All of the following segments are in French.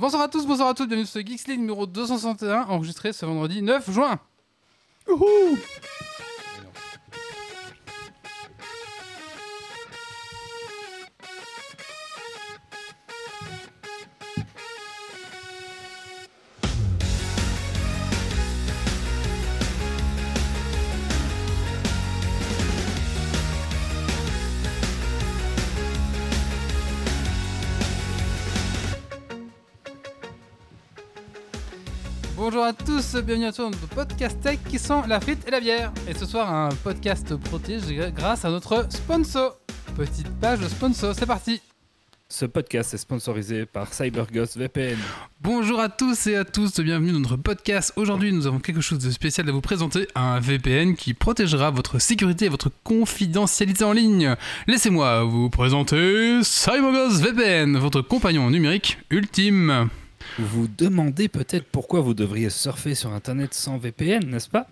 Bonsoir à tous, bonsoir à toutes, bienvenue sur ce Geeks League numéro 261, enregistré ce vendredi 9 juin. Bonjour à tous, bienvenue à tous dans notre podcast tech qui sont la frite et la bière. Et ce soir, un podcast protégé grâce à notre sponsor. Petite page de sponsor, c'est parti. Ce podcast est sponsorisé par CyberGhost VPN. Bonjour à tous et à tous, bienvenue dans notre podcast. Aujourd'hui, nous avons quelque chose de spécial à vous présenter, un VPN qui protégera votre sécurité et votre confidentialité en ligne. Laissez-moi vous présenter CyberGhost VPN, votre compagnon numérique ultime. Vous vous demandez peut-être pourquoi vous devriez surfer sur Internet sans VPN, n'est-ce pas?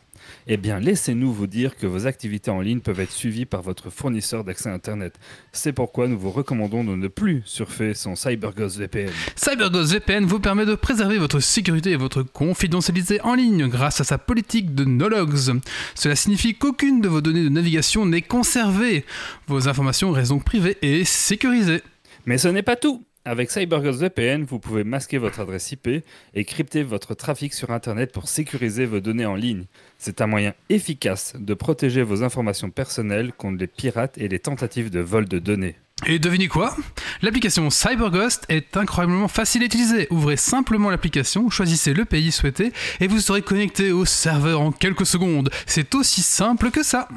Eh bien, laissez-nous vous dire que vos activités en ligne peuvent être suivies par votre fournisseur d'accès Internet. C'est pourquoi nous vous recommandons de ne plus surfer sans CyberGhost VPN. CyberGhost VPN vous permet de préserver votre sécurité et votre confidentialité en ligne grâce à sa politique de no logs. Cela signifie qu'aucune de vos données de navigation n'est conservée. Vos informations restent donc privées et sécurisées. Mais ce n'est pas tout avec CyberGhost VPN, vous pouvez masquer votre adresse IP et crypter votre trafic sur Internet pour sécuriser vos données en ligne. C'est un moyen efficace de protéger vos informations personnelles contre les pirates et les tentatives de vol de données. Et devinez quoi? L'application CyberGhost est incroyablement facile à utiliser. Ouvrez simplement l'application, choisissez le pays souhaité et vous serez connecté au serveur en quelques secondes. C'est aussi simple que ça.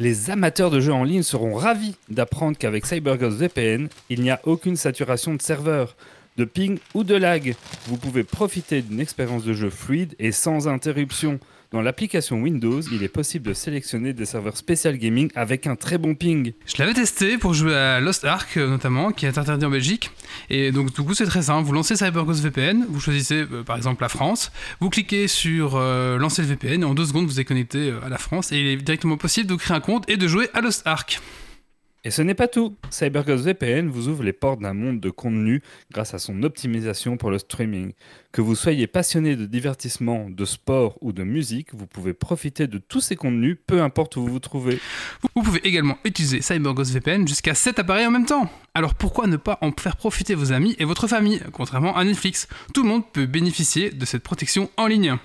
Les amateurs de jeux en ligne seront ravis d'apprendre qu'avec CyberGhost VPN, il n'y a aucune saturation de serveur, de ping ou de lag. Vous pouvez profiter d'une expérience de jeu fluide et sans interruption. Dans l'application Windows, il est possible de sélectionner des serveurs spécial gaming avec un très bon ping. Je l'avais testé pour jouer à Lost Ark euh, notamment, qui est interdit en Belgique. Et donc du coup c'est très simple, vous lancez CyberGhost VPN, vous choisissez euh, par exemple la France, vous cliquez sur euh, lancer le VPN et en deux secondes vous êtes connecté à la France et il est directement possible de créer un compte et de jouer à Lost Ark. Et ce n'est pas tout. CyberGhost VPN vous ouvre les portes d'un monde de contenu grâce à son optimisation pour le streaming. Que vous soyez passionné de divertissement, de sport ou de musique, vous pouvez profiter de tous ces contenus, peu importe où vous vous trouvez. Vous pouvez également utiliser CyberGhost VPN jusqu'à 7 appareils en même temps. Alors pourquoi ne pas en faire profiter vos amis et votre famille, contrairement à Netflix? Tout le monde peut bénéficier de cette protection en ligne.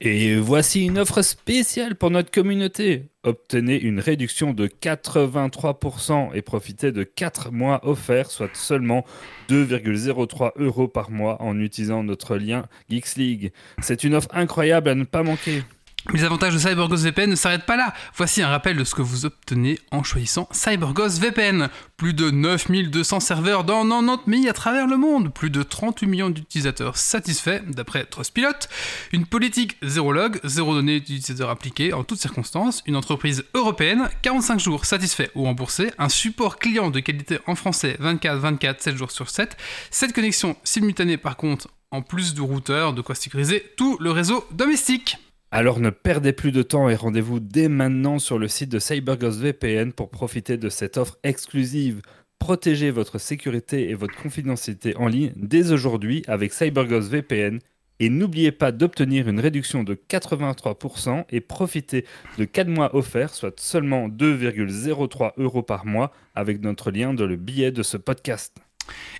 Et voici une offre spéciale pour notre communauté. Obtenez une réduction de 83% et profitez de 4 mois offerts, soit seulement 2,03 euros par mois en utilisant notre lien Geeks League. C'est une offre incroyable à ne pas manquer. Les avantages de CyberGhost VPN ne s'arrêtent pas là. Voici un rappel de ce que vous obtenez en choisissant CyberGhost VPN. Plus de 9200 serveurs dans 90 pays à travers le monde. Plus de 38 millions d'utilisateurs satisfaits d'après Trustpilot. Une politique zéro log, zéro données d'utilisateurs appliquées en toutes circonstances. Une entreprise européenne, 45 jours satisfaits ou remboursés. Un support client de qualité en français 24-24, 7 jours sur 7. Cette connexion simultanée par contre en plus de routeurs, de quoi sécuriser tout le réseau domestique. Alors ne perdez plus de temps et rendez-vous dès maintenant sur le site de CyberGhost VPN pour profiter de cette offre exclusive. Protégez votre sécurité et votre confidentialité en ligne dès aujourd'hui avec CyberGhost VPN et n'oubliez pas d'obtenir une réduction de 83% et profitez de 4 mois offerts, soit seulement 2,03 euros par mois avec notre lien dans le billet de ce podcast.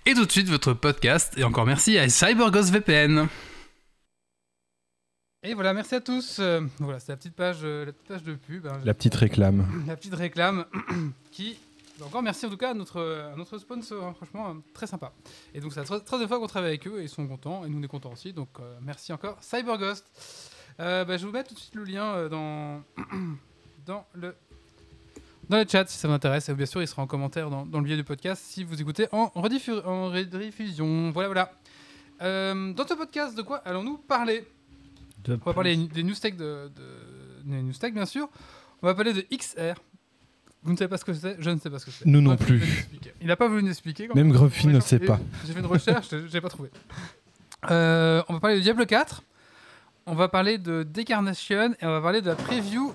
Et tout de suite votre podcast et encore merci à CyberGhost VPN. Et voilà, merci à tous. Euh, voilà, c'est la petite page, euh, la petite page de pub. hein. La petite réclame. la petite réclame qui. Encore merci en tout cas à notre, à notre sponsor, hein, franchement euh, très sympa. Et donc c'est la tro- troisième fois qu'on travaille avec eux et ils sont contents et nous on est contents aussi. Donc euh, merci encore CyberGhost. Bah, je vous mettre tout de suite le lien dans, dans, le, dans le chat si ça vous intéresse. Et bien sûr il sera en commentaire dans, dans le billet du podcast si vous écoutez en, en rediffusion. Voilà voilà. Dans ce podcast de quoi allons-nous parler? On va parler des news tech de, de- des news tech, bien sûr. On va parler de XR. Vous ne savez pas ce que c'est Je ne sais pas ce que c'est. Nous non plus. Il n'a pas voulu nous expliquer. Même Gruffy ne sait pas. J'ai fait une recherche, je n'ai pas trouvé. Euh, on va parler de Diablo 4. On va parler de Decarnation. Et on va parler de la preview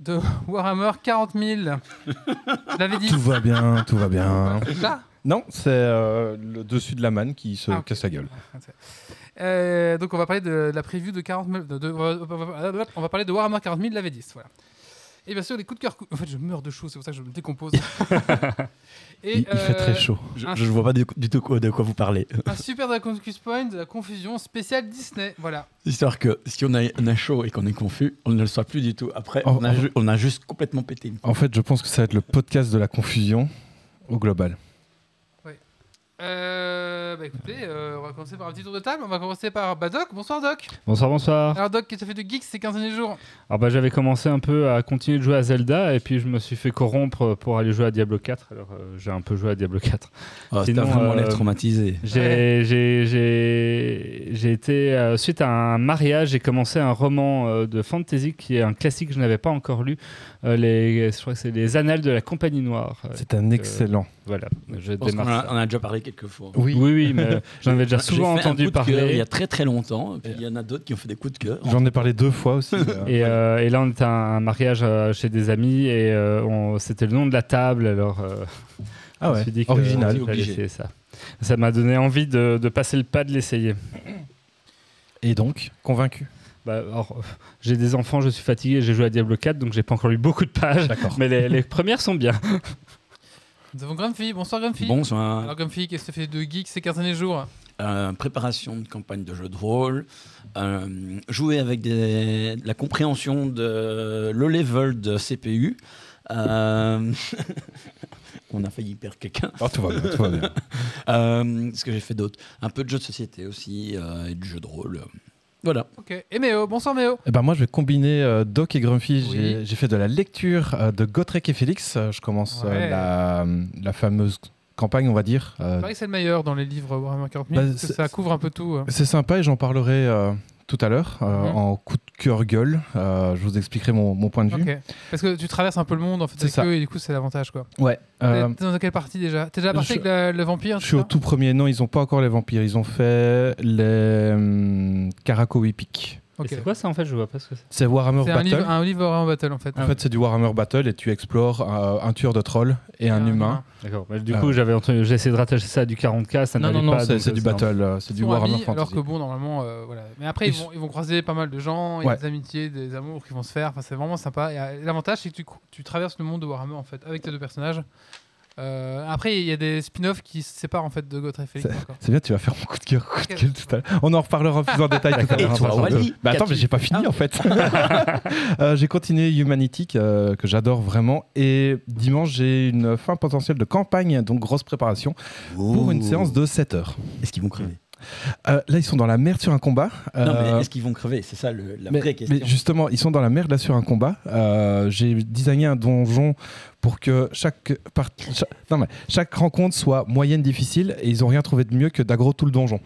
de Warhammer 40 000. Je l'avais dit. Tout va bien, tout va bien. C'est ça Non, c'est euh, le dessus de la manne qui se Ah, casse la gueule. Euh, donc on va parler de, de la preview de 40 000. de- de- on va parler de Warhammer 40 000 de la V10. Voilà. Et bien sûr, les coups de cœur. En fait, je meurs de chaud, c'est pour ça que je me décompose. Et, Il, il fait euh, très chaud. Je, je vois pas du, du tout quoi- de quoi vous parlez. Un super Dragon's Quest Point de la confusion spéciale Disney. Voilà. Histoire que si on a, on a chaud et qu'on est confus, on ne le soit plus du tout. Après, Oh, on, a, oh. ju- on a juste complètement pété. une- En fait, je pense que ça va être le podcast de la confusion au global. Euh, bah écoutez, euh, on va commencer par un petit tour de table. On va commencer par bah, Doc. Bonsoir Doc. Bonsoir, bonsoir. Alors Doc, qu'est-ce que tu fait de geek ces 15 derniers jours? Alors bah, j'avais commencé un peu à continuer de jouer à Zelda et puis je me suis fait corrompre pour aller jouer à Diablo 4. Alors euh, j'ai un peu joué à Diablo 4. Oh, T'as Sinon, vraiment euh, l'air traumatisé. J'ai j'ai- j'ai- j'ai été, euh, suite à un mariage, j'ai commencé un roman euh, de fantasy qui est un classique que je n'avais pas encore lu. Euh, les, je crois que c'est Les Annales de la Compagnie Noire. Euh, C'est un excellent. voilà, je Je pense qu'on démarre a, on a déjà parlé quelques fois. Oui, Oui, oui, mais j'en avais déjà souvent fait un entendu coup de cœur parler. Il y a très très longtemps. et puis il y en a d'autres qui ont fait des coups de cœur. j'en ai parlé deux fois aussi. euh. Et, euh, et là, on était à un mariage euh, chez des amis et euh, on- c'était le nom de la table. Alors, euh, ah je me ouais, suis dit que, original. ça. Ça m'a donné envie de, de passer le pas de l'essayer. Et donc, convaincu. Bah, j'ai des enfants, je suis fatigué, j'ai joué à Diablo 4, donc j'ai pas encore lu beaucoup de pages. Mais les, les premières sont bien. Nous avons Grumpy. Bonsoir Grumpy. Bonsoir. Alors Grumpy, qu'est-ce que tu fais de geek ces 15 derniers jours Euh, préparation de campagne de jeu de rôle, euh, jouer avec des- la compréhension de le level de CPU. Euh, on a failli perdre quelqu'un. Oh, tout va bien, tout va bien. Euh, ce que j'ai fait d'autre, un peu de jeu de société aussi euh, et du jeu de rôle. Voilà. Ok. Et Méo. Bonsoir Méo. Eh ben moi, je vais combiner euh, Doc et Grumpy. Oui. J'ai- fait de la lecture euh, de Gotrek et Félix. Euh, je commence euh, Ouais. la, la fameuse campagne, on va dire. Euh, Il paraît que c'est le meilleur dans les livres Warhammer 40 000. Bah, parce que c'est- ça couvre un peu tout. euh. C'est sympa et j'en parlerai euh, tout à l'heure euh, Mhm. en coup de cœur gueule. Euh, je vous expliquerai mon, mon point de vue. Parce que tu traverses un peu le monde en fait C'est avec ça. eux et du coup c'est l'avantage quoi. Ouais. euh, T'es dans quelle partie déjà? T'es déjà parti je- avec le vampire je suis au tout premier. Non, ils ont pas encore les vampires. Ils ont fait les hum, Caraco Epic. Ok. Et C'est quoi ça en fait? Je vois pas ce que c'est. C'est Warhammer C'est un Battle. livre, un livre Warhammer Battle en fait. En fait, c'est du Warhammer Battle et tu explores euh, un tueur de trolls et un, humain. D'accord. Du Ah. coup, j'avais entendu- j'ai essayé de rattacher ça à du 40K, ça Non, n'allait non, non, pas. c'est euh, du normal. Battle, euh, c'est du Warhammer amis, alors Fantasy. que bon normalement euh, voilà. Mais après ils, Ils vont, ils vont croiser pas mal de gens, il y a des amitiés, des amours qui vont se faire. Enfin c'est vraiment sympa. Et euh, l'avantage c'est que tu, tu traverses le monde de Warhammer en fait avec tes deux personnages. Euh, après il y a des spin-offs qui se séparent en fait de et Félix. C'est bien, tu vas faire mon coup de cœur, coup de Ok. gueule tout à l'heure. On en reparlera plus en détail tout à l'heure. Wally, Bah attends, mais j'ai pas fini en fait. Euh, j'ai continué Humanity que, que j'adore vraiment et dimanche j'ai une fin potentielle de campagne, donc grosse préparation pour une séance de 7 heures. Est-ce qu'ils vont crever? Euh, là ils sont dans la merde sur un combat. Non, mais Euh, est-ce qu'ils vont crever? C'est ça le- la mais, vraie question. mais justement, ils sont dans la merde là sur un combat. Euh, j'ai designé un donjon pour que chaque, part- non, mais chaque rencontre soit moyenne difficile et ils ont rien trouvé de mieux que d'aggro tout le donjon.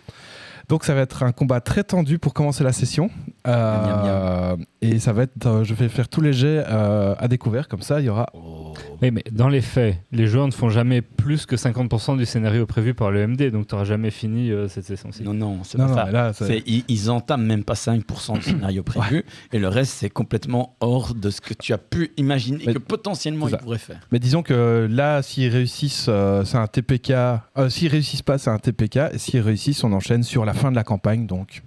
Donc ça va être un combat très tendu pour commencer la session. Euh, Et ça va être, euh, je vais faire tous les jets euh, à découvert, comme ça il y aura... Oh. Oui, mais dans les faits, les joueurs ne font jamais plus que 50% du scénario prévu par le MD, donc tu n'auras jamais fini euh, cette session-ci. Non, non, c'est Non, pas non, ça. là, c'est- ils, ils entament même pas 5% du scénario prévu et le reste c'est complètement hors de ce que tu as pu imaginer et que potentiellement ils pourraient faire. Mais disons que là, s'ils réussissent, euh, c'est un TPK. Euh, s'ils réussissent pas, c'est un TPK. Et s'ils réussissent, on enchaîne sur la fin de la campagne. Donc.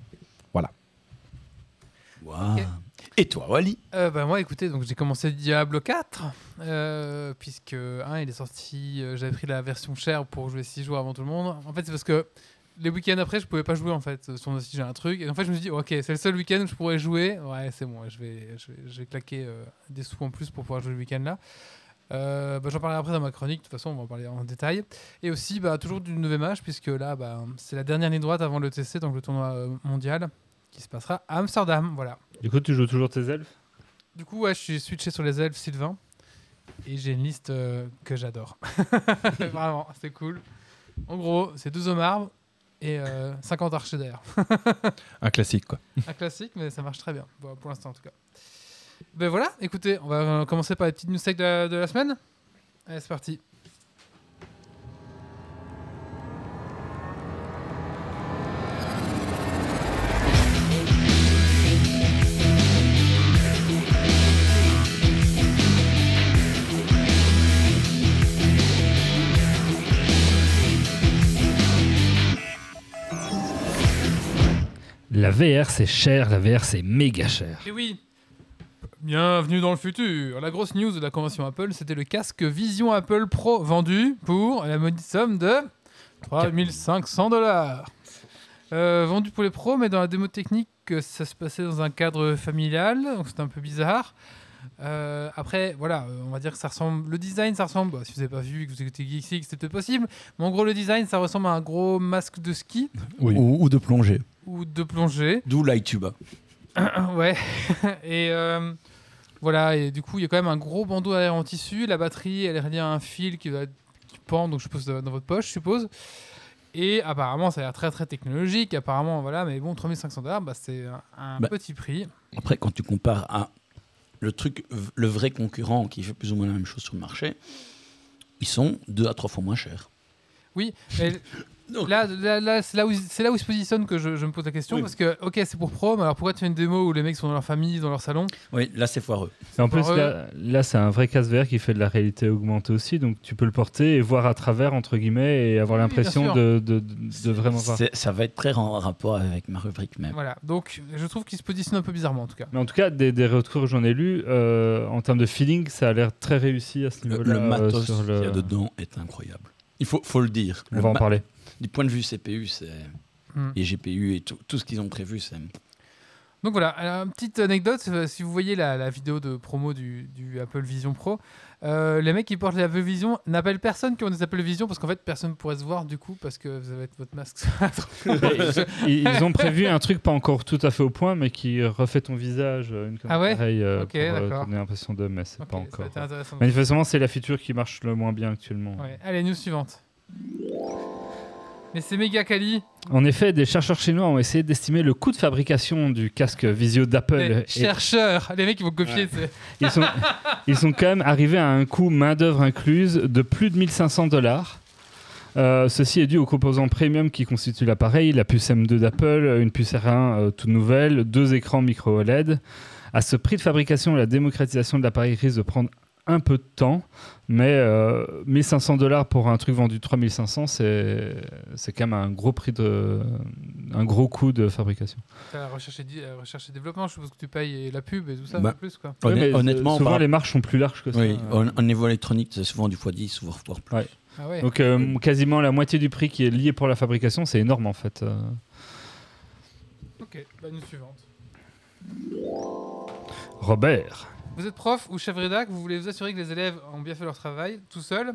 Ok. Et toi, Wally? Euh, bah, moi, écoutez, donc j'ai commencé Diablo 4, euh, puisque un, il est sorti, euh, j'avais pris la version chère pour jouer 6 jours avant tout le monde. En fait, c'est parce que les week-ends après, je pouvais pas jouer en fait. Sur si j'ai un truc. Et en fait, je me suis dit, ok, c'est le seul week-end où je pourrais jouer. Ouais, c'est bon, je vais, je vais, je vais claquer euh, des sous en plus pour pouvoir jouer le week-end là. Euh, bah, J'en parlerai après dans ma chronique, de toute façon, on va en parler en détail. Et aussi, bah, toujours du 9 âge, puisque là, bah, c'est la dernière ligne droite avant le TC, donc le tournoi euh, mondial, qui se passera à Amsterdam. Voilà. Du coup, tu joues toujours tes elfes? Du coup, ouais, je suis switché sur les elfes Sylvain. Et j'ai une liste euh, que j'adore. Vraiment, c'est cool. En gros, c'est deux hommes arbres et euh, 50 archers d'air. un classique quoi. Un classique, mais ça marche très bien. Bon, pour l'instant, en tout cas. Ben voilà, écoutez, on va euh, commencer par les petites news tech de la, semaine. Allez, c'est parti. La VR c'est cher, la VR c'est méga cher. Et oui, Bienvenue dans le futur. La grosse news de la convention Apple, c'était le casque Vision Apple Pro vendu pour la maudite somme de 3500 dollars. Euh, vendu pour les pros, mais dans la démo technique, ça se passait dans un cadre familial, donc c'était un peu bizarre. Euh, après, voilà, euh, on va dire que ça ressemble. Le design, ça ressemble. bah, si vous n'avez pas vu, que vous écoutez Geeksy, c'était possible. Mais en gros, le design, ça ressemble à un gros masque de ski Oui. Ou, ou de plongée. ou de plongée. D'où l'iTuba. ouais. et euh, voilà, et du coup, il y a quand même un gros bandeau à air en tissu. La batterie, elle est reliée à un fil qui va qui pend, donc je suppose dans dans votre poche, je suppose. Et apparemment, ça a l'air très très technologique. Apparemment, voilà, mais bon, 3500 dollars, bah, c'est un, un Bah. petit prix. Après, quand tu compares à le truc, le vrai concurrent qui fait plus ou moins la même chose sur le marché, ils sont deux à trois fois moins chers. Oui, mais Donc- là, là, là, c'est là, où, c'est là où il se positionne que je, je me pose la question. Oui. Parce que, ok, c'est pour pro, mais alors pourquoi tu fais une démo où les mecs sont dans leur famille, dans leur salon? Oui, là c'est foireux. Et en plus, là, là, c'est un vrai casque VR qui fait de la réalité augmentée aussi, donc tu peux le porter et voir à travers, entre guillemets, et avoir Oui, l'impression de, de, vraiment voir. Ça va être très en rapport avec ma rubrique même. Voilà, donc je trouve qu'il se positionne un peu bizarrement en tout cas. Mais en tout cas, des, des retours que j'en ai lus, euh, en termes de feeling, ça a l'air très réussi à ce Le, niveau-là. le euh, matos sur qu'il le- y a dedans est incroyable. Il faut, faut le dire. On Le va en parler. Du point de vue CPU, c'est Hmm. et GPU et tout, tout ce qu'ils ont prévu, c'est Donc voilà, alors, une petite anecdote, euh, si vous voyez la, la vidéo de promo du, du Apple Vision Pro, euh, les mecs qui portent les Apple Vision n'appellent personne qui ont des Apple Vision parce qu'en fait personne ne pourrait se voir du coup parce que vous avez votre masque. ils, ils ont prévu un truc pas encore tout à fait au point, mais qui refait ton visage, euh, une Ah ouais pareil, euh, Ok, pour euh, donner l'impression d'homme, mais c'est Ok, pas encore. Manifestement, c'est la feature qui marche le moins bien actuellement. Ouais. Allez, news suivante. Mais c'est méga quali. En effet, des chercheurs chinois ont essayé d'estimer le coût de fabrication du casque visio d'Apple. Les Et chercheurs, les mecs qui vont copier. Ils sont, ils sont quand même arrivés à un coût main-d'œuvre incluse de plus de 1500 dollars. Euh, ceci est dû aux composants premium qui constituent l'appareil, la puce M2 d'Apple, une puce R1 euh, toute nouvelle, deux écrans micro OLED. À ce prix de fabrication, la démocratisation de l'appareil risque de prendre un peu de temps, mais euh, 1500 dollars pour un truc vendu 3500, c'est c'est quand même un gros prix de, un gros coût de fabrication. La recherche et, di- recherche et développement, je suppose que tu payes et la pub et tout ça Bah, en plus quoi. Honn- Ouais, mais, honnêtement, souvent par- les marches sont plus larges que ça. oui, en, en niveau électronique, c'est souvent du x10, voire voire plus. Ouais. Ah ouais. Donc euh, quasiment la moitié du prix qui est lié pour la fabrication, c'est énorme en fait. Euh, Ok, bah, news suivante. Robert. Vous êtes prof ou chef rédac, vous voulez vous assurer que les élèves ont bien fait leur travail tout seul.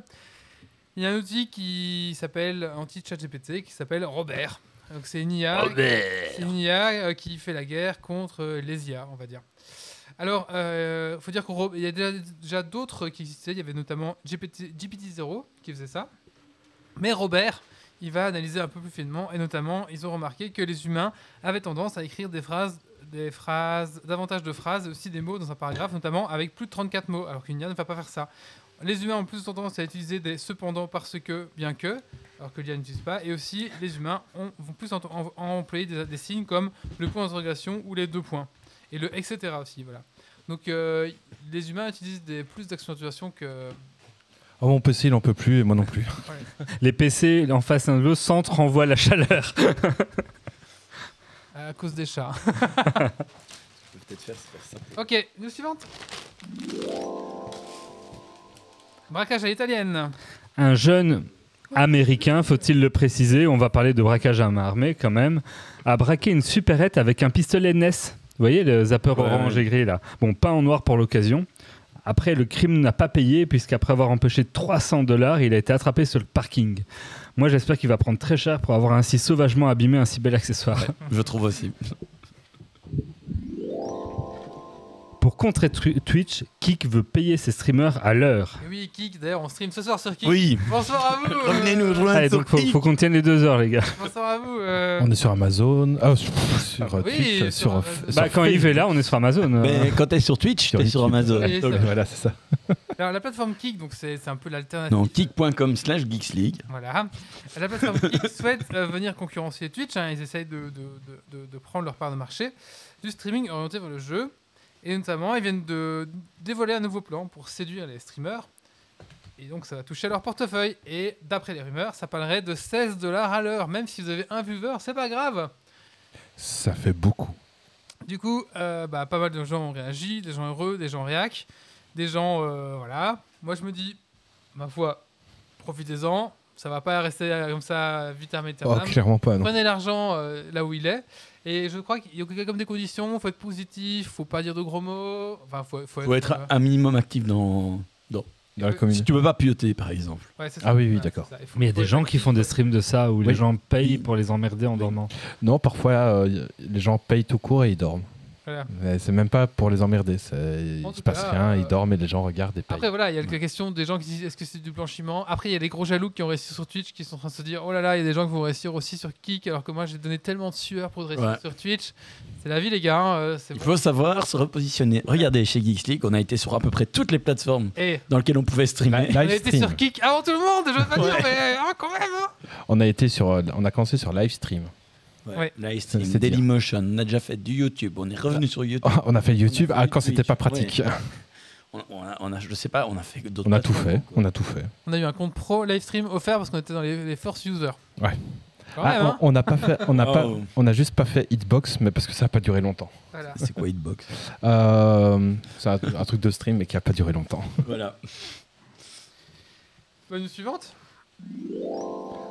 Il y a un outil qui s'appelle anti-ChatGPT qui s'appelle Robert. Donc c'est une IA, une IA euh, qui fait la guerre contre euh, les IA, on va dire. Alors, il faut dire qu'il y a déjà, déjà d'autres qui existaient. Il y avait notamment GPT, GPT-0 qui faisait ça. Mais Robert, il va analyser un peu plus finement. Et notamment, ils ont remarqué que les humains avaient tendance à écrire des phrases, des phrases, davantage de phrases aussi des mots dans un paragraphe, notamment avec plus de 34 mots, alors qu'une IA ne va pas faire ça. Les humains ont plus tendance à utiliser des cependant, parce que, bien que, alors que l'IA n'utilise pas. Et aussi, les humains ont- vont plus en- en- en employer des, des signes comme le point d'interrogation ou les deux points. Et le etc. aussi, voilà. Donc, euh, les humains utilisent des, plus d'accentuation que. Oh, mon PC, il en peut plus et moi non plus. Les PC en face l'un de l'autre, centre renvoie la chaleur. à cause des chats. peut-être faire, ça. Ok, news suivante. Braquage à l'italienne. Un jeune américain, faut-il le préciser, on va parler de braquage à main armée quand même, a braqué une supérette avec un pistolet NES. Vous voyez le zapper Ouais, orange ouais. et gris là Bon, pas en noir pour l'occasion. Après, le crime n'a pas payé puisqu'après avoir empoché 300 dollars, il a été attrapé sur le parking. Moi, j'espère qu'il va prendre très cher pour avoir ainsi sauvagement abîmé un si bel accessoire. Je trouve aussi. Pour contrer Twi- Twitch, Kik veut payer ses streamers à l'heure. Et oui, Kik, d'ailleurs, on stream ce soir sur Kik. Oui. Bonsoir à vous. euh, Revenez-nous rejoindre Allez, donc faut, faut qu'on tienne les deux heures, les gars. Bonsoir à vous. euh, On est sur Amazon, ah, sur, sur, euh, Oui, Twitch, sur sur, Amazon. Bah, quand. Yves est là, on est sur Amazon. euh. Mais quand t'es sur Twitch, t'es sur. Amazon. Oui, Donc, voilà, c'est ça. Alors, la plateforme Kik, donc c'est un peu l'alternative. Non, kick.com slash Geeks League. Voilà. La plateforme Kik souhaite euh, venir concurrencer Twitch. hein. Ils essayent de, de- de- de- de prendre leur part de marché du streaming orienté vers le jeu. Et notamment, ils viennent de dévoiler un nouveau plan pour séduire les streamers. Et donc, ça va toucher à leur portefeuille. Et d'après les rumeurs, ça parlerait de 16 dollars à l'heure. Même si vous avez un viewer, c'est pas grave. Ça fait beaucoup. Du coup, euh, bah, pas mal de gens ont réagi, des gens heureux, des gens réac, des gens, euh, voilà. Moi, je me dis, ma foi, profitez-en. Ça va pas rester comme ça vitam Oh, aeternam. clairement pas, non. Prenez l'argent euh, là où il est. Et je crois qu'il y a comme des conditions. Faut être positif, faut pas dire de gros mots. Enfin, faut, faut, faut être euh, un minimum actif dans. Dans la Si commune. Si tu peux pas pioter, par exemple. ouais, Ah oui, oui, Ouais, d'accord. Mais il y a des gens qui font des streams de ça où les gens payent pour les emmerder en dormant. Non, parfois, euh, les gens payent tout court et ils dorment. Voilà. Mais C'est même pas pour les emmerder. c'est- Il se passe cas, rien, euh, ils dorment et les gens regardent et payent. Après, voilà, il y a la question des gens qui disent est-ce que c'est du blanchiment? Après, il y a les gros jaloux qui ont réussi sur Twitch qui sont en train de se dire oh là là, il y a des gens qui vont réussir aussi sur Kik alors que moi j'ai donné tellement de sueur pour réussir Ouais. sur Twitch. C'est la vie, les gars. hein, euh, Il bon. faut savoir se repositionner. Regardez, chez Geeks League, on a été sur à peu près toutes les plateformes Et dans lesquelles on pouvait streamer. Live on a été stream. sur Kik avant tout le monde, je veux pas Ouais. dire, mais ah, quand même hein. On a été sur, euh, on a commencé sur live stream. Ouais. Live stream, C'est. Dailymotion, on a déjà fait du YouTube, on est revenu sur YouTube. Oh, on a fait YouTube On a fait ah, quand c'était pas pratique. On, on a, on a- je sais pas, on a fait d'autres On a tout fait. quoi. On a tout fait. On a eu un compte pro live stream offert parce qu'on était dans les, les first users. Ouais. Ah, même, hein. on n'a pas fait, on n'a pas, Oh. on a juste pas fait Hitbox, mais parce que ça a pas duré longtemps. Voilà. C'est quoi Hitbox? Euh, c'est un, un truc de stream, mais qui a pas duré longtemps. Voilà. Bonne news suivante.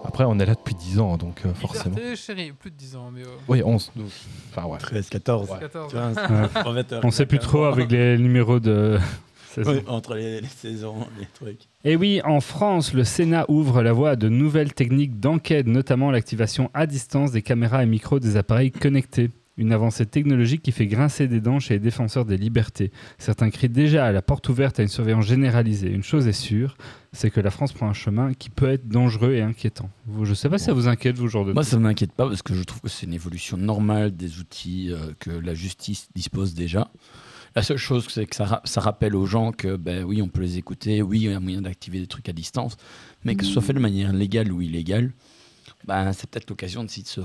Après, on est là depuis 10 ans, donc euh, forcément. Liberté, chérie, plus de 10 ans, mais euh, Oui, 11, 12. Enfin, ouais. 13, 14. 14. Tu vois, c'est Ouais. prometteur. On sait plus trop avec les numéros de saison. Oui, entre les, les saisons, les trucs. Et oui, en France, le Sénat ouvre la voie à de nouvelles techniques d'enquête, notamment l'activation à distance des caméras et micros des appareils connectés. Une avancée technologique qui fait grincer des dents chez les défenseurs des libertés. Certains crient déjà à la porte ouverte à une surveillance généralisée. Une chose est sûre, c'est que la France prend un chemin qui peut être dangereux et inquiétant. Vous- je ne sais pas si ça vous inquiète, vous, ce genre de Moi, ça ne m'inquiète pas parce que je trouve que c'est une évolution normale des outils euh, que la justice dispose déjà. La seule chose, c'est que ça, ra- ça rappelle aux gens que, ben oui, on peut les écouter, oui, il y a moyen d'activer des trucs à distance, mais que ce soit fait de manière légale ou illégale, ben, c'est peut-être l'occasion de se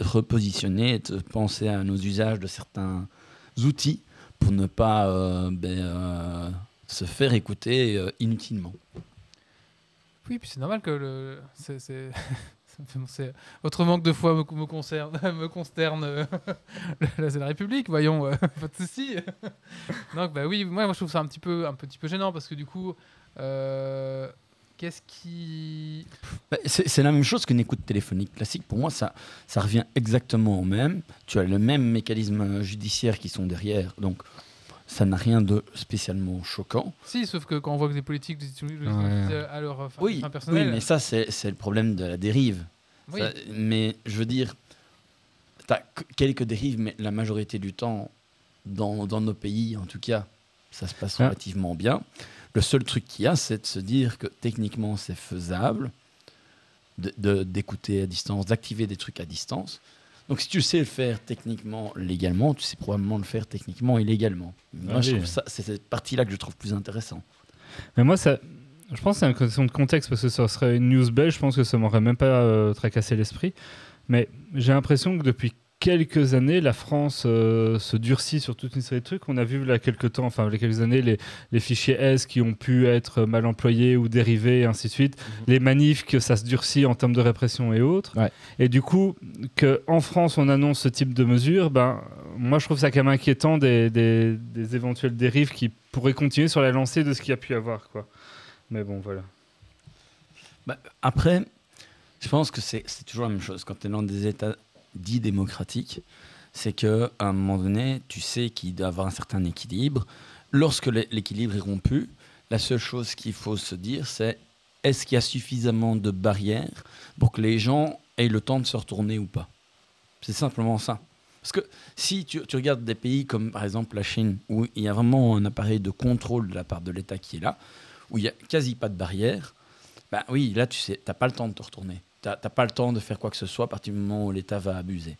repositionner et de penser à nos usages de certains outils pour ne pas euh, ben, euh, se faire écouter euh, inutilement. Oui, puis c'est normal que le. penser- Votre manque de foi me, concerne, me consterne. c'est la République, voyons, pas de souci. Donc, bah oui, moi, je trouve ça un petit peu, un petit peu gênant parce que du coup, qu'est-ce qui. Bah, C'est c'est la même chose qu'une écoute téléphonique classique. Pour moi, ça, ça revient exactement au même. Tu as le même mécanisme judiciaire qui sont derrière. Donc, ça n'a rien de spécialement choquant. Si, sauf que quand on voit que des politiques l'utilisent Ouais. à leur fin, Oui, fin oui personnelle. mais ça, c'est c'est le problème de la dérive. oui. Ça- mais je veux dire, tu as quelques dérives, mais la majorité du temps, dans, dans nos pays, en tout cas, ça se passe Ah. relativement bien. Le seul truc qu'il y a, c'est de se dire que techniquement, c'est faisable d'écouter de, d'écouter à distance, d'activer des trucs à distance. Donc, si tu sais le faire techniquement légalement, tu sais probablement le faire techniquement illégalement. Moi, Ah oui. c'est cette partie-là que je trouve plus intéressant. Mais moi, ça, je pense que c'est une question de contexte parce que ça serait une news belge. Je pense que ça m'aurait même pas euh, tracassé l'esprit. Mais j'ai l'impression que depuis quelques années, la France euh, se durcit sur toute une série de trucs. On a vu là quelques temps, enfin, il y a quelques années, les, les fichiers S qui ont pu être mal employés ou dérivés, et ainsi de suite. Les manifs, que ça se durcit en termes de répression et autres. Ouais. Et du coup, qu'en France, on annonce ce type de mesures, ben, moi, je trouve ça quand même inquiétant des, des- des éventuelles dérives qui pourraient continuer sur la lancée de ce qu'il y a pu avoir. Quoi. Mais bon, voilà. Bah, après, je pense que c'est c'est toujours la même chose. Quand tu es dans des États dits démocratiques, c'est qu'à un moment donné, tu sais qu'il doit avoir un certain équilibre. Lorsque l'é- l'équilibre est rompu, la seule chose qu'il faut se dire, c'est est-ce qu'il y a suffisamment de barrières pour que les gens aient le temps de se retourner ou pas? C'est simplement ça. Parce que si tu, regardes des pays comme par exemple la Chine, où il y a vraiment un appareil de contrôle de la part de l'État qui est là, où il n'y a quasi pas de barrières, ben oui, là, tu sais, pas le temps de te retourner. T'as pas le temps de faire quoi que ce soit à partir du moment où l'État va abuser.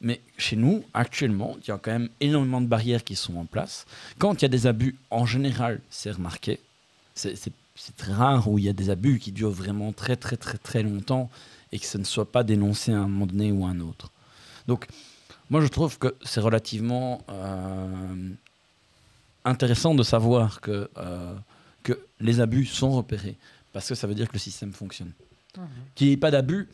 Mais chez nous, actuellement, il y a quand même énormément de barrières qui sont en place. Quand il y a des abus, en général, c'est remarqué. C'est très rare où il y a des abus qui durent vraiment très, très, très, très longtemps et que ça ne soit pas dénoncé à un moment donné ou à un autre. Donc, moi, je trouve que c'est relativement euh, intéressant de savoir euh, que les abus sont repérés parce que ça veut dire que le système fonctionne. Qu'il n'y ait pas d'abus,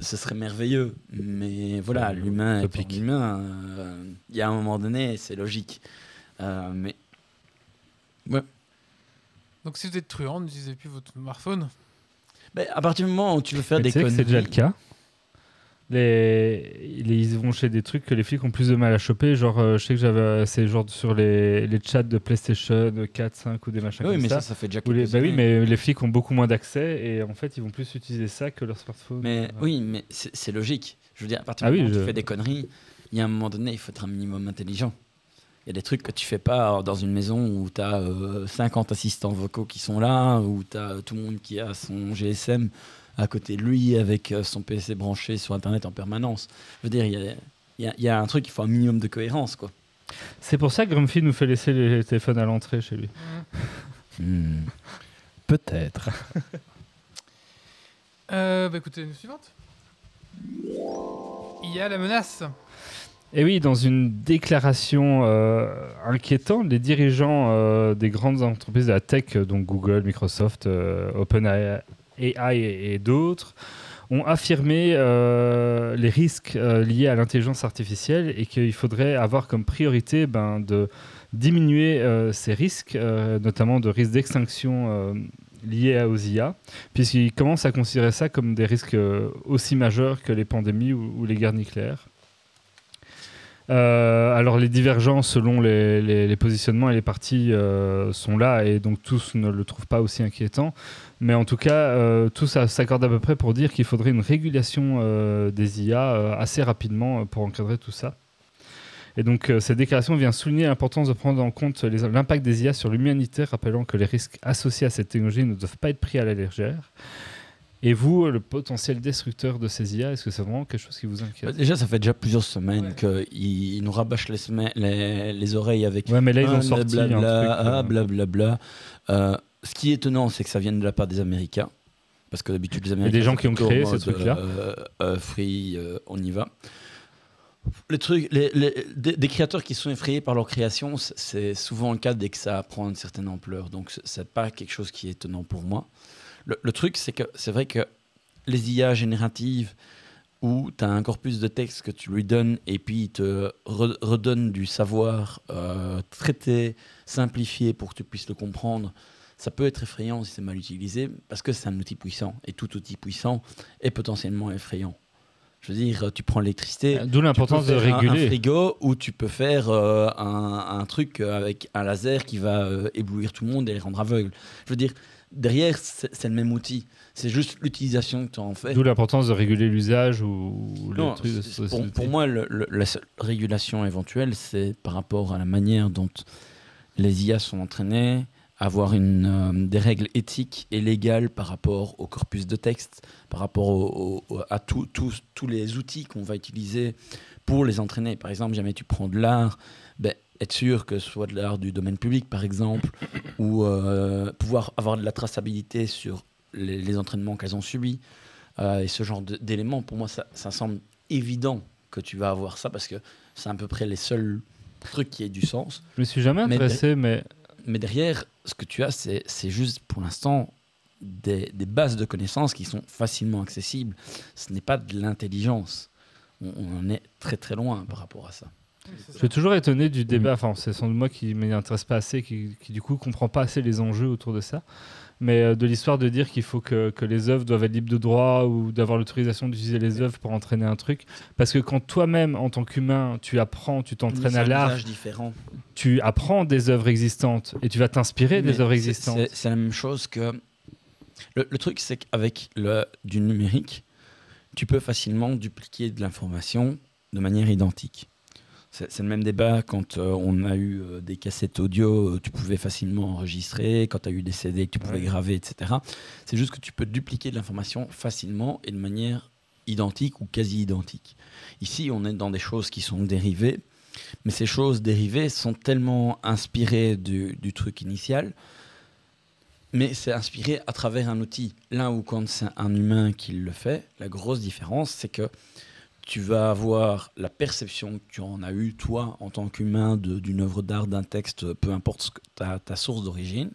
ce serait merveilleux. Mais voilà, l'humain est l'humain. euh, Il y a un moment donné, c'est logique. Euh, mais Donc si vous êtes truand, n'utilisez plus votre smartphone. mais à partir du moment où tu veux faire Mais des conneries, c'est déjà le cas. Les... ils vont chez des trucs que les flics ont plus de mal à choper. Genre, euh, je sais que j'avais. C'est genre sur les... les chats de PlayStation 4, 5 ou des machins oui, comme mais ça. ça, ça fait déjà les- bah oui, mais les flics ont beaucoup moins d'accès et en fait, ils vont plus utiliser ça que leur smartphone. Mais oui, mais c'est logique. Je veux dire, à partir Ah du moment où je- tu fais des conneries, il y a un moment donné, il faut être un minimum intelligent. Il y a des trucs que tu fais pas dans une maison où tu as 50 assistants vocaux qui sont là, où tu as tout le monde qui a son GSM à côté de lui avec euh, son PC branché sur Internet en permanence. Je veux dire, il y a, il y a- il y a un truc, il faut un minimum de cohérence. quoi. C'est pour ça que Grumpy nous fait laisser les téléphones à l'entrée chez lui. Hmm. Peut-être. Euh, bah écoutez, une suivante. Il y a la menace. Et oui, dans une déclaration euh, inquiétante, les dirigeants euh, des grandes entreprises de la tech, donc Google, Microsoft, euh, OpenAI et, d'autres, ont affirmé euh, les risques euh, liés à l'intelligence artificielle et qu'il faudrait avoir comme priorité ben, de diminuer euh, ces risques, notamment de risques d'extinction liés aux IA, puisqu'ils commencent à considérer ça comme des risques aussi majeurs que les pandémies ou- les guerres nucléaires. Alors les divergences selon les positionnements et les partis euh, sont là et donc tous ne le trouvent pas aussi inquiétant. Mais en tout cas, euh, tous a- s'accordent à peu près pour dire qu'il faudrait une régulation euh, des IA euh, assez rapidement euh, pour encadrer tout ça. Et donc euh, cette déclaration vient souligner l'importance de prendre en compte l'impact des IA sur l'humanité, rappelant que les risques associés à cette technologie ne doivent pas être pris à la légère. Et vous, le potentiel destructeur de ces IA, est-ce que c'est vraiment quelque chose qui vous Bah, inquiète déjà, ça fait déjà plusieurs semaines qu'ils ils nous rabâchent les, les, les oreilles avec Ouais, mais là, ils ont Ah, sorti un blablabla, truc, ah, blablabla. Euh, ce qui est étonnant, c'est que ça vienne de la part des Américains. Parce que d'habitude, les Américains. des gens qui ont créé ces trucs-là. euh, euh, free, euh, on y va. Les trucs, les, les- des, des créateurs qui sont effrayés par leur création, c'est souvent le cas dès que ça prend une certaine ampleur. Donc, c'est pas quelque chose qui est étonnant pour moi. Le, le truc, c'est que c'est vrai que les IA génératives, où tu as un corpus de texte que tu lui donnes et puis il te re- redonne du savoir euh, traité, simplifié pour que tu puisses le comprendre, ça peut être effrayant si c'est mal utilisé parce que c'est un outil puissant et tout outil puissant est potentiellement effrayant. Je veux dire, tu prends l'électricité. D'où l'importance tu de un- frigo où tu peux faire euh, un, un truc avec un laser qui va euh, éblouir tout le monde et les rendre aveugles. Je veux dire, derrière, c'est le même outil. C'est juste l'utilisation que tu en fais. D'où l'importance de réguler l'usage ou ou les Non, trucs de c'est- ce- pour, pour moi, le- le- la seule régulation éventuelle, c'est par rapport à la manière dont les IA sont entraînées, avoir une, euh, des règles éthiques et légales par rapport au corpus de texte, par rapport au- au- à tous- tous les outils qu'on va utiliser pour les entraîner. Par exemple, jamais tu prends de l'art, ben, être sûr que ce soit de l'art du domaine public, par exemple, ou euh, pouvoir avoir de la traçabilité sur les, les entraînements qu'elles ont subis. Euh, et ce genre d'éléments, pour moi, ça, ça semble évident que tu vas avoir ça parce que c'est à peu près les seuls trucs qui aient du sens. Je me suis jamais Mais- intéressé, mais, Mais derrière, ce que tu as, c'est c'est juste pour l'instant des, des bases de connaissances qui sont facilement accessibles. Ce n'est pas de l'intelligence. On, on en est très très loin par rapport à ça. je suis toujours étonné du débat. Enfin, c'est sans doute moi qui ne m'y intéresse pas assez, qui, qui, du coup comprend pas assez les enjeux autour de ça. Mais euh, de l'histoire de dire qu'il faut que, que les œuvres doivent être libres de droit ou d'avoir l'autorisation d'utiliser les œuvres pour entraîner un truc. Parce que quand toi-même, en tant qu'humain, tu apprends, tu t'entraînes à l'art, tu apprends des œuvres existantes et tu vas t'inspirer des œuvres existantes. C'est la même chose que. Le, le truc, c'est qu'avec le, du numérique, tu peux facilement dupliquer de l'information de manière identique. C'est le même débat quand euh, on a eu euh, des cassettes audio, euh, tu pouvais facilement enregistrer, quand tu as eu des CD que tu pouvais Ouais. graver, etc. C'est juste que tu peux dupliquer de l'information facilement et de manière identique ou quasi identique. Ici, on est dans des choses qui sont dérivées, mais ces choses dérivées sont tellement inspirées du, du truc initial, mais c'est inspiré à travers un outil. Là où quand c'est un humain qui le fait, la grosse différence, c'est que tu vas avoir la perception que tu en as eu, toi, en tant qu'humain, d'une œuvre d'art, d'un texte, peu importe ta, ta source d'origine.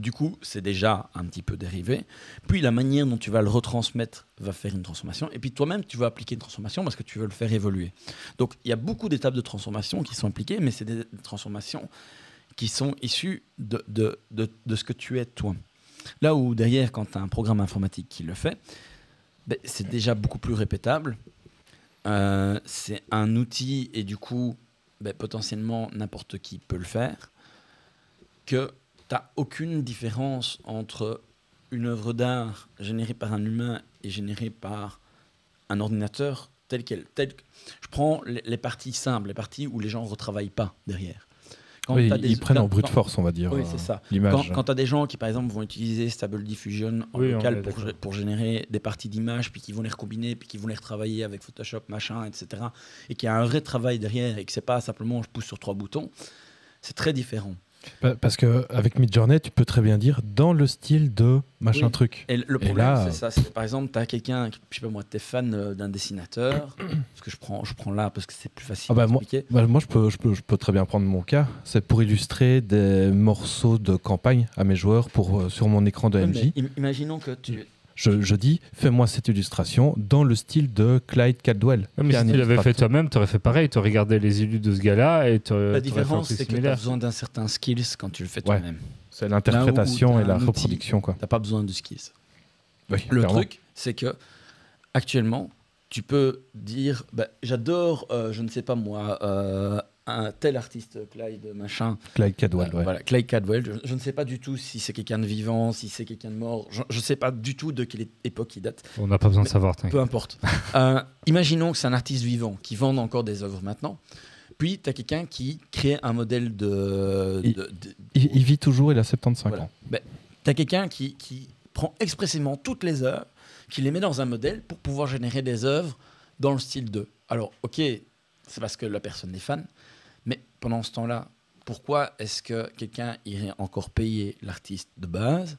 du coup, c'est déjà un petit peu dérivé. Puis la manière dont tu vas le retransmettre va faire une transformation. Et puis toi-même, tu vas appliquer une transformation parce que tu veux le faire évoluer. Donc il y a beaucoup d'étapes de transformation qui sont impliquées, mais c'est des transformations qui sont issues de, de, de, de ce que tu es toi. Là où derrière, quand tu as un programme informatique qui le fait, ben, c'est déjà beaucoup plus répétable. Euh, c'est un outil et du coup, ben, potentiellement n'importe qui peut le faire. Que tu n'as aucune différence entre une œuvre d'art générée par un humain et générée par un ordinateur tel qu'elle. Tel... Je prends les parties simples, les parties où les gens ne retravaillent pas derrière. Quand Oui, ils des- prennent en brute force, on va dire. Oui, euh, c'est ça. Quand, tu as des gens qui, par exemple, vont utiliser Stable Diffusion en Oui, local pour générer des parties d'images, puis qui vont les recombiner, puis qui vont les retravailler avec Photoshop, machin, etc., et qu'il y a un vrai travail derrière, et que c'est pas simplement je pousse sur trois boutons, c'est très différent. Pa- Parce que avec Midjourney, tu peux très bien dire dans le style de machin Oui. truc. Et le problème, là, c'est ça. c'est- Par exemple, tu as quelqu'un, je sais pas moi, tu es fan euh, d'un dessinateur, parce que je prends, je prends là parce que c'est plus facile Ah bah, à moi-. Bah, moi, je peux, je, peux, je peux très bien prendre mon cas. C'est pour illustrer des morceaux de campagne à mes joueurs pour, euh, sur mon écran de MJ. imaginons que tu. Je, je dis, fais-moi cette illustration dans le style de Clyde Caldwell. Non, mais si un tu l'avais fait toi-même, tu aurais fait pareil. Tu aurais regardé les illus de ce gars-là et tu La différence, c'est que tu as besoin d'un certain skills quand tu le fais Ouais. toi-même. C'est l'interprétation et la reproduction. Quoi. Tu pas besoin de skills. Oui, Le clairement. truc, c'est que actuellement, tu peux dire bah, j'adore, euh, je ne sais pas moi, euh, un tel artiste, Clyde machin. Clyde Caldwell, Euh, ouais. Voilà, Clyde Cadwell. Je, je ne sais pas du tout si c'est quelqu'un de vivant, si c'est quelqu'un de mort. Je ne sais pas du tout de quelle époque il date. On n'a pas besoin de savoir. t'inquiète. Peu importe. Euh, imaginons que c'est un artiste vivant qui vend encore des œuvres maintenant. Puis tu as quelqu'un qui crée un modèle de. Il- de- de- Il, il vit toujours, il a 75 Voilà. ans. tu as quelqu'un qui, qui prend expressément toutes les œuvres, qui les met dans un modèle pour pouvoir générer des œuvres dans le style 2. Alors, ok, c'est parce que la personne est fan, pendant ce temps-là, pourquoi est-ce que quelqu'un irait encore payer l'artiste de base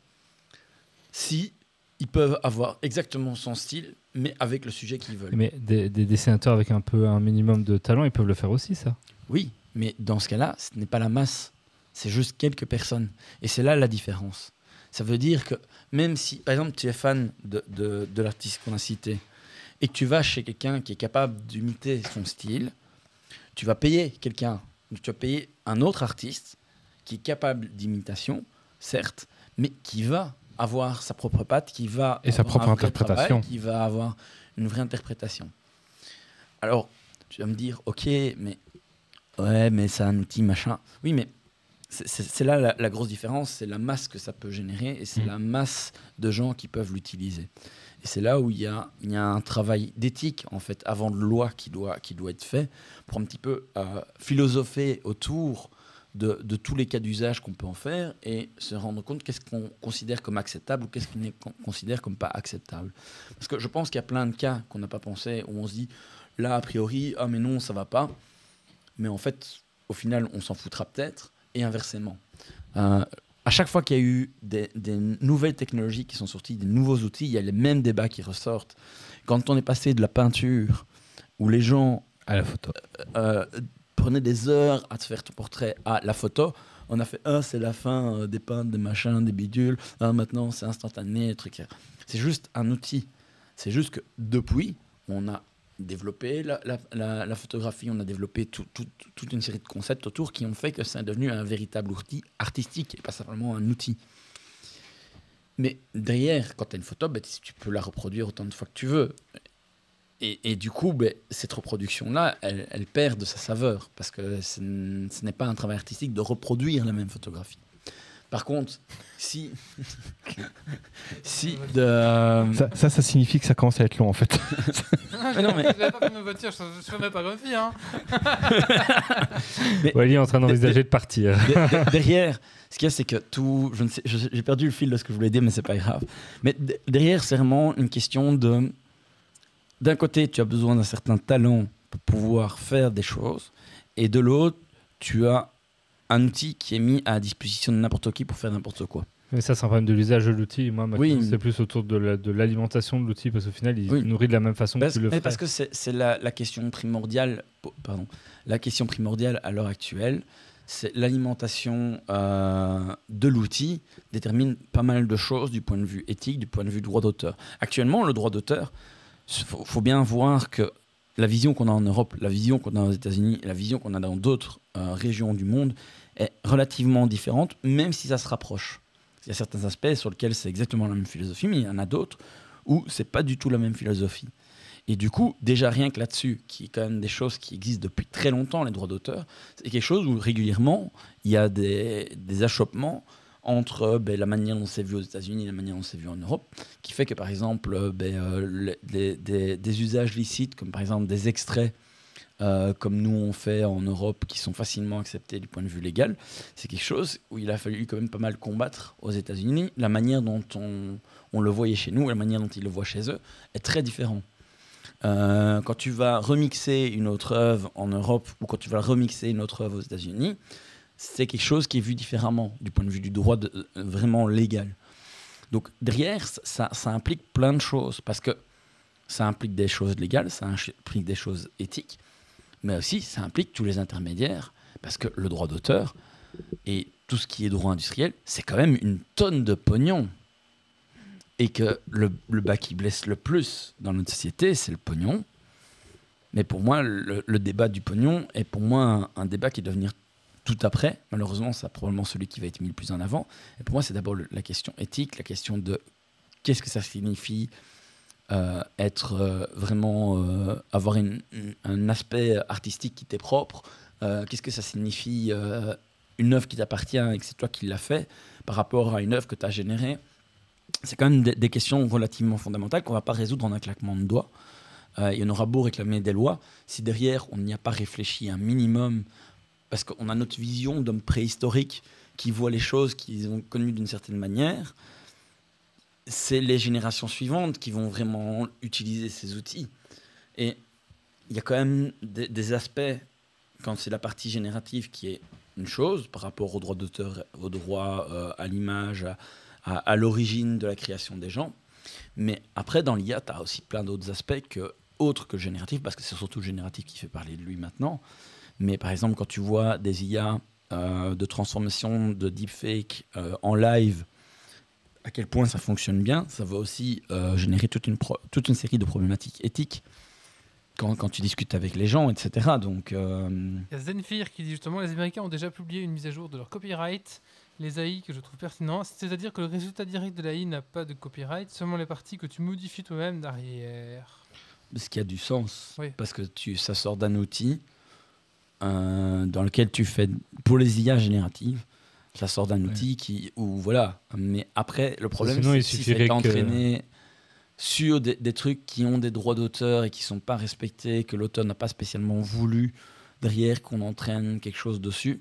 si ils peuvent avoir exactement son style, mais avec le sujet qu'ils veulent? Mais des, des dessinateurs avec un peu un minimum de talent, ils peuvent le faire aussi, ça. Oui, mais dans ce cas-là, ce n'est pas la masse, c'est juste quelques personnes. Et c'est là la différence. Ça veut dire que même si, par exemple, tu es fan de, de, de l'artiste qu'on a cité, et que tu vas chez quelqu'un qui est capable d'imiter son style, tu vas payer quelqu'un, tu vas payer un autre artiste qui est capable d'imitation, certes, mais qui va avoir sa propre patte, qui va Et sa avoir propre interprétation. travail, qui va avoir une vraie interprétation. Alors, tu vas me dire, ok, mais ouais, mais c'est un outil machin. Oui, mais c'est- là la, la grosse différence, c'est la masse que ça peut générer et c'est Mm. la masse de gens qui peuvent l'utiliser. Et c'est là où il y a, y a un travail d'éthique, en fait, avant de loi qui doit, qui doit être fait, pour un petit peu euh, philosopher autour de, tous les cas d'usage qu'on peut en faire et se rendre compte qu'est-ce qu'on considère comme acceptable ou qu'est-ce qu'on est- qu'on considère comme pas acceptable. Parce que je pense qu'il y a plein de cas qu'on n'a pas pensé, où on se dit, là, a priori, ah mais non, ça va pas. Mais en fait, au final, on s'en foutra peut-être, et inversement. Euh, à chaque fois qu'il y a eu des, des nouvelles technologies qui sont sorties, des nouveaux outils, il y a les mêmes débats qui ressortent. Quand on est passé de la peinture, où les gens À la photo. euh, prenaient des heures à te faire ton portrait, à la photo, on a fait ah c'est la fin euh, des peintres, des machins, des bidules. Ah, maintenant c'est instantané, truc. C'est juste un outil. C'est juste que depuis, on a développé la, la- photographie, on a développé tout- tout- toute une série de concepts autour qui ont fait que c'est devenu un véritable outil artistique et pas simplement un outil. Mais derrière, quand tu as une photo, ben, tu peux la reproduire autant de fois que tu veux. Et, et du coup, ben, cette reproduction-là, elle, elle perd de sa saveur, parce que ce n'est pas un travail artistique de reproduire la même photographie. Par contre, si... si de... euh, Ça, ça, ça signifie que ça commence à être long en fait. Mais non, mais- pas de ma voiture, je ne ferais pas Grumpy, hein. Wally est en train d'envisager de partir. de- de- derrière, ce qu'il y a, c'est que tout... je ne sais- je- J'ai perdu le fil de ce que je voulais dire, mais c'est pas grave. Mais de- derrière, c'est vraiment une question de... D'un côté, tu as besoin d'un certain talent pour pouvoir faire des choses, et de l'autre, tu as un outil qui est mis à disposition de n'importe qui pour faire n'importe quoi. Mais ça, c'est un problème de l'usage de l'outil. Moi, ma Oui. question, c'est plus autour de la- de l'alimentation de l'outil, parce qu'au final, il Oui. nourrit de la même façon Parce, que tu le ferais. parce que c'est la, la question primordiale, pardon, la question primordiale à l'heure actuelle, c'est l'alimentation euh, de l'outil détermine pas mal de choses du point de vue éthique, du point de vue droit d'auteur. Actuellement, le droit d'auteur, il faut, faut bien voir que la vision qu'on a en Europe, la vision qu'on a aux États-Unis la vision qu'on a dans d'autres euh, régions du monde relativement différente, même si ça se rapproche. Il y a certains aspects sur lesquels c'est exactement la même philosophie, mais il y en a d'autres où c'est pas du tout la même philosophie. Et du coup, déjà rien que là-dessus, qui est quand même des choses qui existent depuis très longtemps, les droits d'auteur, c'est quelque chose où régulièrement il y a des, achoppements entre ben, la manière dont c'est vu aux États-Unis et la manière dont c'est vu en Europe, qui fait que par exemple ben, euh, des usages licites, comme par exemple des extraits, euh, comme nous on fait en Europe, qui sont facilement acceptés du point de vue légal, c'est quelque chose où il a fallu quand même pas mal combattre aux États-Unis. La manière dont on, le voyait chez nous la manière dont ils le voient chez eux est très différent. Euh, quand tu vas remixer une autre œuvre en Europe ou quand tu vas remixer une autre œuvre aux États-Unis, c'est quelque chose qui est vu différemment du point de vue du droit euh, vraiment légal. Donc derrière, ça implique plein de choses parce que ça implique des choses légales, ça implique des choses éthiques, mais aussi ça implique tous les intermédiaires parce que le droit d'auteur et tout ce qui est droit industriel, c'est quand même une tonne de pognon. Et que le, le bas qui blesse le plus dans notre société, c'est le pognon. Mais pour moi, le, débat du pognon est pour moi un, un débat qui doit venir tout après. Malheureusement, c'est probablement celui qui va être mis le plus en avant. Et pour moi, c'est d'abord la question éthique, la question de qu'est-ce que ça signifie euh, être euh, vraiment euh, avoir un aspect artistique qui t'est propre. Qu'est-ce que ça signifie une œuvre qui t'appartient et que c'est toi qui l'as fait par rapport à une œuvre que tu as générée. C'est quand même des, questions relativement fondamentales qu'on va pas résoudre en un claquement de doigts. Et on aura beau réclamer des lois, si derrière on n'y a pas réfléchi un minimum, parce qu'on a notre vision d'homme préhistorique qui voit les choses qu'ils ont connues d'une certaine manière, c'est les générations suivantes qui vont vraiment utiliser ces outils. Et il y a quand même des, aspects, quand c'est la partie générative qui est une chose par rapport au droit d'auteur, au droit euh, à l'image, à l'origine de la création des gens. Mais après, dans l'IA, tu as aussi plein d'autres aspects que, autres que le génératif, parce que c'est surtout le génératif qui fait parler de lui maintenant. Mais par exemple, quand tu vois des IA euh, de transformation de deepfake euh, en live, à quel point ça fonctionne bien, ça va aussi euh, générer toute une, pro- toute une série de problématiques éthiques quand, quand tu discutes avec les gens, etc. Donc, euh, Il y a Zenfir qui dit justement les Américains ont déjà publié une mise à jour de leur copyright, les AI que je trouve pertinent. C'est-à-dire que le résultat direct de l'AI n'a pas de copyright, seulement les parties que tu modifies toi-même derrière. ce qui a du sens, Oui. parce que tu, ça sort d'un outil euh, dans lequel tu fais, pour les IA génératives, ça sort d'un outil qui, où voilà. Mais après, le problème, c'est que si ça suffirait est que- entraîné sur des, des trucs qui ont des droits d'auteur et qui sont pas respectés, que l'auteur n'a pas spécialement voulu derrière qu'on entraîne quelque chose dessus.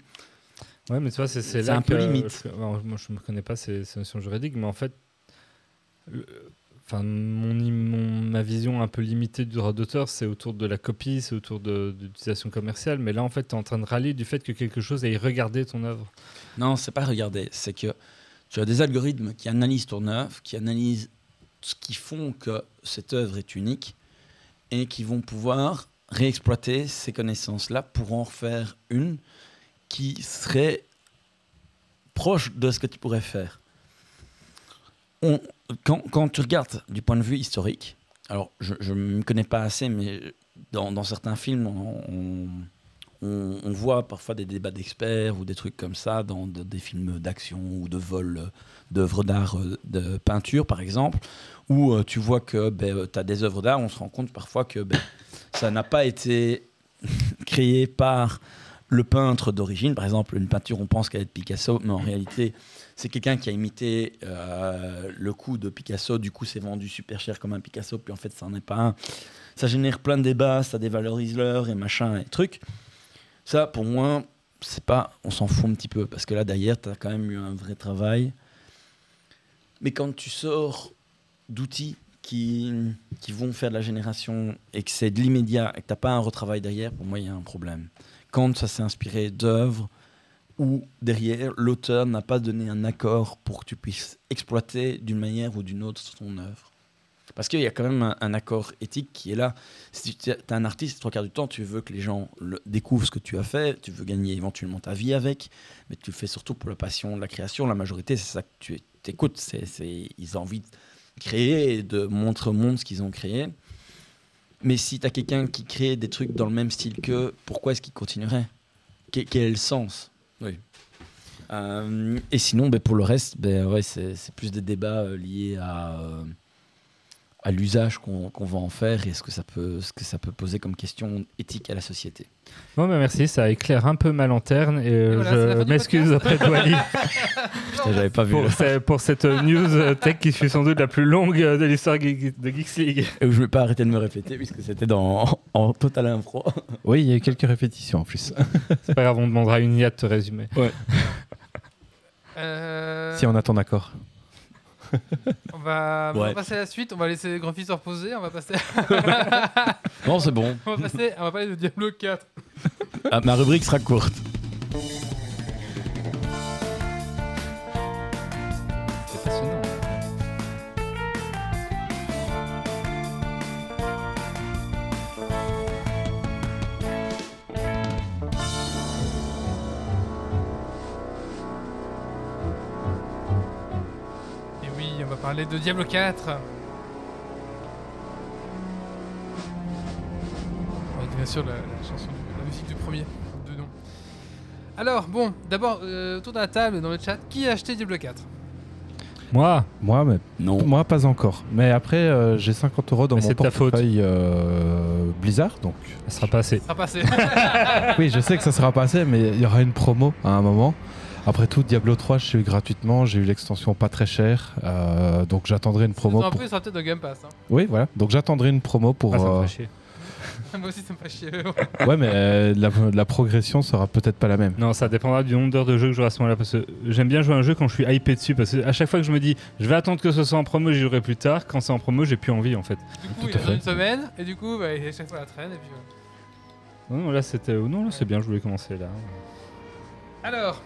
Ouais, mais tu vois, c'est c'est C'est là un peu limite. moi, je ne connais pas ces, ces notions juridiques, mais en fait, enfin, mon, ma vision un peu limitée du droit d'auteur, c'est autour de la copie, c'est autour de l'utilisation commerciale. Mais là, en fait, tu es en train de râler du fait que quelque chose aille regarder ton œuvre. Non, c'est pas regarder, c'est que tu as des algorithmes qui analysent ton œuvre, qui analysent ce qui font que cette œuvre est unique et qui vont pouvoir réexploiter ces connaissances-là pour en refaire une qui serait proche de ce que tu pourrais faire. On- quand, tu regardes du point de vue historique, alors je ne me connais pas assez, mais dans, certains films, on- voit parfois des débats d'experts ou des trucs comme ça dans de- des films d'action ou de vol euh, d'œuvres d'art, euh, de peinture par exemple, où euh, tu vois que tu as des œuvres d'art, on se rend compte parfois que ben, ça n'a pas été créé par le peintre d'origine. Par exemple, une peinture, on pense qu'elle est de Picasso, mais en réalité, c'est quelqu'un qui a imité euh, le coup de Picasso. Du coup, c'est vendu super cher comme un Picasso, puis en fait, ça n'en est pas un. Ça génère plein de débats, ça dévalorise l'heure et machin et trucs. Ça, pour moi, c'est pas. On s'en fout un petit peu, parce que là, derrière, tu as quand même eu un vrai travail. Mais quand tu sors d'outils qui, qui vont faire de la génération et que c'est de l'immédiat et que tu n'as pas un retravail derrière, pour moi, il y a un problème. Quand ça s'est inspiré d'œuvres où derrière, l'auteur n'a pas donné un accord pour que tu puisses exploiter d'une manière ou d'une autre ton œuvre. Parce qu'il y a quand même un, accord éthique qui est là. Si tu es un artiste, trois quarts du temps, tu veux que les gens découvrent ce que tu as fait, tu veux gagner éventuellement ta vie avec, mais tu le fais surtout pour la passion la création. La majorité, c'est ça que tu écoutes. Ils ont envie de créer et de montrer au monde ce qu'ils ont créé. Mais si tu as quelqu'un qui crée des trucs dans le même style qu'eux, pourquoi est-ce qu'il continuerait? Quel quel est le sens? Oui. Euh, et sinon, ben, pour le reste, ben, ouais, c'est c'est plus des débats euh, liés à, euh, à l'usage qu'on qu'on va en faire et ce que, ça peut, ce que ça peut poser comme question éthique à la société. Bon, bah, merci, ça éclaire un peu ma lanterne et euh, Et voilà, je m'excuse auprès de Wally Putain, j'avais pas vu. pour, ce- pour cette news tech qui fut sans doute la plus longue de l'histoire de Geeks League. Et où je ne vais pas arrêter de me répéter puisque c'était dans, en, en total impro. Oui, il y a eu quelques répétitions en plus. C'est pas grave, on demandera à une IA de te résumer. Euh, si on a ton accord. on, va, on va Ouais. passer à la suite. On va laisser les grands fils se reposer. On va passer. Non, c'est bon. on va passer. On va parler de Diablo 4. Ah, ma rubrique sera courte. Parler de Diablo 4. Avec bien sûr la, la chanson, la musique du premier de nom. Alors, bon, d'abord, euh, autour de la table, dans le chat, qui a acheté Diablo 4 Moi, Moi, mais Non. moi pas encore. Mais après, euh, j'ai 50 euros dans Mais mon c'est de ta faute. portefeuille euh, Blizzard, donc ça sera pas assez. Ça sera passé. oui, je sais que ça sera passé, mais il y aura une promo à un moment. Après tout, Diablo 3, je l'ai eu gratuitement, j'ai eu l'extension pas très chère, euh, donc j'attendrai une promo. Pour... sera peut-être dans Game Pass. hein. Oui, voilà. Donc j'attendrai une promo pour. Ah, ça me euh, fait chier. Moi aussi, ça me fait chier. Ouais, mais euh, la, la progression sera peut-être pas la même. Non, ça dépendra du nombre d'heures de jeu que j'aurai à ce moment-là. Parce que j'aime bien jouer à un jeu quand je suis hypé dessus. Parce que à chaque fois que je me dis, je vais attendre que ce soit en promo, j'y jouerai plus tard. Quand c'est en promo, j'ai plus envie en fait. Du coup, Tout il à a dans fait. une semaine, et du coup, bah, il est à chaque fois à la traîne. Et puis, voilà. Non, là c'était. Non, là c'est bien, je voulais commencer là. Alors,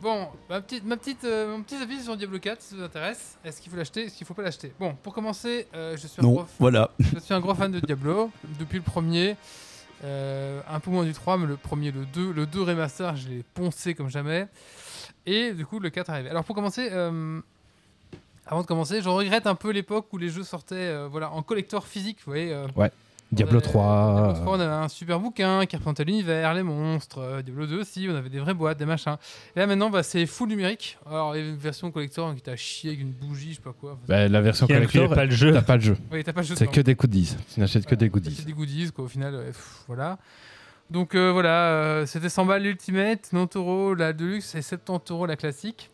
bon, ma petite, ma petite, euh, mon petit avis sur Diablo 4, si ça vous intéresse. Est-ce qu'il faut l'acheter? Est-ce qu'il faut pas l'acheter? Bon, pour commencer, euh, je, suis un gros, voilà. je suis un gros fan de Diablo depuis le premier. Euh, un peu moins du 3, mais le premier, le 2, le 2 remaster, je l'ai poncé comme jamais. Et du coup, le 4 arrivé. Alors, pour commencer, avant de commencer, je regrette un peu l'époque où les jeux sortaient voilà, en collector physique. Vous voyez, euh, Diablo on avait- 3. Diablo euh, 3, on avait un super bouquin qui représentait l'univers, les monstres. euh, Diablo 2 aussi, on avait des vraies boîtes, des machins. Et là maintenant, bah, c'est full numérique. Alors, il y avait une version collector qui t'a chié avec une bougie, je sais pas quoi. Bah, la version collector, pas le jeu. t'as pas le jeu. oui, t'as pas le jeu C'est que des goodies. Tu n'achètes que des goodies. C'est des goodies, quoi, au final. ouais, pff, voilà. Donc euh, voilà, euh, c'était 100 balles l'Ultimate, 90 euros la Deluxe et 70 euros la classique.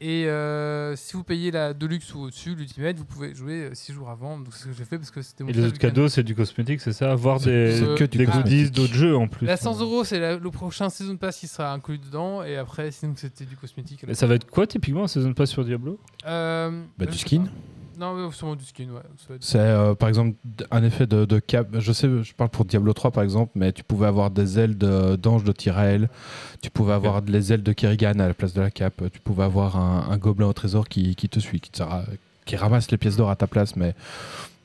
Et euh, si vous payez la Deluxe ou au-dessus, l'Ultimate, vous pouvez jouer 6 jours avant. Donc c'est ce que j'ai fait parce que c'était mon Et les autres cadeaux, c'est du cosmétique, c'est ça? Voir des, que des goodies d'autres jeux en plus. La 100 euros, c'est la- le prochain Season Pass qui sera inclus dedans. Et après, sinon, c'était du cosmétique. Mais ça va être quoi typiquement un Season Pass sur Diablo? Euh, Bah, je du sais skin. pas. Non, mais sûrement du skin, ouais. C'est euh, par exemple un effet de, de cap. Je sais, je parle pour Diablo 3 par exemple, mais tu pouvais avoir des ailes de- d'ange de, Tyrael. Tu pouvais avoir les ailes de Kerrigan à la place de la cape. Tu pouvais avoir un, un gobelin au trésor qui, qui te suit, qui, te ra- qui ramasse les pièces d'or à ta place. Mais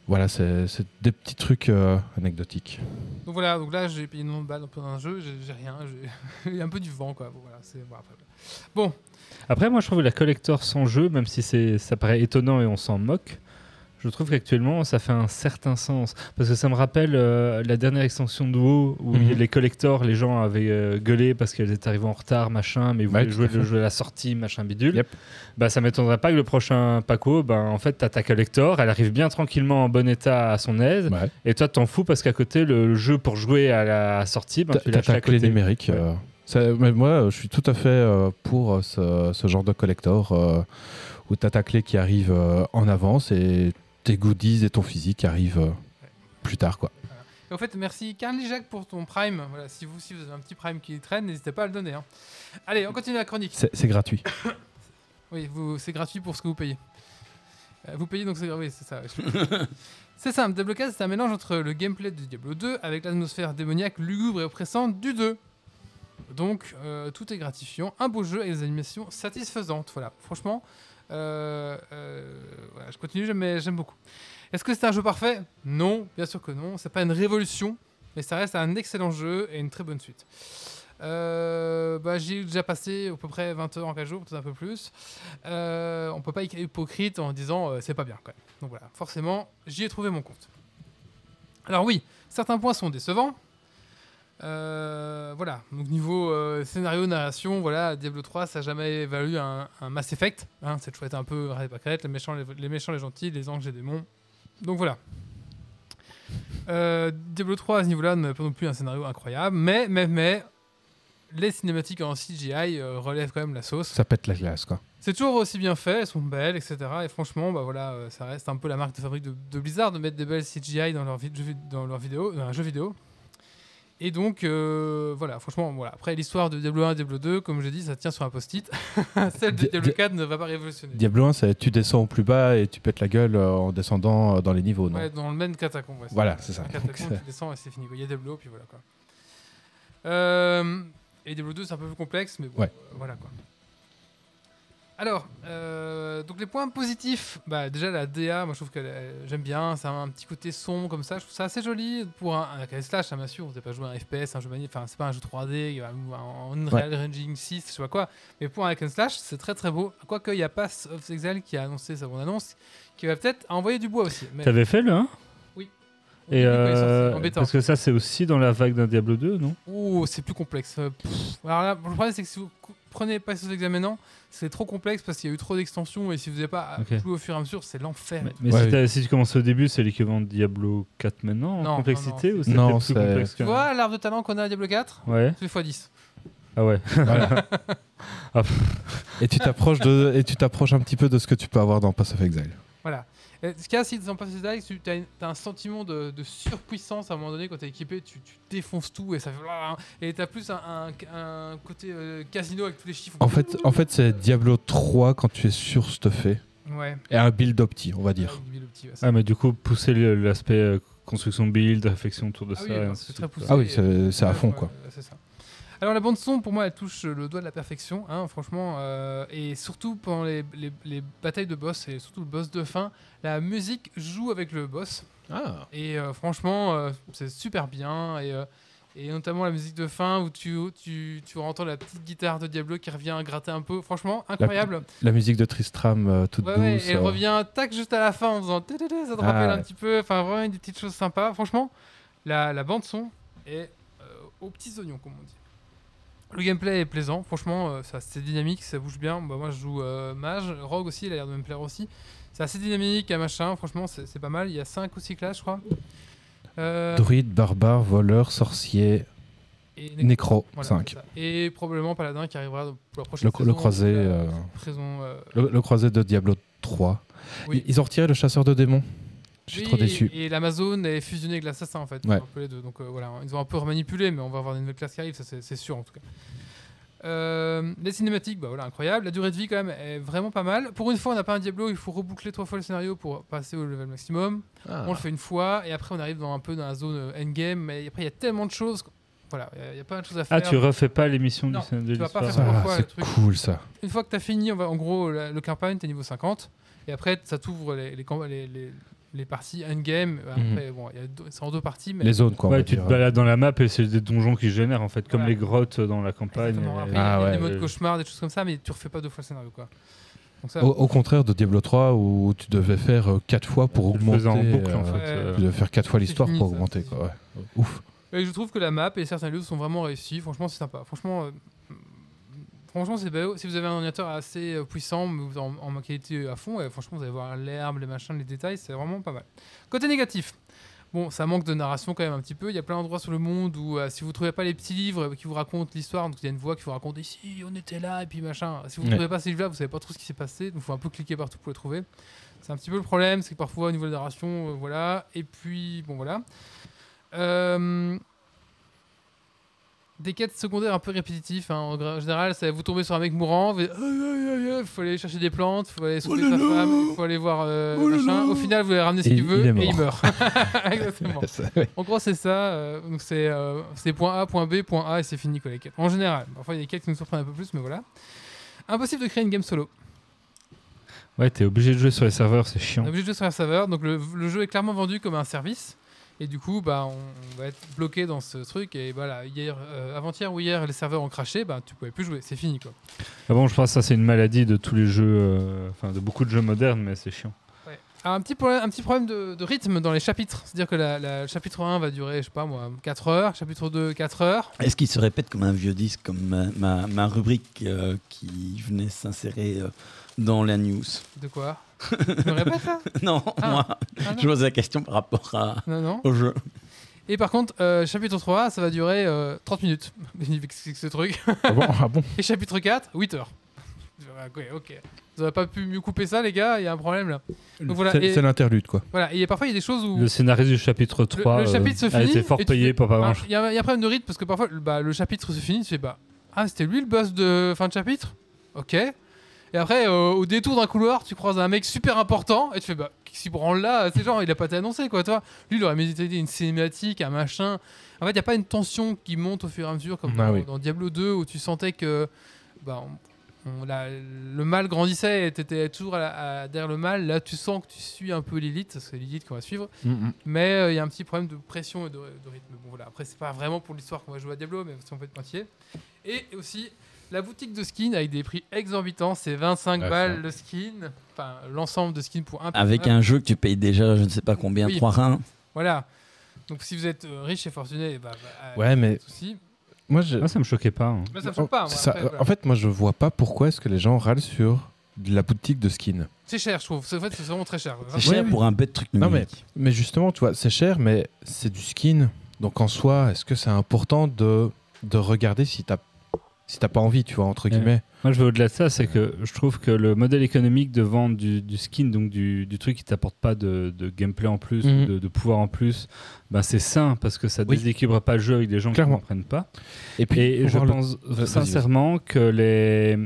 voilà, c'est des petits trucs euh, anecdotiques. Donc voilà, donc là, j'ai payé 90 balles dans un jeu, j'ai rien. j'ai- Il y a un peu du vent, quoi. Bon, voilà, c'est bon, après. Bon, Après, moi je trouve la collector sans jeu, même si c'est ça paraît étonnant et on s'en moque, je trouve qu'actuellement ça fait un certain sens. Parce que ça me rappelle euh, la dernière extension de WoW où Mhm. les collectors, les gens avaient euh, gueulé parce qu'elles étaient arrivées en retard, machin, mais voulaient tout jouer le jeu à la sortie, machin bidule. Yep. Bah, ça m'étonnerait pas que le prochain Paco, ben en fait, t'as ta collector, elle arrive bien tranquillement en bon état à son aise, Ouais. et toi t'en fous parce qu'à côté, le, jeu pour jouer à la sortie, T'as tu l'achètes à ta clé côté. numérique. Euh, mais moi, je suis tout à fait euh, pour euh, ce, ce genre de collector euh, où tu as ta clé qui arrive en avance et tes goodies et ton physique arrivent plus tard. quoi. Et au fait, merci Carly Jacques pour ton Prime. Voilà, si vous, si vous avez un petit Prime qui traîne, n'hésitez pas à le donner. hein. Allez, on continue la chronique. C'est c'est gratuit. Oui, vous- c'est gratuit pour ce que vous payez. Euh, vous payez donc c'est oui, c'est ça. c'est simple, Diablo 4, c'est un mélange entre le gameplay de Diablo 2 avec l'atmosphère démoniaque, lugubre et oppressante du 2. Donc, euh, tout est gratifiant. Un beau jeu avec des animations satisfaisantes. Voilà, franchement, euh, euh, je continue, j'aime beaucoup. Est-ce que c'est un jeu parfait? Non, bien sûr que non. C'est pas une révolution, mais ça reste un excellent jeu et une très bonne suite. Bah, J'ai déjà passé à peu près 20 heures en 4 jours, peut-être un peu plus. On peut pas être hypocrite en disant c'est pas bien quand même. Donc voilà, forcément, j'y ai trouvé mon compte. Alors oui, certains points sont décevants. Euh, voilà, donc niveau euh, scénario, narration, voilà, Diablo 3, ça n'a jamais valu un, un Mass Effect. Hein, c'est toujours été un peu les méchants, les, les méchants, les gentils, les anges, les démons. Donc voilà. Euh, Diablo 3 à ce niveau-là n'a pas non plus un scénario incroyable, mais, mais, mais, les cinématiques en CGI relèvent quand même la sauce. Ça pète la glace, quoi. C'est toujours aussi bien fait, elles sont belles, etc. Et franchement, bah voilà, ça reste un peu la marque de fabrique de, de Blizzard de mettre des belles CGI dans leur, vid- jeu vid- dans leur vidéo, dans un jeu vidéo. Et donc, euh, voilà, franchement, voilà. Après, l'histoire de Diablo 1 et Diablo 2, comme j'ai dit, ça tient sur un post-it. Celle de Di- Diablo Di- 4 ne va pas révolutionner. Diablo 1, c'est tu descends au plus bas et tu pètes la gueule euh, en descendant euh, dans les niveaux, non Ouais, dans le même catacombe. ouais, Voilà, c'est ça. Catacombe, tu descends et c'est fini. Il y a Diablo, puis voilà quoi. Euh, et Diablo 2, c'est un peu plus complexe, mais bon, Ouais. voilà quoi. Alors, euh, donc les points positifs, bah déjà la DA, moi je trouve que j'aime bien, ça a un petit côté sombre comme ça, je trouve ça assez joli pour un, un hack slash, hein, bien sûr, vous n'avez pas joué à un FPS, un jeu magnifique, enfin c'est pas un jeu 3D, ou un- en Unreal Engine 6, je sais pas quoi, mais pour un hack and slash, c'est très très beau, quoique il y a Pass of Exile qui a annoncé sa bande annonce, qui va peut-être envoyer du bois aussi. Mais T'avais fait le 1 au Et début, quand il est sorti, euh, parce que ça, c'est aussi dans la vague d'un Diablo 2, non? Oh, c'est plus complexe. Pff. Alors là, le problème, c'est que si vous prenez pas ces examinants, c'est trop complexe parce qu'il y a eu trop d'extensions et si vous n'avez pas joué au fur et à mesure, c'est l'enfer. Mais, mais Ouais. si, tu commences au début, c'est l'équivalent de Diablo 4 maintenant en Non, complexité non, non, ou c'est plus complexe Tu vois l'arbre de talent qu'on a à Diablo 4 Ouais. C'est x10. Ah ouais. Voilà. et tu t'approches de et tu t'approches un petit peu de ce que tu peux avoir dans Pass of Exile. Voilà. Et ce qu'il y a, si dans Pass of Exile, tu as, un sentiment de, de surpuissance à un moment donné quand tu es équipé, tu, tu défonces tout et ça fait. Et tu as plus un, un- un côté euh, casino avec tous les chiffres. En fait, en fait, c'est Diablo 3 quand tu es surstuffé Ouais. et un build opti, on va dire. Ouais. Ah, mais du coup, pousser l'aspect euh, construction build, réflexion autour de Ah ça. oui, c'est très poussé. Ah oui, c'est à fond quoi. c'est ça. Alors la bande son, pour moi, elle touche le doigt de la perfection, hein, franchement, euh, et surtout pendant les, les- les batailles de boss et surtout le boss de fin, la musique joue avec le boss Ah. et euh, franchement, euh, c'est super bien et, et notamment la musique de fin où tu tu tu entends la petite guitare de Diablo qui revient gratter un peu, franchement incroyable. La musique de Tristram euh, toute Ouais, douce. elle euh, revient tac juste à la fin en faisant ça te Ah, rappelle un ouais. petit peu, enfin vraiment des petites choses sympas. Franchement, la, la bande son est euh, aux petits oignons comme on dit. Le gameplay est plaisant, franchement, euh, c'est dynamique, ça bouge bien. Bah, moi je joue euh, mage, rogue aussi, il a l'air de me plaire aussi. C'est assez dynamique, un machin, franchement c'est pas mal. Il y a 5 ou 6 classes, je crois. Euh, Druide, barbare, voleur, sorcier, et nécro, voilà, 5. c'est ça. Et probablement paladin qui arrivera pour la prochaine Le, saison. le croisé, euh, euh, le, le croisé de Diablo 3. oui. Ils ont retiré le chasseur de démons. Je suis Oui, trop déçu. Et l'Amazon est fusionné avec l'assassin en fait. Ouais. un peu les deux. Donc euh, voilà, ils ont un peu remanipulé, mais on va avoir des nouvelles classes qui arrivent, ça c'est sûr en tout cas. Euh, les cinématiques, bah voilà, incroyable. La durée de vie quand même est vraiment pas mal. Pour une fois, on n'a pas un Diablo, il faut reboucler trois fois le scénario pour passer au level maximum. Ah. On le fait une fois et après on arrive dans un peu dans la zone euh, endgame. Mais après il y a tellement de choses. Voilà, il y y, a pas de choses à faire. Ah, tu refais pas l'émission du Non, scén- de l'histoire. Ah, c'est cool ça. Une fois que tu as fini, on va, en gros, la- le campagne, tu es niveau 50. Et après, ça t'ouvre les, les, camp- les, les- les parties endgame. Après, bon, il y a deux- c'est en deux parties. Mais Les zones quoi. Ouais, tu te balades dans la map et c'est des donjons qui se génèrent en fait, comme Voilà. les grottes dans la campagne. Après, Ah il y a ouais. des modes cauchemar, des choses comme ça, mais tu refais pas deux fois le scénario. Quoi. Ça, Au, au contraire de Diablo 3 où tu devais faire 4 fois pour augmenter. faisais en boucle en euh, fait. Euh. Tu devais faire 4 fois l'histoire pour augmenter quoi. ouais. Ouf. Et je trouve que la map et certains lieux sont vraiment réussis. Franchement, c'est sympa. Franchement, euh, franchement c'est beau. Si vous avez un ordinateur assez euh, puissant, mais en, en qualité à fond, et franchement, vous allez voir l'herbe, les machins, les détails, c'est vraiment pas mal. Côté négatif. Bon, ça manque de narration quand même un petit peu. Il y a plein d'endroits sur le monde où, euh, si vous trouvez pas les petits livres qui vous racontent l'histoire, donc il y a une voix qui vous raconte ici, on était là, et puis machin. Si vous ne Ouais. trouvez pas ces livres-là, vous savez pas trop ce qui s'est passé, donc il faut un peu cliquer partout pour les trouver. C'est un petit peu le problème, c'est que parfois au niveau de la narration, euh, voilà. Et puis, bon, voilà. Euh, des quêtes secondaires un peu répétitifs. hein. En général, ça, vous tombez sur un mec mourant, vous faut aller chercher des plantes, faut aller sauver sa femme, il faut aller voir euh, machin. Au final, vous allez ramener ce qu'il il veut est et il meurt. Exactement. Ça, ouais. En gros, c'est ça. euh, donc c'est euh, point A, point B, point A et c'est fini quoi les quêtes. En général. Parfois, il y a des quêtes qui nous surprennent un peu plus, mais voilà. Impossible de créer une game solo. Ouais, t'es obligé de jouer sur les serveurs, c'est chiant. obligé de jouer sur un serveur, donc le, le jeu est clairement vendu comme un service. Et du coup, bah, on, on va être bloqué dans ce truc. Et voilà, hier, euh, avant-hier ou hier, les serveurs ont craché, bah, tu pouvais plus jouer, c'est fini quoi. Ah bon, je pense que ça c'est une maladie de tous les jeux, euh, enfin de beaucoup de jeux modernes, mais c'est chiant. Alors, un petit problème, un petit problème de, de rythme dans les chapitres. C'est-à-dire que la, la- le chapitre 1 va durer, je sais pas moi, 4 heures, chapitre 2, 4 heures. Est-ce qu'il se répète comme un vieux disque, comme ma, ma- ma rubrique euh, qui venait s'insérer euh, dans la news? De quoi? Répète là Non, Ah. moi, Ah, non. je pose la question par rapport à, Non, non. au jeu. Et par contre, euh, chapitre 3, ça va durer euh, 30 minutes. Ce truc. Ah bon, ah bon Et chapitre 4, 8 heures. Ok, ok. Vous aurez pas pu mieux couper ça, les gars, il y a un problème là. Donc voilà, C'est et- c'est l'interlude, quoi. Voilà, et parfois il y a des choses où. Le scénario du chapitre 3 le chapitre se euh, a finit, été fort payé fais- pour pas grand chose. Il y, a il y a un problème de rythme parce que parfois bah, le chapitre se finit, tu fais bah. Ah, c'était lui le boss de fin de chapitre? Ok. Et après, euh, au détour d'un couloir, tu croises un mec super important et tu fais bah. Qui s'y branle là C'est genre, il a pas été annoncé quoi, toi. Lui, il aurait médité une cinématique, un machin. En fait, il n'y a pas une tension qui monte au fur et à mesure comme Ah dans, oui. dans Diablo 2 où tu sentais que. Bah, on- on- la- le mal grandissait et t'étais toujours à la- à- derrière le mal. Là, tu sens que tu suis un peu l'élite, c'est l'élite qu'on va suivre. Mhm. Mais euh, il y a un petit problème de pression et de, de rythme. Bon voilà, après c'est pas vraiment pour l'histoire qu'on va jouer à Diablo, mais si on peut être pointillé. Et aussi la boutique de skins avec des prix exorbitants, c'est 25 Ah, balles ça. le skin, enfin l'ensemble de skins pour un Avec un jeu que tu payes déjà, je ne sais pas combien, Oui. 3 reins. Voilà. Donc si vous êtes euh, riche et fortuné, bah, bah, euh, Ouais, mais souci. moi, je... Moi, ça me choquait pas. hein. Mais ça me choque pas. moi, C'est ça. après, voilà. En fait, moi, je vois pas pourquoi est-ce que les gens râlent sur de la boutique de skins. C'est cher, je trouve. C'est- En fait, c'est vraiment très cher. C'est cher mais- pour un bête truc Non, numérique. Mais justement, tu vois, c'est cher, mais c'est du skin. Donc en soi, est-ce que c'est important de, de regarder si t'as si t'as pas envie, tu vois, entre Ouais. guillemets Moi, je vais au-delà de ça, c'est que je trouve que le modèle économique de vente du, du skin, donc du, du truc qui t'apporte pas de, de gameplay en plus, Mhm. de, de pouvoir en plus, bah, c'est sain parce que ça Oui. déséquilibre pas le jeu avec des gens Clairement. qui ne comprennent pas. Et puis, Et je le- pense sincèrement que les,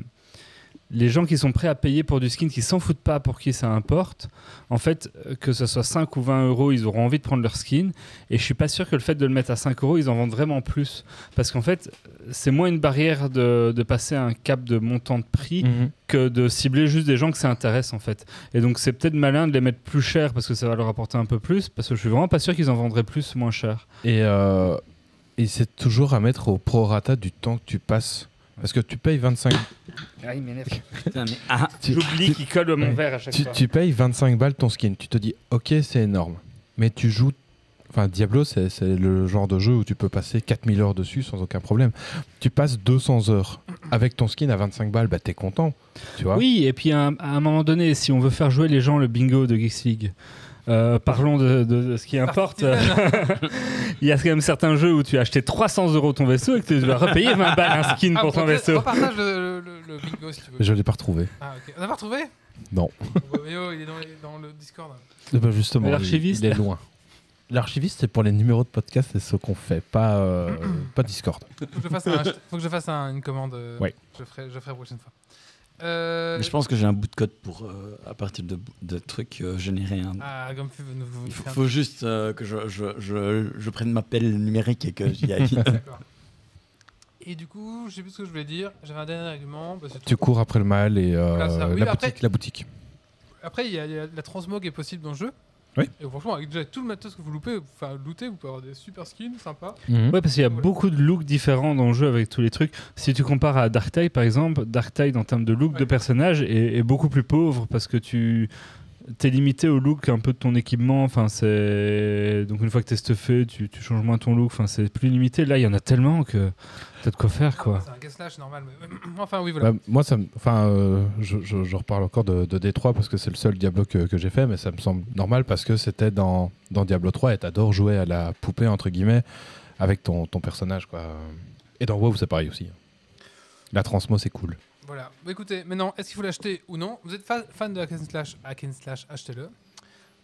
les gens qui sont prêts à payer pour du skin, qui s'en foutent pas pour qui ça importe, en fait, euh, que ce soit 5 ou 20 euros, ils auront envie de prendre leur skin. Et je suis pas sûr que le fait de le mettre à 5 euros, ils en vendent vraiment plus. Parce qu'en fait, c'est moins une barrière de, de passer un cap de montant de prix Mhm. que de cibler juste des gens que ça intéresse en fait. Et donc c'est peut-être malin de les mettre plus cher parce que ça va leur apporter un peu plus, parce que je suis vraiment pas sûr qu'ils en vendraient plus moins cher. Et, euh, et c'est toujours à mettre au prorata du temps que tu passes. Parce que tu payes 25, Putain, mais- ah, tu, J'oublie qu'ils collent mon Ouais. verre à chaque tu, fois. tu payes 25 balles ton skin. Tu te dis, ok, c'est énorme. Mais tu joues. Enfin, Diablo, c'est c'est le genre de jeu où tu peux passer 4000 heures dessus sans aucun problème. Tu passes 200 heures avec ton skin à 25 balles, bah t'es content. Tu vois Oui, et puis à un, à un moment donné, si on veut faire jouer les gens le bingo de Geeks League, euh, parlons de, de- de ce qui importe. Il y a quand même certains jeux où tu as acheté 300 euros ton vaisseau et que tu dois repayer 20 balles un skin Ah, pour ton on vaisseau. partage le, le- le bingo si tu veux. Je l'ai pas retrouvé. Ah, ok. On a pas retrouvé? Non. Bon, mais oh, il est dans, les- dans le Discord. Eh ben, justement, il- l'archiviste il est loin. L'archiviste, c'est pour les numéros de podcast, c'est ce qu'on fait, pas, euh, pas Discord. Faut que je fasse, un- faut que je fasse un- une commande. euh, Ouais. Je ferai, je ferai la prochaine fois. Euh, mais je pense que j'ai un bout de code pour, euh, à partir de, de trucs, euh, générer un. Ah, comme vous- Il faut, juste euh, que je, je, je, je prenne ma pelle numérique et que j'y aille. Et du coup, je sais plus ce que je voulais dire. J'avais un dernier argument. bah, Tu cours après le mal et euh, Voilà, ça. Oui, la, après- boutique, la boutique. Après, il y, a- il y a la transmog est possible dans le jeu. Oui. Et franchement, avec déjà tout le matos que vous loupez, enfin looter, vous pouvez avoir des super skins sympas. Mhm. Ouais, parce qu'il y a Voilà. beaucoup de looks différents dans le jeu avec tous les trucs. Si tu compares à Dark Tide, par exemple, Dark Tide en termes de look Ouais. de personnage est, est beaucoup plus pauvre parce que tu es limité au look un peu de ton équipement. Enfin, c'est donc une fois que t'es stuffé, tu, tu changes moins ton look. Enfin, c'est plus limité. Là, il y en a tellement que t'as de quoi faire, quoi. C'est un gas slash normal. Mais... enfin, oui, voilà. Bah, moi, ça me- enfin, euh, je, je- je reparle encore de, de D3 parce que c'est le seul Diablo que, que j'ai fait, mais ça me semble normal parce que c'était dans, dans Diablo 3 et t'adores jouer à la poupée, entre guillemets, avec ton, ton personnage. Quoi. Et dans WoW, c'est pareil aussi. La transmo, c'est cool. Voilà. Bah, écoutez, maintenant, est-ce qu'il faut l'acheter ou non? Vous êtes fa- fan de hack slash, slash, achetez-le.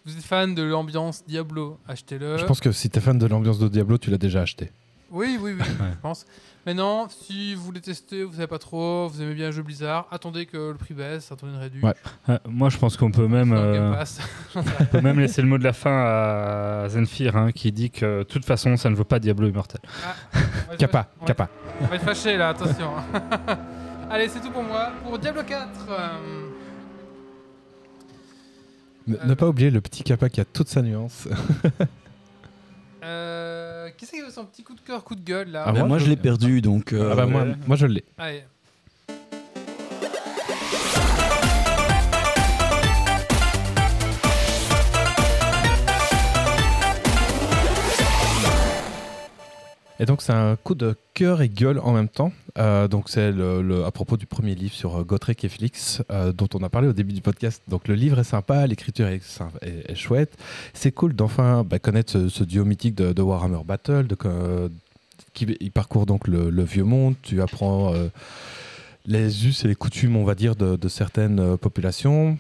Vous êtes fan de l'ambiance Diablo, achetez-le. Je pense que si t'es fan de l'ambiance de Diablo, tu l'as déjà acheté. Oui, oui, oui, je pense. Maintenant, si vous voulez tester, vous savez pas trop, vous aimez bien le jeu Blizzard, attendez que le prix baisse, attendez une réduction. Ouais. Euh, moi, je pense qu'on peut même, euh, on peut même laisser le mot de la fin à Zenfir, hein, qui dit que de toute façon, ça ne vaut pas Diablo Immortel. Ah, Kappa, fâché- on va Kappa. être- On va être fâché là, attention. Allez, c'est tout pour moi. Pour Diablo 4. euh, Ne, Euh, ne pas oublier le petit kappa qui a toute sa nuance. Euh, qui c'est qui a son petit coup de cœur, coup de gueule là Ah, Ben, moi, je- je l'ai perdu, donc. euh, ah bah moi, moi je l'ai. Allez. Et donc c'est un coup de cœur et gueule en même temps. Euh, donc c'est le, à propos du premier livre sur euh, Gotrek et Félix euh, dont on a parlé au début du podcast. Donc le livre est sympa, l'écriture est, chouette. C'est cool d'enfin bah, connaître ce, duo mythique de, Warhammer Battle, euh, qui parcourt donc le, vieux monde. Tu apprends les us et les coutumes, on va dire, de, de certaines populations.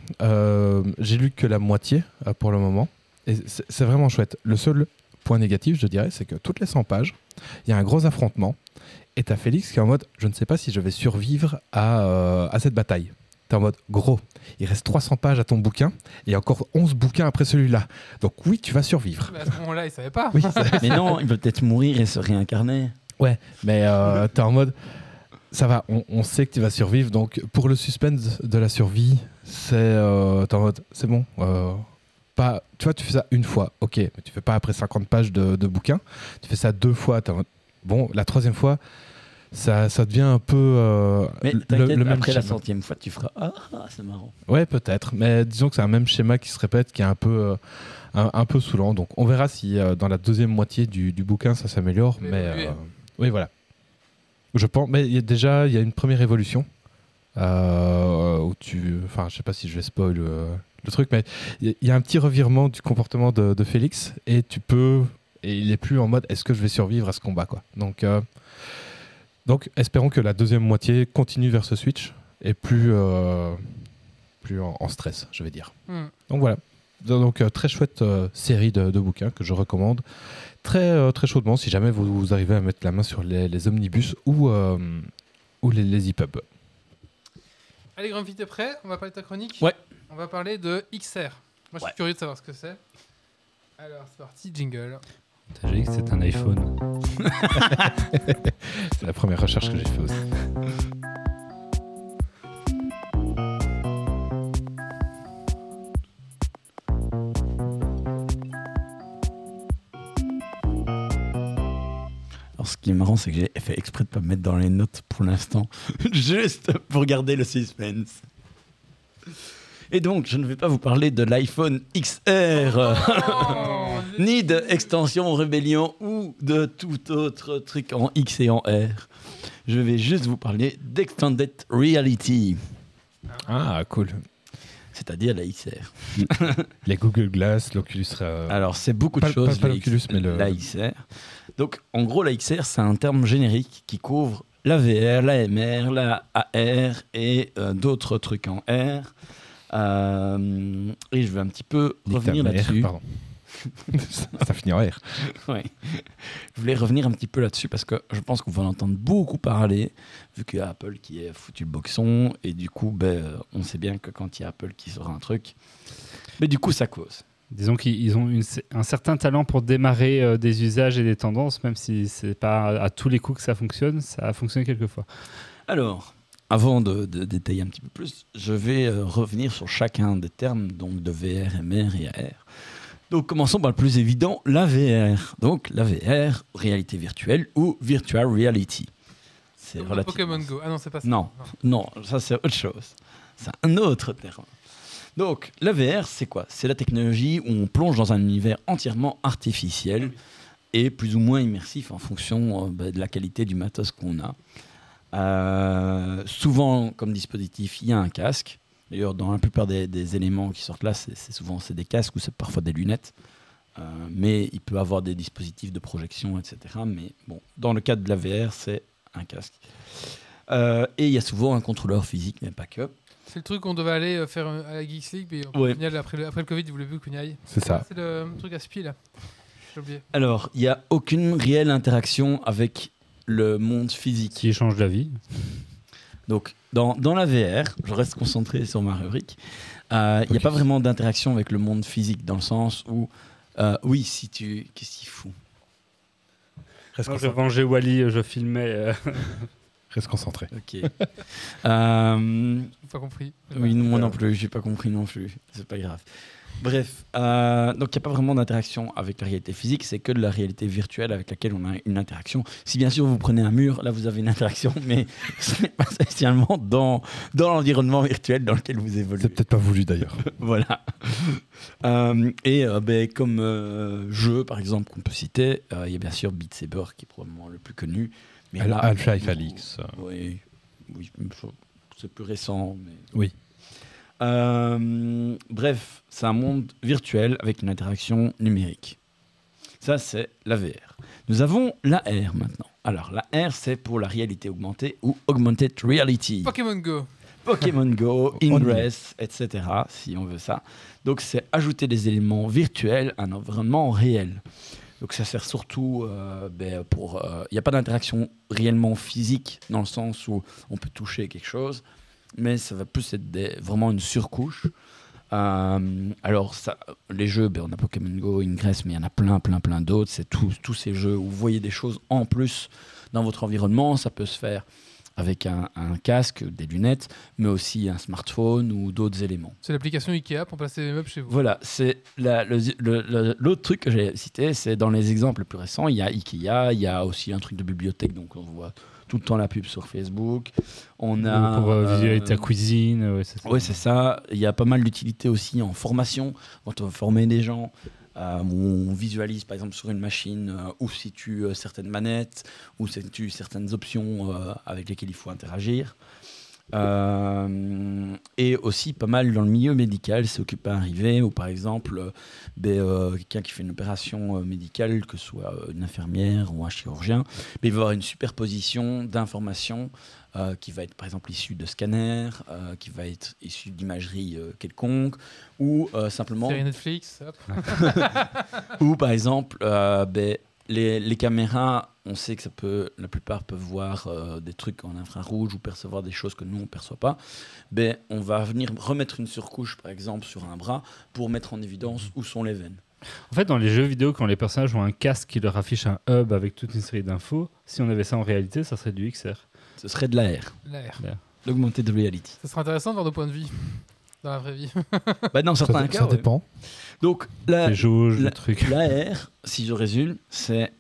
J'ai lu que la moitié pour le moment. Et c'est vraiment chouette. Le seul point négatif, je dirais, c'est que toutes les 100 pages, il y a un gros affrontement. Et t'as Félix qui est en mode je ne sais pas si je vais survivre à, euh, à cette bataille. T'es en mode gros, il reste 300 pages à ton bouquin et encore 11 bouquins après celui-là. Donc oui, tu vas survivre. Mais à ce moment-là, il savait pas. Oui, Mais non, il va peut-être mourir et se réincarner. mais euh, t'es en mode ça va, on, on sait que tu vas survivre. Donc pour le suspense de la survie, c'est euh, t'es en mode c'est bon. Pas, tu vois, tu fais ça une fois, ok, mais tu fais pas après 50 pages de, de bouquin. Tu fais ça deux fois. bon, la troisième fois, ça, ça devient un peu euh, Mais le- le même après la schéma. centième fois, tu feras Ah, ah, c'est marrant. Ouais, peut-être. Mais disons que c'est un même schéma qui se répète, qui est un peu, euh, un, un peu saoulant. Donc on verra si euh, dans la deuxième moitié du, du bouquin ça s'améliore. Mais Mais oui. euh, oui, voilà. Je pense. Mais il y a déjà, il y a une première évolution. euh, où tu. Enfin, je sais pas si je vais spoil euh, le truc, mais il y, a- un petit revirement du comportement de, de Félix et tu peux. Et il est plus en mode est-ce que je vais survivre à ce combat, quoi. Donc. euh, donc, espérons que la deuxième moitié continue vers ce switch et plus, euh, plus en, en stress, je vais dire. Hmm. Donc voilà. Donc euh, très chouette euh, série de, de bouquins que je recommande très très chaudement si jamais vous, vous arrivez à mettre la main sur les, les omnibus ou ou les, les EPUB. Allez, Grumpy, t'es prêt On va parler de ta chronique Ouais. On va parler de XR. Moi, je suis Ouais. curieux de savoir ce que c'est. Alors, c'est parti, jingle. J'ai dit que c'est un iPhone. C'est la première recherche que j'ai fait aussi. Alors, ce qui est marrant, c'est que j'ai fait exprès de pas me mettre dans les notes pour l'instant, juste pour garder le suspense. Et donc, je ne vais pas vous parler de l'iPhone XR, Oh, ni de extension rébellion ou de tout autre truc en X et en R. Je vais juste vous parler d'Extended Reality, Ah cool. c'est-à-dire la XR. Les Google Glass, l'Oculus. euh, Alors, c'est beaucoup Pas- de choses. pas- pas l'Oculus, mais le- la XR. Donc, en gros, la XR, c'est un terme générique qui couvre la VR, la MR, la AR et euh, d'autres trucs en R. Euh, et je vais un petit peu nique revenir là-dessus. pardon. ça finit en R. Ouais. Je voulais revenir un petit peu là-dessus parce que je pense qu'on va en entendre beaucoup parler, vu qu'il y a Apple qui a foutu le boxon. Et du coup, ben, on sait bien que quand il y a Apple qui sort un truc, mais du coup, ça cause. Disons qu'ils ils ont une- un certain talent pour démarrer euh, des usages et des tendances, même si c'est pas à, tous les coups que ça fonctionne, ça a fonctionné quelquefois. Alors, avant de, de détailler un petit peu plus, je vais euh, revenir sur chacun des termes donc de VR, MR et AR. Donc, commençons par le plus évident, la VR. Donc, la VR, réalité virtuelle ou virtual reality. C'est relativement Pokémon Go. Ah non, c'est pas ça. Non. Non, ça c'est autre chose. C'est un autre terme. Donc, la VR, c'est quoi? C'est la technologie où on plonge dans un univers entièrement artificiel et plus ou moins immersif en fonction euh, bah, de la qualité du matos qu'on a. Euh, souvent, comme dispositif, il y a un casque. D'ailleurs, dans la plupart des, éléments qui sortent là, c'est souvent des casques ou c'est parfois des lunettes. Euh, mais il peut avoir des dispositifs de projection, etc. Mais bon, dans le cadre de la VR, c'est un casque. Et il y a souvent un contrôleur physique, mais pas que. C'est le truc qu'on devait aller euh, faire euh, à la Geeks League, mais au Ouais. final, après le, après le Covid, ils voulaient plus qu'on y aille. C'est ça. C'est le truc à spi là. J'ai oublié. Alors, il n'y a aucune réelle interaction avec le monde physique. Qui change la vie. Donc, dans, dans la VR, je reste concentré sur ma rubrique, euh, il n'y a pas vraiment d'interaction avec le monde physique, dans le sens où, euh, oui, si tu... Qu'est-ce qu'il fout? Reste, Quand je vengeais Wally, je filmais. euh, Reste concentré. Ok. Euh, pas compris. oui, moi non plus, j'ai pas compris non plus. C'est pas grave. Bref, euh, donc il n'y a pas vraiment d'interaction avec la réalité physique, c'est que de la réalité virtuelle avec laquelle on a une interaction. Si bien sûr vous prenez un mur, là vous avez une interaction, mais ce n'est pas spécialement dans, dans l'environnement virtuel dans lequel vous évoluez. C'est peut-être pas voulu d'ailleurs. voilà. Euh, et euh, ben, comme euh, jeu, par exemple, qu'on peut citer, euh, il y a bien sûr Beat Saber qui est probablement le plus connu. Mais Al- là, Half-Life bon, Alyx. Oui, oui c'est plus récent. Mais... Oui. Euh, bref, c'est un monde virtuel avec une interaction numérique. Ça, c'est la VR. Nous avons la R maintenant. Alors, la R, c'est pour la réalité augmentée ou augmented reality. Pokémon Go. Pokémon Go, Ingress, etc. Si on veut ça. Donc c'est ajouter des éléments virtuels à un environnement réel. Donc ça sert surtout euh, ben, pour... Il n'y a pas d'interaction réellement physique dans le sens où on peut toucher quelque chose, mais ça va plus être vraiment une surcouche. Euh, alors les jeux, ben, on a Pokémon Go, Ingress, mais il y en a plein, plein, plein d'autres. C'est tous ces jeux où vous voyez des choses en plus dans votre environnement. Ça peut se faire avec un, un casque, des lunettes, mais aussi un smartphone ou d'autres éléments. C'est l'application Ikea pour placer les meubles chez vous. Voilà, c'est la- le- le- le- l'autre truc que j'ai cité, c'est dans les exemples les plus récents, il y a Ikea, il y a aussi un truc de bibliothèque, donc on voit tout le temps la pub sur Facebook. On a Ou pour euh, visualiser ta euh, cuisine. c'est ça. oui, c'est ça. Il y a pas mal d'utilités aussi en formation, quand on veut former des gens. Euh, où on visualise par exemple sur une machine euh, où situe euh, certaines manettes, où situe certaines options avec lesquelles il faut interagir. Euh, et aussi pas mal dans le milieu médical, c'est occupé à arriver, où par exemple, euh, ben, euh, quelqu'un qui fait une opération euh, médicale, que ce soit une infirmière ou un chirurgien, ben, il va avoir une superposition d'informations qui va être par exemple issue de scanners, qui va être issue d'imagerie quelconque, ou simplement Série Netflix. hop. ou par exemple, ben, les, les caméras, on sait que ça peut, la plupart peuvent voir euh, des trucs en infrarouge ou percevoir des choses que nous on perçoit pas. Ben, on va venir remettre une surcouche, par exemple, sur un bras pour mettre en évidence où sont les veines. En fait, dans les jeux vidéo, quand les personnages ont un casque qui leur affiche un hub avec toute une série d'infos, si on avait ça en réalité, ça serait du XR. Ce serait de l'AR, L'air. l'augmented reality. Ça serait intéressant de voir nos points de vie dans la vraie vie. bah, dans certains Ça, cas, ça ouais. dépend. Donc, la, Les jauges, la- le truc. L'AR, si je résume, c'est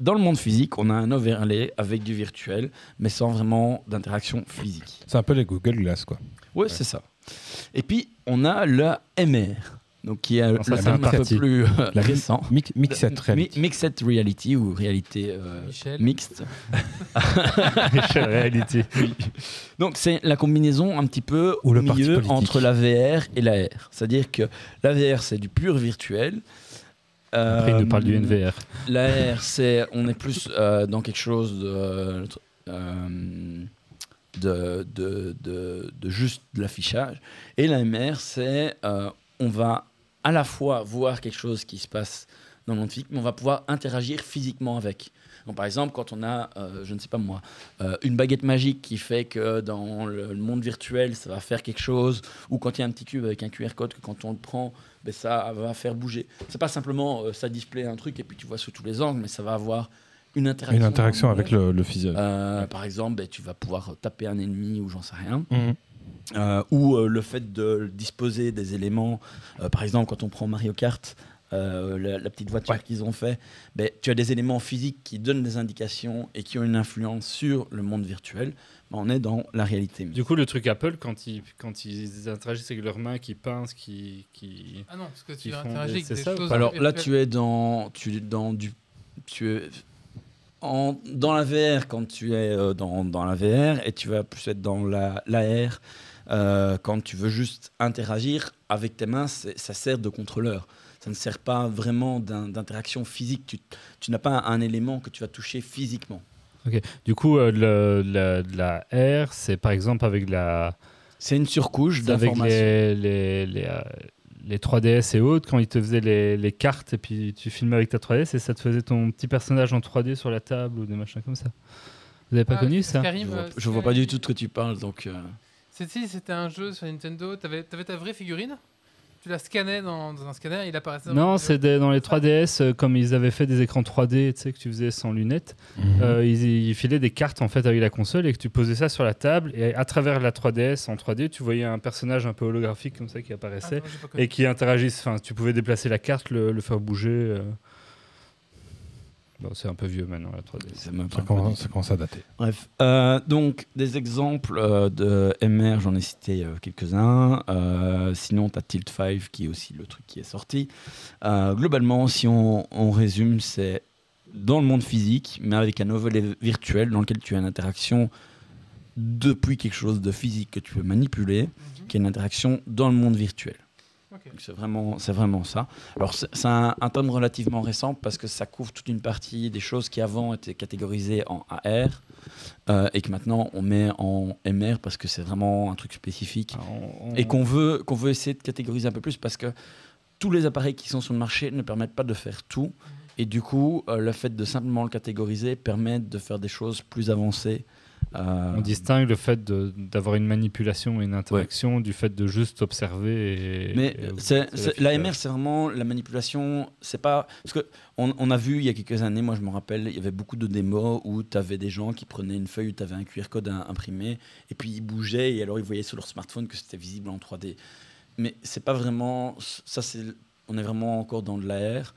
dans le monde physique, on a un overlay avec du virtuel, mais sans vraiment d'interaction physique. C'est un peu les Google Glass, quoi. Ouais, c'est ça. Et puis, on a la MR, donc qui est un peu plus euh, La récent. Mix, mixed Mi- reality. Mixed reality ou réalité euh, Michel. mixte. réalité. Donc c'est la combinaison un petit peu Ou au le milieu entre la VR et la R. C'est-à-dire que la VR c'est du pur virtuel. Après, il nous parle du Euh, NVR. La R, c'est on est plus euh, dans quelque chose de, euh, de, de, de- de juste de l'affichage. Et la MR, c'est euh, on va à la fois voir quelque chose qui se passe dans le monde physique, mais on va pouvoir interagir physiquement avec. Donc, par exemple, quand on a, euh, je ne sais pas moi, euh, une baguette magique qui fait que dans le, le monde virtuel, ça va faire quelque chose, ou quand il y a un petit cube avec un QR code que quand on le prend, ben, ça va faire bouger. C'est pas simplement euh, ça display un truc et puis tu vois sous tous les angles, mais ça va avoir une interaction. Une interaction avec le, le physique. Euh, Par exemple, ben, tu vas pouvoir taper un ennemi ou j'en sais rien. Mhm. Euh, ou euh, le fait de disposer des éléments, par exemple quand on prend Mario Kart, euh, la, la petite voiture qu'ils ont fait, ben, tu as des éléments physiques qui donnent des indications et qui ont une influence sur le monde virtuel. On est dans la réalité. Du coup, le truc Apple, quand ils, quand ils interagissent avec leurs mains, qui pincent, qui. qui... Ah non, parce que tu interagis avec des ça choses. Alors là, tu es dans, tu es dans du, tu es en, dans la VR quand tu es euh, dans, dans la VR et tu vas plus être dans la l'AR euh, quand tu veux juste interagir avec tes mains. Ça sert de contrôleur. Ça ne sert pas vraiment d'interaction physique. Tu, tu n'as pas un, élément que tu vas toucher physiquement. Du coup, euh, le- la, la R, c'est par exemple avec la. C'est une surcouche c'est avec d'information. les, les, les, euh, les 3DS et autres, quand ils te faisaient les, les cartes et puis tu filmais avec ta 3DS et ça te faisait ton petit personnage en 3D sur la table ou des machins comme ça. Vous avez pas Ah, connu ça Je vois, euh, je vois pas du tout de quoi tu parles, donc. euh, C'est- si, C'était un jeu sur Nintendo. T'avais avais ta vraie figurine? Tu la scannais dans, dans un scanner, il apparaissait. dans Non, c'est dans les 3DS, euh, comme ils avaient fait des écrans 3D, tu sais, que tu faisais sans lunettes. Mhm. Euh, ils, ils filaient des cartes en fait avec la console et que tu posais ça sur la table et à travers la 3DS en 3D, tu voyais un personnage un peu holographique comme ça qui Ah, apparaissait non, connu. et qui interagissent. Enfin, tu pouvais déplacer la carte, le, le faire bouger. euh. Bon, c'est un peu vieux maintenant la 3DS. C'est même pas Ça un commence, produit. ça commence à dater. Bref, euh, donc des exemples euh, de MR, j'en ai cité euh, quelques-uns. Euh, sinon, tu as Tilt 5 qui est aussi le truc qui est sorti. Euh, globalement, si on, on résume, c'est dans le monde physique, mais avec un overlay virtuel dans lequel tu as une interaction depuis quelque chose de physique que tu peux manipuler, Mhm. qui est une interaction dans le monde virtuel. C'est vraiment, vraiment ça. Alors c'est un, un terme relativement récent parce que ça couvre toute une partie des choses qui avant étaient catégorisées en AR euh, et que maintenant on met en MR parce que c'est vraiment un truc spécifique on- on- et qu'on veut, qu'on veut essayer de catégoriser un peu plus parce que tous les appareils qui sont sur le marché ne permettent pas de faire tout et du coup euh, le fait de simplement le catégoriser permet de faire des choses plus avancées. Euh, on distingue le fait d'avoir une manipulation et une interaction du fait de juste observer. Et, Mais l'AMR, c'est vraiment la manipulation. C'est pas parce que on, on a vu il y a quelques années, moi je me rappelle, il y avait beaucoup de démos où tu avais des gens qui prenaient une feuille tu avais un QR code im- imprimé et puis ils bougeaient et alors ils voyaient sur leur smartphone que c'était visible en 3D. Mais c'est pas vraiment ça. C'est on est vraiment encore dans de l'AR.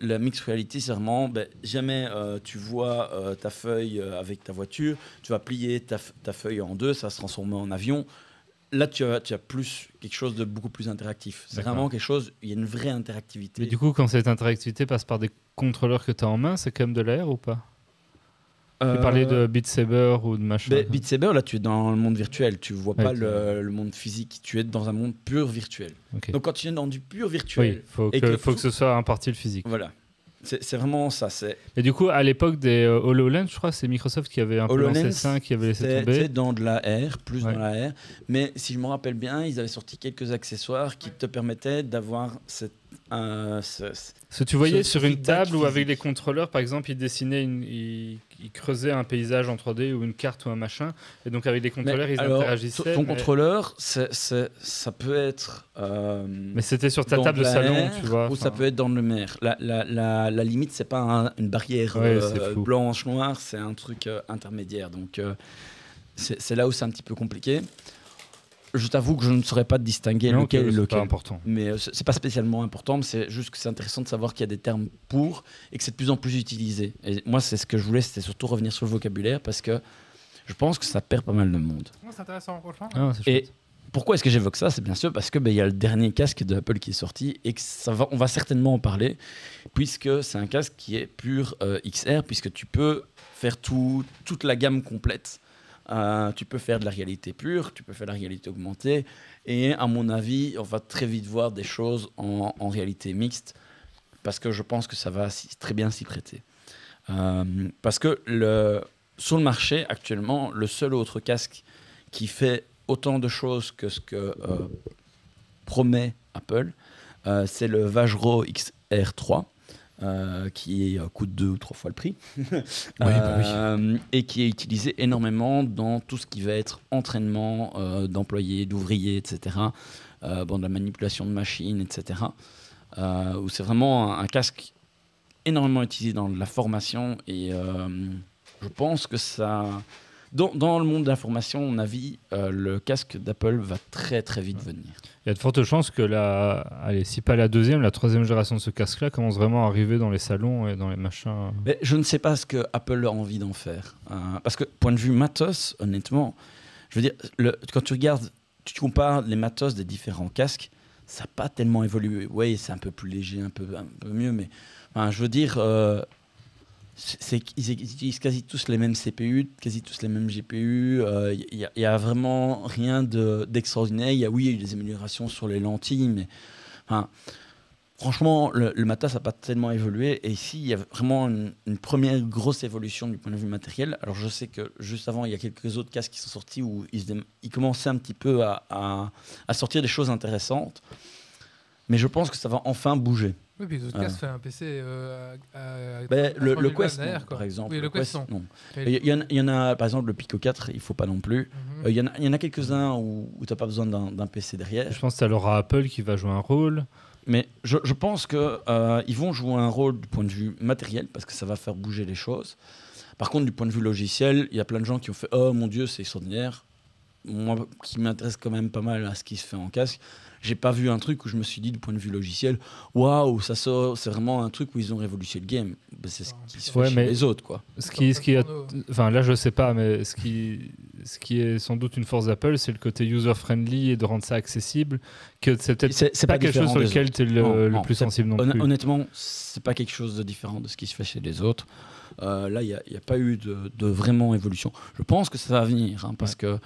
La mixed reality, c'est vraiment ben, jamais euh, tu vois euh, ta feuille euh, avec ta voiture, tu vas plier ta, feuille en deux, ça va se transformer en avion. Là, tu as, tu as plus quelque chose de beaucoup plus interactif. C'est vraiment quelque chose, il y a une vraie interactivité. Mais du coup, quand cette interactivité passe par des contrôleurs que tu as en main, c'est quand même de l'air ou pas? Tu Euh, parlais de Beat Saber ou de machin. ben, Beat Saber, là, tu es dans le monde virtuel. Tu vois Ouais, pas le, le monde physique. Tu es dans un monde pur virtuel. Ok. Donc, quand tu es dans du pur oui, virtuel, faut et que, que- faut que ce soit un parti le physique. voilà. C'est vraiment ça. Et du coup, à l'époque des euh, HoloLens, je crois, c'est Microsoft qui avait un peu lancé ça, qui avait laissé tomber. c'est dans de la R, plus Ouais. dans la R. Mais si je me rappelle bien, ils avaient sorti quelques accessoires qui te permettaient d'avoir cette. euh, ce- ce- tu voyais sur une table ou avec les contrôleurs, par exemple, ils dessinaient, une, ils, ils creusaient un paysage en 3D ou une carte ou un machin, et donc avec les contrôleurs, Mais ils alors, interagissaient. ton- mais- contrôleur, ça peut être. euh, Mais c'était sur ta table de salon, tu vois. Ou ça peut être dans le mer. La, la, la, la limite, c'est pas un- une barrière Ouais, euh, c'est fou. blanche-noire, c'est un truc euh, intermédiaire. Donc, c'est là où c'est un petit peu compliqué. Je t'avoue que je ne saurais pas distinguer Non, lequel que est c'est lequel. pas important. Mais euh, c'est pas spécialement important, mais c'est juste que c'est intéressant de savoir qu'il y a des termes pour et que c'est de plus en plus utilisé. Et moi, c'est ce que je voulais, c'était surtout revenir sur le vocabulaire parce que je pense que ça perd pas mal de monde. C'est intéressant, franchement. Ah, Et pourquoi est-ce que j'évoque ça? C'est bien sûr parce que ben, il y a le dernier casque d'Apple qui est sorti et que ça va, on va certainement en parler puisque c'est un casque qui est pur euh, XR puisque tu peux faire tout, toute la gamme complète. Euh, tu peux faire de la réalité pure, tu peux faire de la réalité augmentée et à mon avis, on va très vite voir des choses en, réalité mixte parce que je pense que ça va très bien s'y prêter. Euh, parce que sur le marché actuellement, le seul autre casque qui fait autant de choses que ce que euh, promet Apple, c'est le Vajro XR3. Euh, qui euh, coûte deux ou trois fois le prix bah oui. Euh, et qui est utilisé énormément dans tout ce qui va être entraînement d'employés, d'ouvriers, etc. Bon, de la manipulation de machines, etc. Où c'est vraiment un, un casque énormément utilisé dans la formation et je pense que ça dans, dans le monde de l'information, mon avis, euh, le casque d'Apple va très très vite venir. Il y a de fortes chances que la, allez, si pas la deuxième, la troisième génération de ce casque-là commence vraiment à arriver dans les salons et dans les machins. Mais je ne sais pas ce que Apple a envie d'en faire. Euh, parce que, point de vue matos, honnêtement, je veux dire, le- quand tu regardes, tu compares les matos des différents casques, ça n'a pas tellement évolué. Oui, c'est un peu plus léger, un peu, un peu mieux, mais enfin, je veux dire, euh, c'est qu'ils utilisent quasi tous les mêmes CPU, quasi tous les mêmes GPU. Il n'y a, vraiment rien de- d'extraordinaire. Il y a, oui, il y a eu des améliorations sur les lentilles, mais Franchement, le, le n'a pas tellement évolué. Et ici, il y a vraiment une, première grosse évolution du point de vue matériel. Alors, je sais que juste avant, il y a quelques autres casques qui sont sortis où ils, commençaient un petit peu à sortir des choses intéressantes. Mais je pense que ça va enfin bouger. Oui, puis les autres Ah. casques fait un PC. Euh, à- à- Ben, à le, 3000 le Quest, non, quoi. par exemple. Oui, le Quest, non. non. Il y, en- il y en a, par exemple, le Pico 4, il faut pas non plus. Mhm. Euh, Il y en a, il y en a quelques-uns où, tu n'as pas besoin d'un PC derrière. Je pense que ça aura Apple qui va jouer un rôle. Mais je, je pense qu'ils vont jouer un rôle du point de vue matériel parce que ça va faire bouger les choses. Par contre, du point de vue logiciel, il y a plein de gens qui ont fait Oh mon Dieu, c'est extraordinaire. Moi, qui m'intéresse quand même pas mal à ce qui se fait en casque, j'ai pas vu un truc où je me suis dit du point de vue logiciel Waouh, ça sort, c'est vraiment un truc où ils ont révolutionné le game. Ben, c'est ce qui se fait Ouais, chez mais- les autres, quoi. Ce qui, ce qui a- enfin là je sais pas, mais ce qui, ce qui est sans doute une force d'Apple, c'est le côté user-friendly et de rendre ça accessible. Que c'est peut-être C'est- c'est pas, pas quelque chose sur lequel tu es le, Non, le non, plus sensible non plus. Honnêtement, c'est pas quelque chose de différent de ce qui se fait chez les autres. Euh, là, il n'y a, pas eu de, de vraiment évolution. Je pense que ça va venir, hein, parce que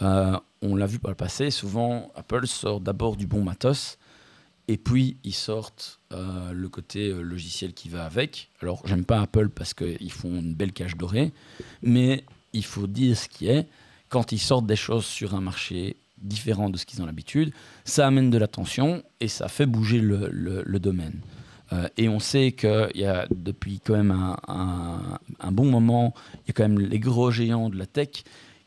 on l'a vu par le passé. Souvent, Apple sort d'abord du bon matos, et puis ils sortent euh, le côté euh, logiciel qui va avec. Alors, j'aime pas Apple parce qu'ils font une belle cage dorée, mais il faut dire ce qui est. Quand ils sortent des choses sur un marché différent de ce qu'ils ont l'habitude, ça amène de l'attention et ça fait bouger le, domaine. Euh, et on sait qu'il y a depuis quand même un- un bon moment, il y a quand même les gros géants de la tech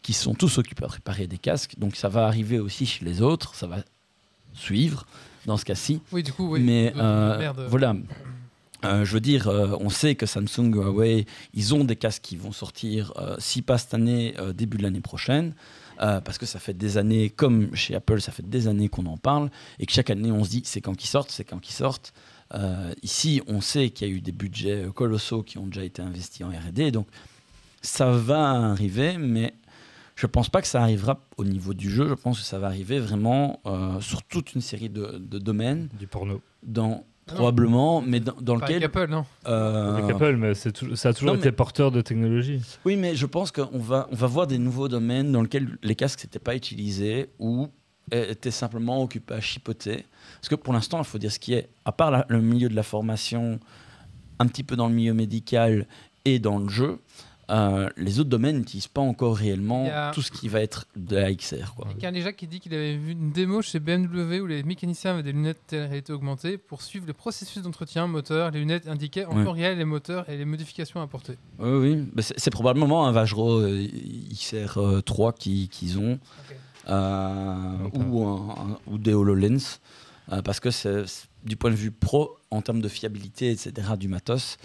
qui sont tous occupés à préparer des casques. Donc ça va arriver aussi chez les autres, ça va suivre dans ce cas-ci. Oui, du coup, oui. Mais Euh, voilà, Euh, je veux dire, euh, on sait que Samsung, Huawei, ils ont des casques qui vont sortir, si pas cette année, début de l'année prochaine. parce que ça fait des années, comme chez Apple, ça fait des années qu'on en parle, et que chaque année on se dit c'est quand qu'ils sortent, c'est quand qu'ils sortent. Ici, on sait qu'il y a eu des budgets colossaux qui ont déjà été investis en R&D, donc ça va arriver, mais je pense pas que ça arrivera au niveau du jeu. Je pense que ça va arriver vraiment euh, sur toute une série de, de domaines, Du porno. dans non. probablement, mais dans, dans Pas avec lequel. Apple, non. euh, Avec Apple, mais ça a toujours non, été mais- porteur de technologie. oui, mais je pense qu'on va, on va voir des nouveaux domaines dans lesquels les casques n'étaient pas utilisés ou étaient simplement occupés à chipoter. Parce que pour l'instant, il faut dire ce qui est. À part la- le milieu de la formation, un petit peu dans le milieu médical et dans le jeu, euh, les autres domaines n'utilisent pas encore réellement a- tout ce qui va être de la XR. Quoi. Il y a Jacques qui dit qu'il avait vu une démo chez BMW où les mécaniciens avaient des lunettes telle réalité augmentée pour suivre le processus d'entretien moteur. Les lunettes indiquaient en Ouais. temps réel les moteurs et les modifications apportées. Oui, oui. Bah, c'est, c'est probablement un Vajro euh, XR3 qui- qu'ils ont. euh, ou, un- un- ou des HoloLens, euh, parce que c'est, c'est- du point de vue pro, en termes de fiabilité, etc., du matos,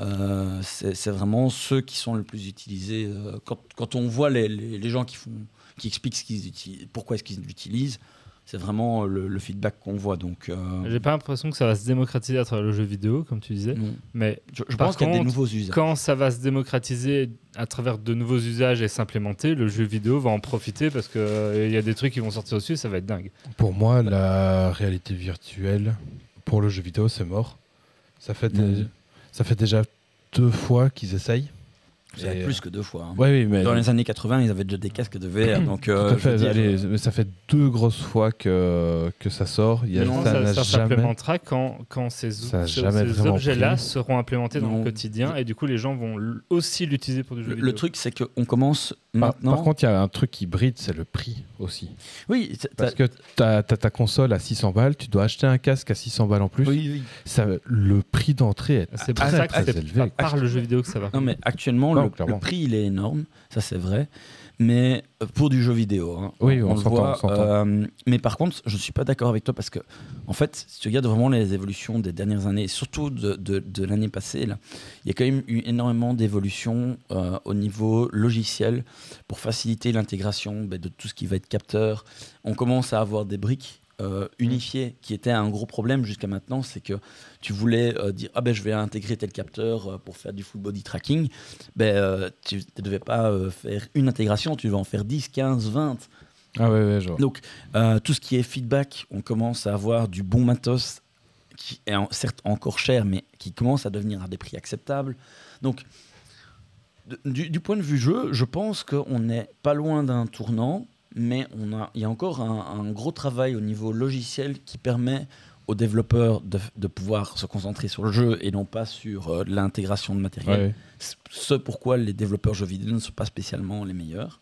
euh, c'est, vraiment ceux qui sont le plus utilisés. euh, quand, quand on voit les, les- les gens qui, font, qui expliquent ce qu'ils utilisent, pourquoi est-ce qu'ils l'utilisent, c'est vraiment le, le feedback qu'on voit. Donc, euh, J'ai pas l'impression que ça va se démocratiser à travers le jeu vidéo, comme tu disais. non. Mais je, pense qu'il y a des nouveaux usages. quand ça va se démocratiser à travers de nouveaux usages et s'implémenter, le jeu vidéo va en profiter parce qu'il y a des trucs qui vont sortir dessus, ça va être dingue. Pour moi, la réalité virtuelle pour le jeu vidéo, c'est mort. Ça fait, Mm. Ça fait déjà deux fois qu'ils essayent. C'est plus que deux fois. hein. Ouais, oui, mais Dans les années 80, ils avaient déjà des casques de VR. donc, Tout euh, à je veux fait, dire, allez, mais ça fait deux grosses fois que, que ça sort. Il y a, Non, ça ça, ça jamais. s'implémentera quand, quand ces, ces- objets-là seront implémentés dans Non. le quotidien et du coup les gens vont aussi l'utiliser pour du jeu le, vidéo. le truc, c'est qu'on commence Par, maintenant. par contre, il y a un truc qui bride, c'est le prix aussi. oui, c'est- Parce que tu as, ta console à 600 balles, tu dois acheter un casque à 600 balles en plus. oui, oui. Ça, le prix d'entrée est c'est pour très, ça que très c'est élevé. pas par le jeu vidéo que ça va. Non, mais actuellement, Non, le, clairement. le prix, il est énorme. Ça, c'est vrai. Mais euh, pour du jeu vidéo. hein, Oui, on le voit, on euh, mais par contre, je ne suis pas d'accord avec toi parce que, en fait, si tu regardes vraiment les évolutions des dernières années, et surtout de, de- de l'année passée, là, il y a quand même eu énormément d'évolutions euh, au niveau logiciel pour faciliter l'intégration ben, de tout ce qui va être capteur. On commence à avoir des briques euh, unifiées qui étaient un gros problème jusqu'à maintenant. C'est que tu voulais euh, dire ah ben je vais intégrer tel capteur euh, pour faire du full body tracking. Ben, tu ne devais pas faire une intégration, tu vas en faire 10, 15, 20. Ah ouais, ouais, je vois. Donc, tout ce qui est feedback, on commence à avoir du bon matos qui est en- certes encore cher, mais qui commence à devenir à des prix acceptables. Donc, du, du point de vue jeu, je pense qu'on n'est pas loin d'un tournant, mais on a, il y a encore un, un gros travail au niveau logiciel qui permet aux développeurs de, de pouvoir se concentrer sur le jeu et non pas sur euh, l'intégration de matériel Ouais. ce pourquoi les développeurs jeux vidéo ne sont pas spécialement les meilleurs.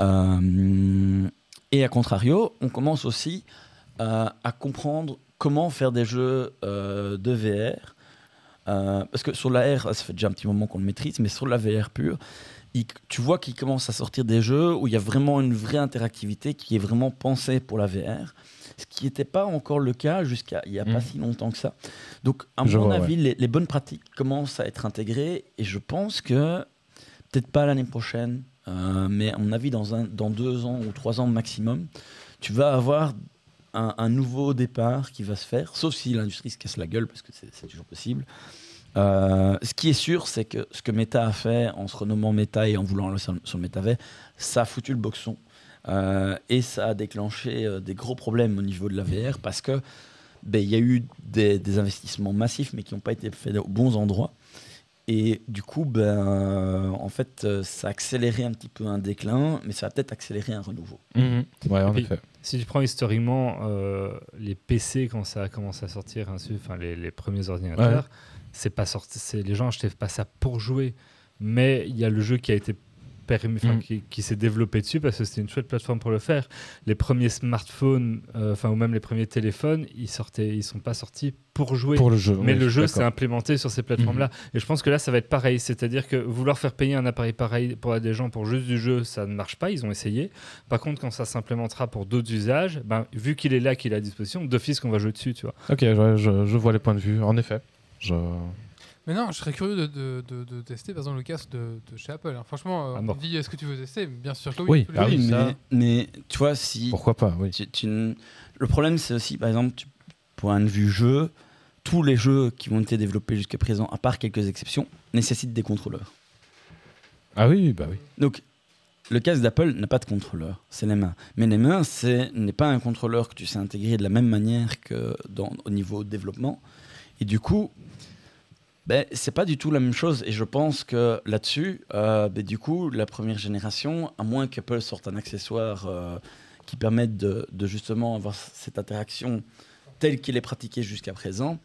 Euh, et à contrario, on commence aussi euh, à comprendre comment faire des jeux de VR. Parce que sur la R, ça fait déjà un petit moment qu'on le maîtrise, mais sur la VR pure, il- tu vois qu'il commence à sortir des jeux où il y a vraiment une vraie interactivité qui est vraiment pensée pour la VR. Ce qui n'était pas encore le cas jusqu'à il n'y a pas Mm. si longtemps que ça. Donc, à Je mon vois, avis, les, les bonnes pratiques commencent à être intégrées et je pense que, peut-être pas l'année prochaine, euh, mais à mon avis, dans, un, dans deux ans ou trois ans maximum, tu vas avoir un, un nouveau départ qui va se faire, sauf si l'industrie se casse la gueule, parce que c'est toujours possible. Euh, ce qui est sûr, c'est que ce que Meta a fait en se renommant Meta et en voulant le sur, sur le métavers, ça a foutu le boxon. Euh, et ça a déclenché euh, des gros problèmes au niveau de la VR parce que ben, il y a eu des, des investissements massifs mais qui n'ont pas été faits aux bons endroits. Et du coup, ben, euh, en fait, euh, ça a accéléré un petit peu un déclin, mais ça a peut-être accéléré un renouveau. Mhm. Ouais, en Et puis- effet. Si tu prends historiquement euh, les PC quand ça a commencé à sortir, enfin les, les premiers ordinateurs, c'est pas sorti, c'est les gens achetaient pas ça pour jouer, mais il y a le jeu qui a été permis, Mm. qui, qui s'est développé dessus parce que c'était une chouette plateforme pour le faire. Les premiers smartphones, euh, enfin ou même les premiers téléphones, ils sortaient, ils sont pas sortis pour jouer. Pour le jeu. Mais oui, le jeu s'est implémenté sur ces plateformes-là. Et je pense que là, ça va être pareil. C'est-à-dire que vouloir faire payer un appareil pareil pour des gens pour juste du jeu, ça ne marche pas. Ils ont essayé. Par contre, quand ça s'implémentera pour d'autres usages, ben, vu qu'il est là, qu'il est à disposition, d'office qu'on va jouer dessus, tu vois. Ok, je vois les points de vue. En effet. Je... Mais non, je serais curieux de, de- de- de tester par exemple le casque de, de chez Apple. hein. Franchement, euh, Ah, on me dit est-ce que tu veux tester? Bien sûr que oui. Ah oui, mais, mais tu vois, si Pourquoi pas, oui. tu- tu n- le problème, c'est aussi, par exemple, tu- point de vue jeu, tous les jeux qui ont été développés jusqu'à présent, à part quelques exceptions, nécessitent des contrôleurs. Ah oui, bah oui. Donc, le casque d'Apple n'a pas de contrôleur, c'est les mains. Mais les mains, c'est n'est pas un contrôleur que tu sais intégrer de la même manière que dans, au niveau développement. Et du coup, ben, c'est pas du tout la même chose. Et je pense que là-dessus, euh, ben, du coup, la première génération, à moins qu'Apple sorte un accessoire euh, qui permette de, de justement avoir cette interaction telle qu'il est pratiquée jusqu'à présent,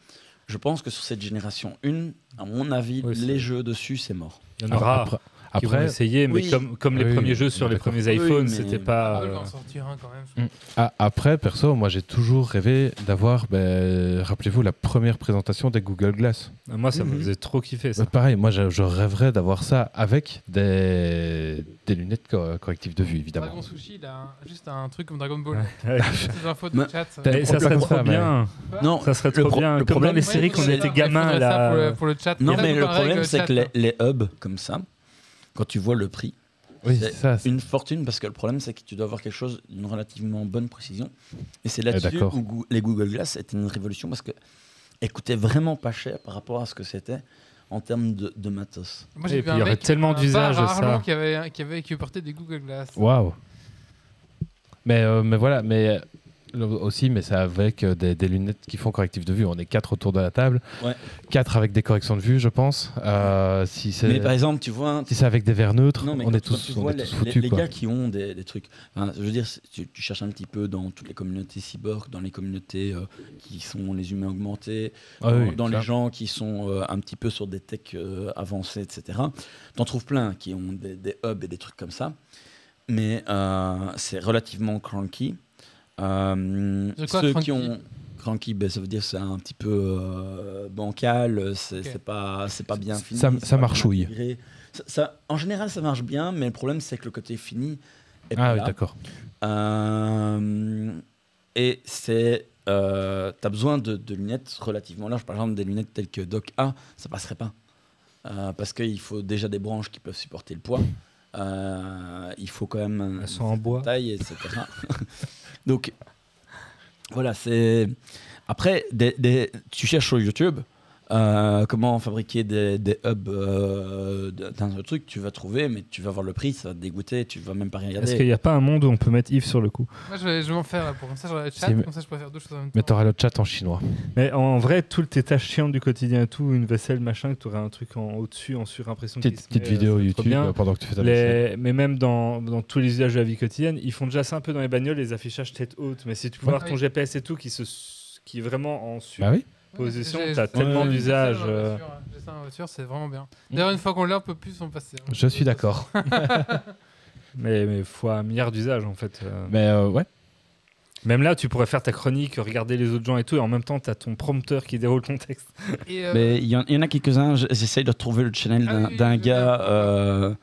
je pense que sur cette génération 1, à mon avis, Oui, les jeux dessus, c'est mort. Il y en aura Après, après, essayer, mais Oui. comme, comme les Oui, premiers jeux sur les premiers Oui, iPhones, mais- c'était pas. Euh, va en sortir un quand même. je Mm. ah, après, perso, moi j'ai toujours rêvé d'avoir, ben, rappelez-vous, la première présentation des Google Glass. Moi, ça me Mhm. faisait trop kiffer Euh, ça. pareil, moi je, je rêverais d'avoir ça avec des, des lunettes co- correctives de vue, évidemment. Dragon Sushi, il a un- juste un truc comme Dragon Ball. Ces infos de chat. Ça serait trop bien. Non, Ça serait Le trop bien. le problème- les séries quand on était gamin là. Pour le, chat. Non, mais le problème, c'est que les, les hubs comme ça, quand tu vois le prix, Oui, C'est c'est ça. c'est- une fortune parce que le problème, c'est que tu dois avoir quelque chose d'une relativement bonne précision. Et c'est là-dessus d'accord. où les Google Glass étaient une révolution parce que elles coûtaient vraiment pas cher par rapport à ce que c'était en termes de, de matos. Moi, Et j'ai vu puis, un il y aurait tellement d'usages ça. Qui avait, qui avait qui portait des Google Glass. Waouh. Mais, euh, mais voilà, mais euh, aussi, mais c'est avec euh, des, des lunettes qui font correctif de vue. On est quatre autour de la table, Ouais. quatre avec des corrections de vue, je pense. Euh, si c'est Mais par exemple, tu vois, si c'est avec des verres neutres, Non, on est tous, tu on vois est les, tous les- foutus. les gars qui ont des, des trucs. Enfin, je veux dire, tu, tu cherches un petit peu dans toutes les communautés cyborg, dans les communautés euh, qui sont les humains augmentés, Ah dans, oui, dans les gens qui sont euh, un petit peu sur des techs avancés, etc. T'en trouves plein qui ont des, des hubs et des trucs comme ça. Mais c'est relativement cranky. Euh, quoi, ceux cranky qui ont. Cranky, ben, ça veut dire c'est un petit peu euh, bancal, c'est pas, c'est pas bien fini. Ça- ça marchouille. Ça- ça- en général, ça marche bien, mais le problème, c'est que le côté fini est Ah pas oui, là. d'accord. Euh, et c'est. Euh, tu as besoin de, de lunettes relativement larges. Par exemple, des lunettes telles que Doc A, ça passerait pas. Parce qu'il faut déjà des branches qui peuvent supporter le poids. Il faut quand même Elles sont en bois. taille, etc. Donc, voilà, c'est. Après, tu cherches sur YouTube euh, comment fabriquer des, des hubs euh, d'un truc, tu vas trouver, mais tu vas voir le prix, ça va te dégoûter, tu vas même pas Est-ce regarder. qu'il n'y a pas un monde où on peut mettre Yves sur le coup Moi, je vais, je vais m'en faire là, pour comme ça, j'aurai le chat, Si, mais- comme ça, je peux faire deux choses en même temps. Mais t'auras le chat en chinois. Mais en vrai, toutes tes tâches chiantes du quotidien et tout, une vaisselle, machin, que tu aurais un truc en au-dessus, en surimpression. Petite, petite met, vidéo euh, YouTube bien. euh, pendant que tu fais ta vaisselle. Les- Mais même dans, dans tous les usages de la vie quotidienne, ils font déjà ça un peu dans les bagnoles, les affichages tête haute. Mais si tu peux Ouais. voir ton Oui. GPS et tout qui, se, qui est vraiment en Bah oui. J'ai- t'as j'ai- tellement d'usages. J'ai ça euh, voiture, hein. Voiture, c'est vraiment bien. D'ailleurs, une fois qu'on l'a, on peut plus s'en passer. hein. Je suis d'accord. Mais, mais fois un milliard d'usages en fait. euh. Mais euh, ouais. Même là, tu pourrais faire ta chronique, regarder les autres gens et tout, et en même temps, tu as ton prompteur qui déroule ton texte. Euh, Mais il y, en- il y en a quelques-uns, j'essaye de trouver le channel Ah d'un oui, gars euh,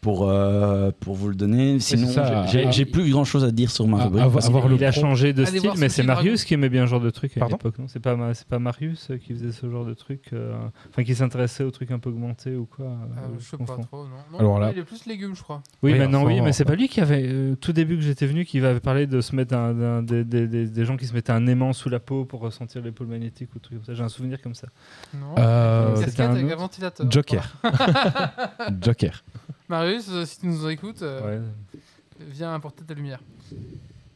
pour, euh, pour vous le donner. Sinon, j'ai- j'ai plus grand chose à dire sur ma rubrique. le il a pro- changé de Allez style, mais c'est Marius qui aimait bien ce genre de truc à Pardon l'époque, non? C'est pas, pas Marius euh, qui faisait ce genre de truc euh, Enfin, qui s'intéressait aux trucs un peu augmentés ou quoi Euh, je sais pas trop, non. non Alors là- Il est plus légumes, je crois. Oui, Oui, maintenant enfin, oui, mais c'est pas lui qui avait, euh, tout début que j'étais venu, qui avait parlé de se mettre un, des, des- des- des gens qui se mettaient un aimant sous la peau pour ressentir les pôles magnétiques ou trucs comme ça. J'ai un souvenir comme ça. Non. Euh, c'était un ventilateur. Joker. Joker. Marius, euh, si tu nous écoutes, euh, Ouais. viens apporter ta lumière.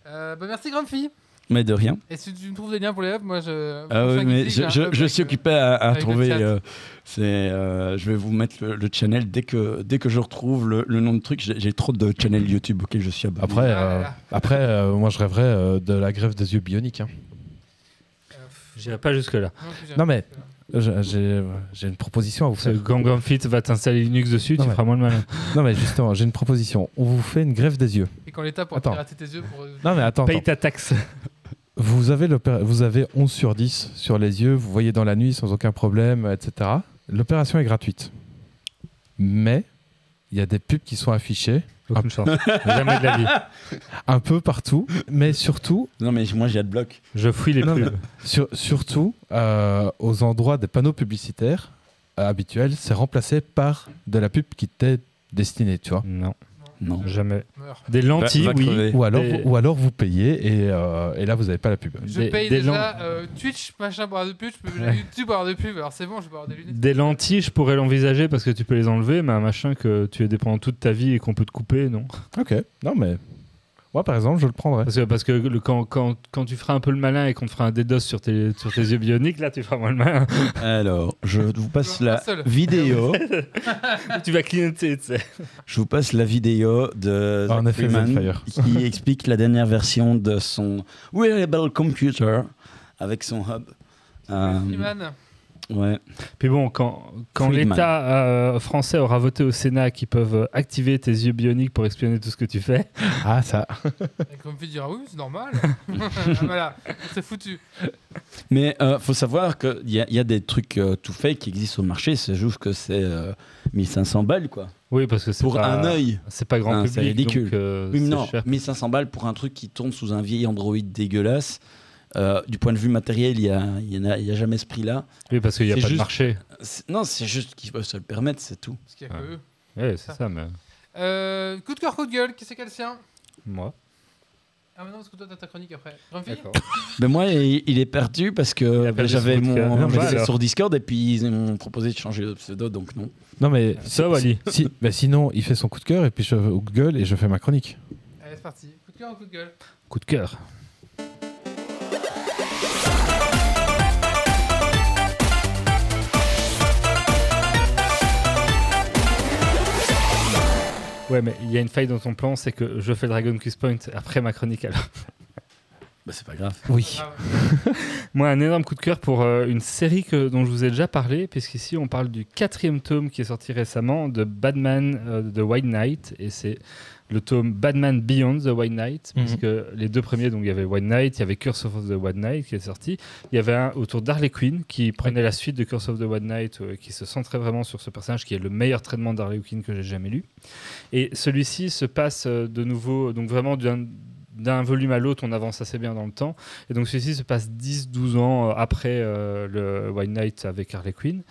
Euh, bah merci Grumpy. Mais de rien. Et si tu me trouves des liens pour les hubs, moi je. Ah oui, mais je, je- suis occupé à, trouver. euh, c'est, euh, je vais vous mettre le, le channel dès que, dès que je retrouve le, le nom de truc. J'ai, trop de channels YouTube auxquels je suis abonné. Après, Ah euh, après euh, moi je rêverais euh, de la grève des yeux bioniques. hein. euh, J'irai pas jusque-là. non, mais- J'ai une proposition à vous faire. Gangnam Fit va t'installer Linux dessus, Non, tu mais- feras moins le malin. Non mais justement, j'ai une proposition. On vous fait une grève des yeux. Et quand l'État pourra Attends. pirater tes yeux pour. euh, Non mais attends, Paye attends. ta taxe. Vous avez, vous avez 11 sur 10 sur les yeux, vous voyez dans la nuit sans aucun problème, etc. L'opération est gratuite. Mais il y a des pubs qui sont affichées Aucune chance. Jamais de la vie. un peu partout, mais surtout, Non, mais moi j'ai Adblock. Je fouille les Non, pubs. sur- surtout euh, aux endroits des panneaux publicitaires euh, habituels, c'est remplacé par de la pub qui t'est destinée, tu vois. Non, Non. jamais. Des lentilles, Va- va oui. Ou alors, Des- ou alors vous payez et, euh, et là vous n'avez pas la pub. Je Des- paye des déjà euh, Twitch, machin, pour avoir de pub, je peux Ouais. YouTube pour avoir de pub, alors c'est bon, je peux avoir des lunettes. Des lentilles, je pourrais l'envisager parce que tu peux les enlever, mais un machin que tu es dépendant toute ta vie et qu'on peut te couper, non? Ok, non mais moi par exemple je le prendrais. Parce que, parce que le, quand, quand, quand tu feras un peu le malin et qu'on te fera un DDoS sur tes, sur tes yeux bioniques, là tu feras moins le malin. Alors, je vous passe la seul. vidéo. tu vas clignoter, tu sais. Je vous passe la vidéo de Ah, en Zach Freeman qui explique la dernière version de son wearable computer avec son hub. Euh, Freeman. Ouais. Puis bon, quand, l'État euh, français aura voté au Sénat qu'ils peuvent euh, activer tes yeux bioniques pour espionner tout ce que tu fais, Ah ça. Et comme tu dira, oui, c'est normal. Ah, voilà, c'est foutu. Mais euh, faut savoir qu'il y, y a des trucs euh, tout faits qui existent sur le marché, c'est juste que c'est euh, 1500 balles quoi. oui, parce que c'est Pour pas, un œil. c'est pas grand Ah, public, c'est ridicule. donc euh, Oui, non, cher. 1500 balles pour un truc qui tourne sous un vieil Android dégueulasse. Euh, du point de vue matériel, il n'y a, y a, il y a jamais ce prix-là. Oui, parce qu'il n'y a pas de juste- marché. C'est- Non, c'est juste qu'ils peuvent se le permettre, c'est tout. Parce qu'il y a que eux. Oui, c'est ça, mais Euh, coup de cœur, coup de gueule, qui c'est quel sien moi. Ah, mais non, parce que toi, t'as ta chronique après. Mais moi, il, il est perdu parce que j'avais coup de mon. Non, alors. sur Discord et puis ils m'ont proposé de changer de pseudo, donc non. Non mais Ça, si- Wally. si- sinon il fait son coup de cœur et puis je ou de gueule et je fais ma chronique. Allez, c'est parti. Coup de cœur ou coup de gueule Coup de cœur. Ouais, mais il y a une faille dans ton plan, c'est que je fais Dragon Quest Point après ma chronique alors. Bah, c'est pas grave. Oui. Moi, un énorme coup de cœur pour euh, une série que, dont je vous ai déjà parlé, puisqu'ici on parle du quatrième tome qui est sorti récemment de Batman euh, The White Knight, et c'est le tome Batman Beyond the White Knight, Mhm. puisque les deux premiers, donc il y avait White Knight, il y avait Curse of the White Knight qui est sorti, il y avait un autour d'Harley Quinn qui prenait la suite de Curse of the White Knight, euh, qui se centrait vraiment sur ce personnage qui est le meilleur traitement d'Harley Quinn que j'ai jamais lu. Et celui-ci se passe euh, de nouveau, donc vraiment d'un d'un volume à l'autre, on avance assez bien dans le temps. Et donc celui-ci se passe 10-12 ans euh, après euh, le White Knight avec Harley Quinn.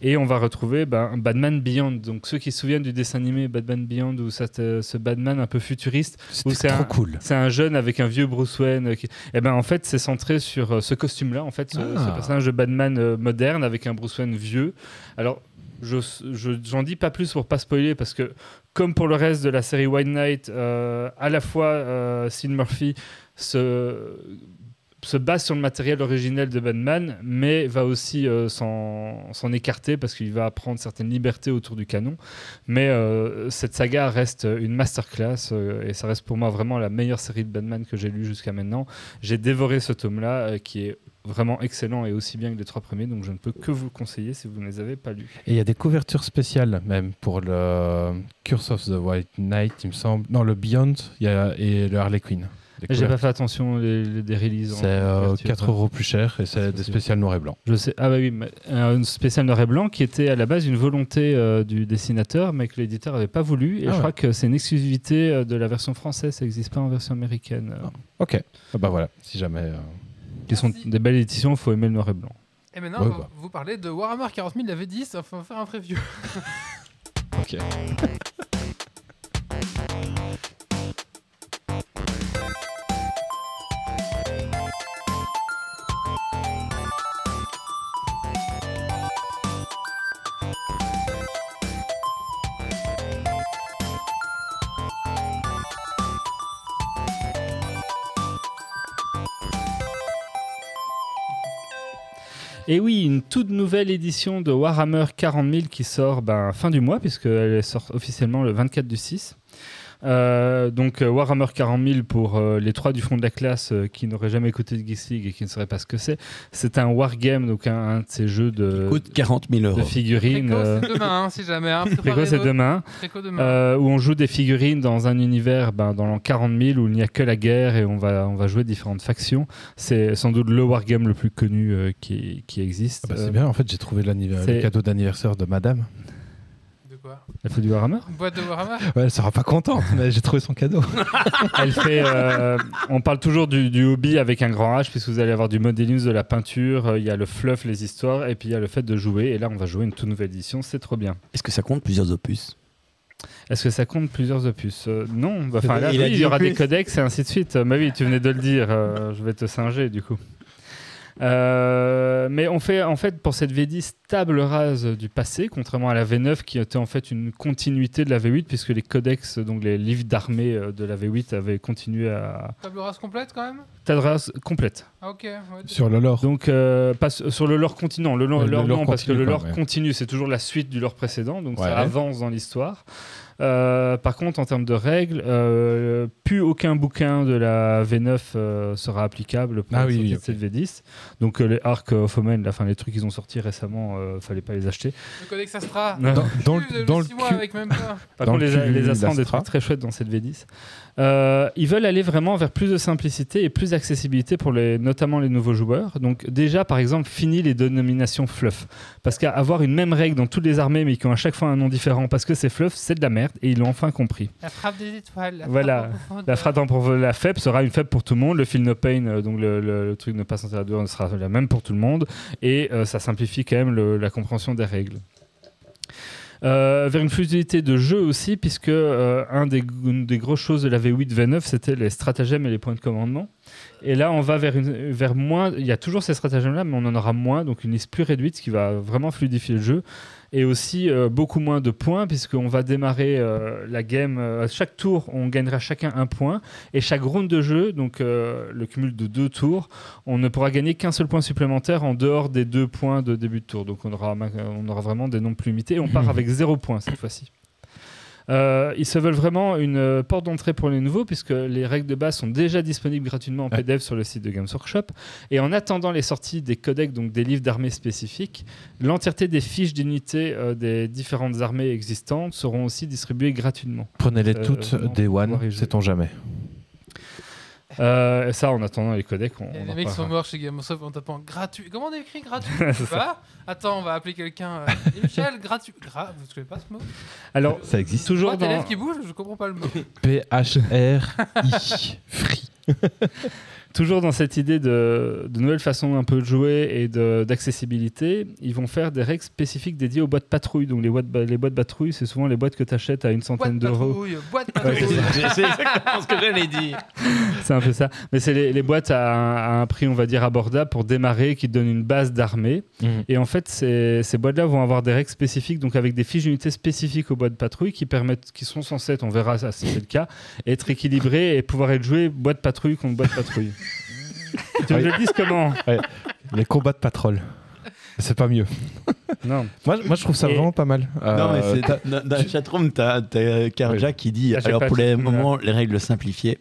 Et on va retrouver ben, Batman Beyond. Donc ceux qui se souviennent du dessin animé Batman Beyond, où euh, ce Batman un peu futuriste, Ou c'est un- cool. c'est un jeune avec un vieux Bruce Wayne. Qui... Et ben en fait, c'est centré sur ce costume-là, en fait, ce, Ah. ce personnage de Batman moderne avec un Bruce Wayne vieux. Alors, je je- j'en dis pas plus pour pas spoiler parce que comme pour le reste de la série White Knight, euh, à la fois euh, Sean Murphy se se base sur le matériel originel de Batman, mais va aussi euh, s'en écarter parce qu'il va prendre certaines libertés autour du canon. Mais euh, cette saga reste une masterclass euh, et ça reste pour moi vraiment la meilleure série de Batman que j'ai lue jusqu'à maintenant. J'ai dévoré ce tome-là euh, qui est vraiment excellent et aussi bien que les trois premiers, donc je ne peux que vous le conseiller si vous ne les avez pas lus. Et il y a des couvertures spéciales même pour le Curse of the White Knight, il me semble. Non, le Beyond il y a, et le Harley Quinn. J'ai pas fait attention les, les- des releases. en C'est euh, couverture, 4 quoi. euros plus cher et c'est des spéciales noir et blanc. Je sais. Ah bah oui, mais, euh, une spéciale noir et blanc qui était à la base une volonté euh, du dessinateur, mais que l'éditeur avait pas voulu. Et Ah je ouais. crois que c'est une exclusivité euh, de la version française, ça n'existe pas en version américaine. euh, Ok. Ah bah voilà, si jamais. Qui sont des belles éditions, il faut aimer le noir et blanc. Et maintenant, Ouais, on va bah. vous parler de Warhammer 40 000, la V10, enfin, on va faire un preview. Ok. Et oui, une toute nouvelle édition de Warhammer 40 000 qui sort ben, fin du mois, puisqu'elle sort officiellement le 24 du 6. Euh, donc euh, Warhammer 40 000 pour euh, les trois du fond de la classe euh, qui n'auraient jamais écouté de Geeks League et qui ne sauraient pas ce que c'est. C'est un wargame, donc un, un de ces jeux de, coûte 40 000 de euros. figurines. Préco, euh, c'est demain, hein, si jamais. Hein. Préco, c'est demain. Préco demain. Euh, où on joue des figurines dans un univers ben, dans l'an 40 000 où il n'y a que la guerre et on va, on va jouer différentes factions. C'est sans doute le wargame le plus connu euh, qui, qui existe. Ah bah, c'est bien, en fait, j'ai trouvé le cadeau d'anniversaire de madame. Quoi Elle fait du Warhammer Une boîte de Warhammer Ouais, elle sera pas contente, mais j'ai trouvé son cadeau. Elle fait. euh, on parle toujours du, du hobby avec un grand H, puisque vous allez avoir du modeling, de la peinture, euh, il y a le fluff, les histoires, et puis il y a le fait de jouer. Et là, on va jouer une toute nouvelle édition, c'est trop bien. Est-ce que ça compte plusieurs opus? Est-ce que ça compte plusieurs opus? Euh, Non. Bah, Enfin, là, Il oui, y aura des codex et ainsi de suite. Bah oui, tu venais de le dire. euh, je vais te singer du coup. Euh, mais on fait en fait pour cette V10 table rase du passé, contrairement à la V9 qui était en fait une continuité de la V8 puisque les codex, donc les livres d'armée euh, de la V8 avaient continué à Table rase complète quand même? Table rase complète. Ah, ok. ouais, Sur le lore. Donc euh, pas sur le lore continent, le lore, Ouais, le lore, lore non parce que le lore ouais. continue, c'est toujours la suite du lore précédent, donc Ouais. ça avance dans l'histoire. Euh, par contre, en termes de règles, euh, plus aucun bouquin de la V9 euh, sera applicable pour Ah la oui, sortie oui, de cette V10. Donc euh, les Arc of Omen, la fin, les trucs qu'ils ont sortis récemment, euh, fallait pas les acheter. Le Codex Astra. Dans, dans le, dans le 6 mois cul- avec même pas. Par Dans contre, le les, les Astra ont des trucs très chouettes dans cette V10. Euh, ils veulent aller vraiment vers plus de simplicité et plus d'accessibilité pour les, notamment les nouveaux joueurs. Donc déjà, par exemple, fini les dénominations fluff. Parce qu'avoir une même règle dans toutes les armées, mais qui ont à chaque fois un nom différent, parce que c'est fluff, c'est de la merde, et ils l'ont enfin compris. La frappe des étoiles. la Voilà. frappe en. La frappe pour la faible sera une faible pour tout le monde. Le feel no pain, euh, donc le, le- le truc ne pas sentir la douleur, sera la même pour tout le monde. Et euh, ça simplifie quand même le- la compréhension des règles. Euh, vers une fluidité de jeu aussi, puisque euh, une des grosses choses de la V8 V9, c'était les stratagèmes et les points de commandement. Et là, on va vers, une, vers moins. Il y a toujours ces stratagèmes-là, mais on en aura moins, donc une liste plus réduite, ce qui va vraiment fluidifier le jeu. Et aussi euh, beaucoup moins de points, puisqu'on va démarrer euh, la game. euh, à chaque tour, on gagnera chacun un point. Et chaque round de jeu, donc le cumul de deux tours, on ne pourra gagner qu'un seul point supplémentaire en dehors des deux points de début de tour. Donc on aura, on aura vraiment des nombres plus limités. Et on part avec zéro point cette fois-ci. Euh, ils se veulent vraiment une euh, porte d'entrée pour les nouveaux, puisque les règles de base sont déjà disponibles gratuitement en Ouais. PDF sur le site de Games Workshop. Et en attendant les sorties des codecs, donc des livres d'armées spécifiques, l'entièreté des fiches d'unité euh, des différentes armées existantes seront aussi distribuées gratuitement. Prenez-les toutes, y One, sait-on jamais. Euh, ça, en attendant les codecs, on, les en mecs sont morts chez Gamesoft en tapant gratuit. Comment on écrit gratuit pas. Attends, on va appeler quelqu'un. euh, Michel, gratuit. Gra... Vous savez pas ce mot Alors, Ça existe. toujours élèves dans, qui bougent, je comprends pas le mot. P-H-R-I. Free. Toujours dans cette idée de, de nouvelles façons un peu de jouer et d'accessibilité, ils vont faire des règles spécifiques dédiées aux boîtes patrouilles. Donc les boîtes, les boîtes patrouilles, c'est souvent les boîtes que tu achètes à une centaine d'euros. patrouille, boîte Ouais, c'est patrouille. ça. C'est exactement ce que j'allais dire. C'est un peu ça. Mais c'est les, les boîtes à un, à un prix, on va dire, abordable pour démarrer, qui te donnent une base d'armée. Et en fait, ces, ces boîtes-là vont avoir des règles spécifiques, donc avec des fiches d'unité spécifiques aux boîtes patrouille qui permettent, qui sont censées être, on verra si c'est le cas, être équilibrées et pouvoir être jouées boîte patrouille contre boîte patrouille. tu veux que je le dise comment Les combats de patrol. C'est pas mieux. Non. Moi, moi, je trouve ça Et- vraiment pas mal. non, mais Euh, c'est t'as- dans, dans la chatroom, t'as as Karja qui dit Ah, j'ai alors pas pour le les chatroom, moments, les règles simplifiées.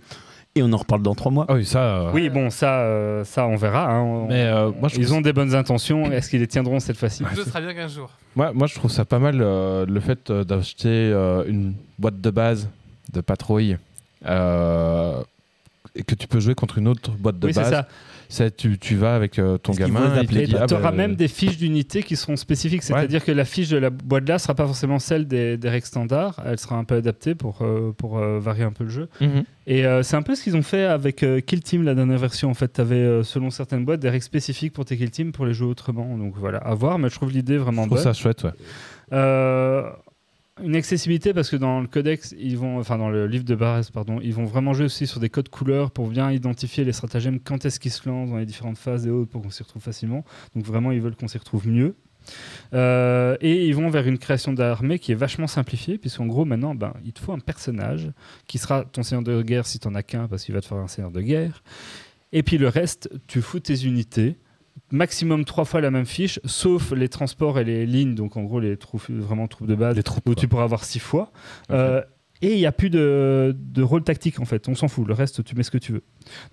Et on en reparle dans trois mois. Ah oui, ça. euh, Oui, bon, ça, euh, ça on verra. hein. On- Mais euh, moi, je Ils ont des bonnes intentions. Est-ce qu'ils les tiendront cette fois-ci Ce sera bien qu'un jour. Moi, moi, je trouve ça pas mal euh, le fait euh, d'acheter euh, une boîte de base de patrouille euh, que tu peux jouer contre une autre boîte de Oui, c'est base. ça. Tu, tu vas avec euh, ton gamin. Et ah, tu auras bah, même des fiches d'unités qui seront spécifiques, c'est-à-dire que la fiche de la boîte là sera pas forcément celle des, des règles standards, elle sera un peu adaptée pour, euh, pour euh, varier un peu le jeu. Mhm. Et euh, c'est un peu ce qu'ils ont fait avec euh, Kill Team, la dernière version. En fait, tu avais, selon certaines boîtes, des règles spécifiques pour tes Kill Team pour les jouer autrement. Donc voilà, à voir, mais je trouve l'idée vraiment Je trouve bonne. ça chouette, ouais. Une accessibilité parce que dans le codex, ils vont, enfin dans le livre de Barès, pardon, ils vont vraiment jouer aussi sur des codes couleurs pour bien identifier les stratagèmes, quand est-ce qu'ils se lancent dans les différentes phases et autres pour qu'on s'y retrouve facilement. Donc vraiment, ils veulent qu'on s'y retrouve mieux. Euh, et ils vont vers une création d'armée qui est vachement simplifiée, puisqu'en gros, maintenant, ben, il te faut un personnage qui sera ton seigneur de guerre si tu n'en as qu'un, parce qu'il va te faire un seigneur de guerre. Et puis le reste, tu fous tes unités. Maximum trois fois la même fiche, sauf les transports et les lignes, donc en gros les troupes, vraiment troupes de base, Les troupes, où quoi. tu pourras avoir six fois. Euh, et il n'y a plus de, de rôle tactique en fait, on s'en fout, le reste tu mets ce que tu veux.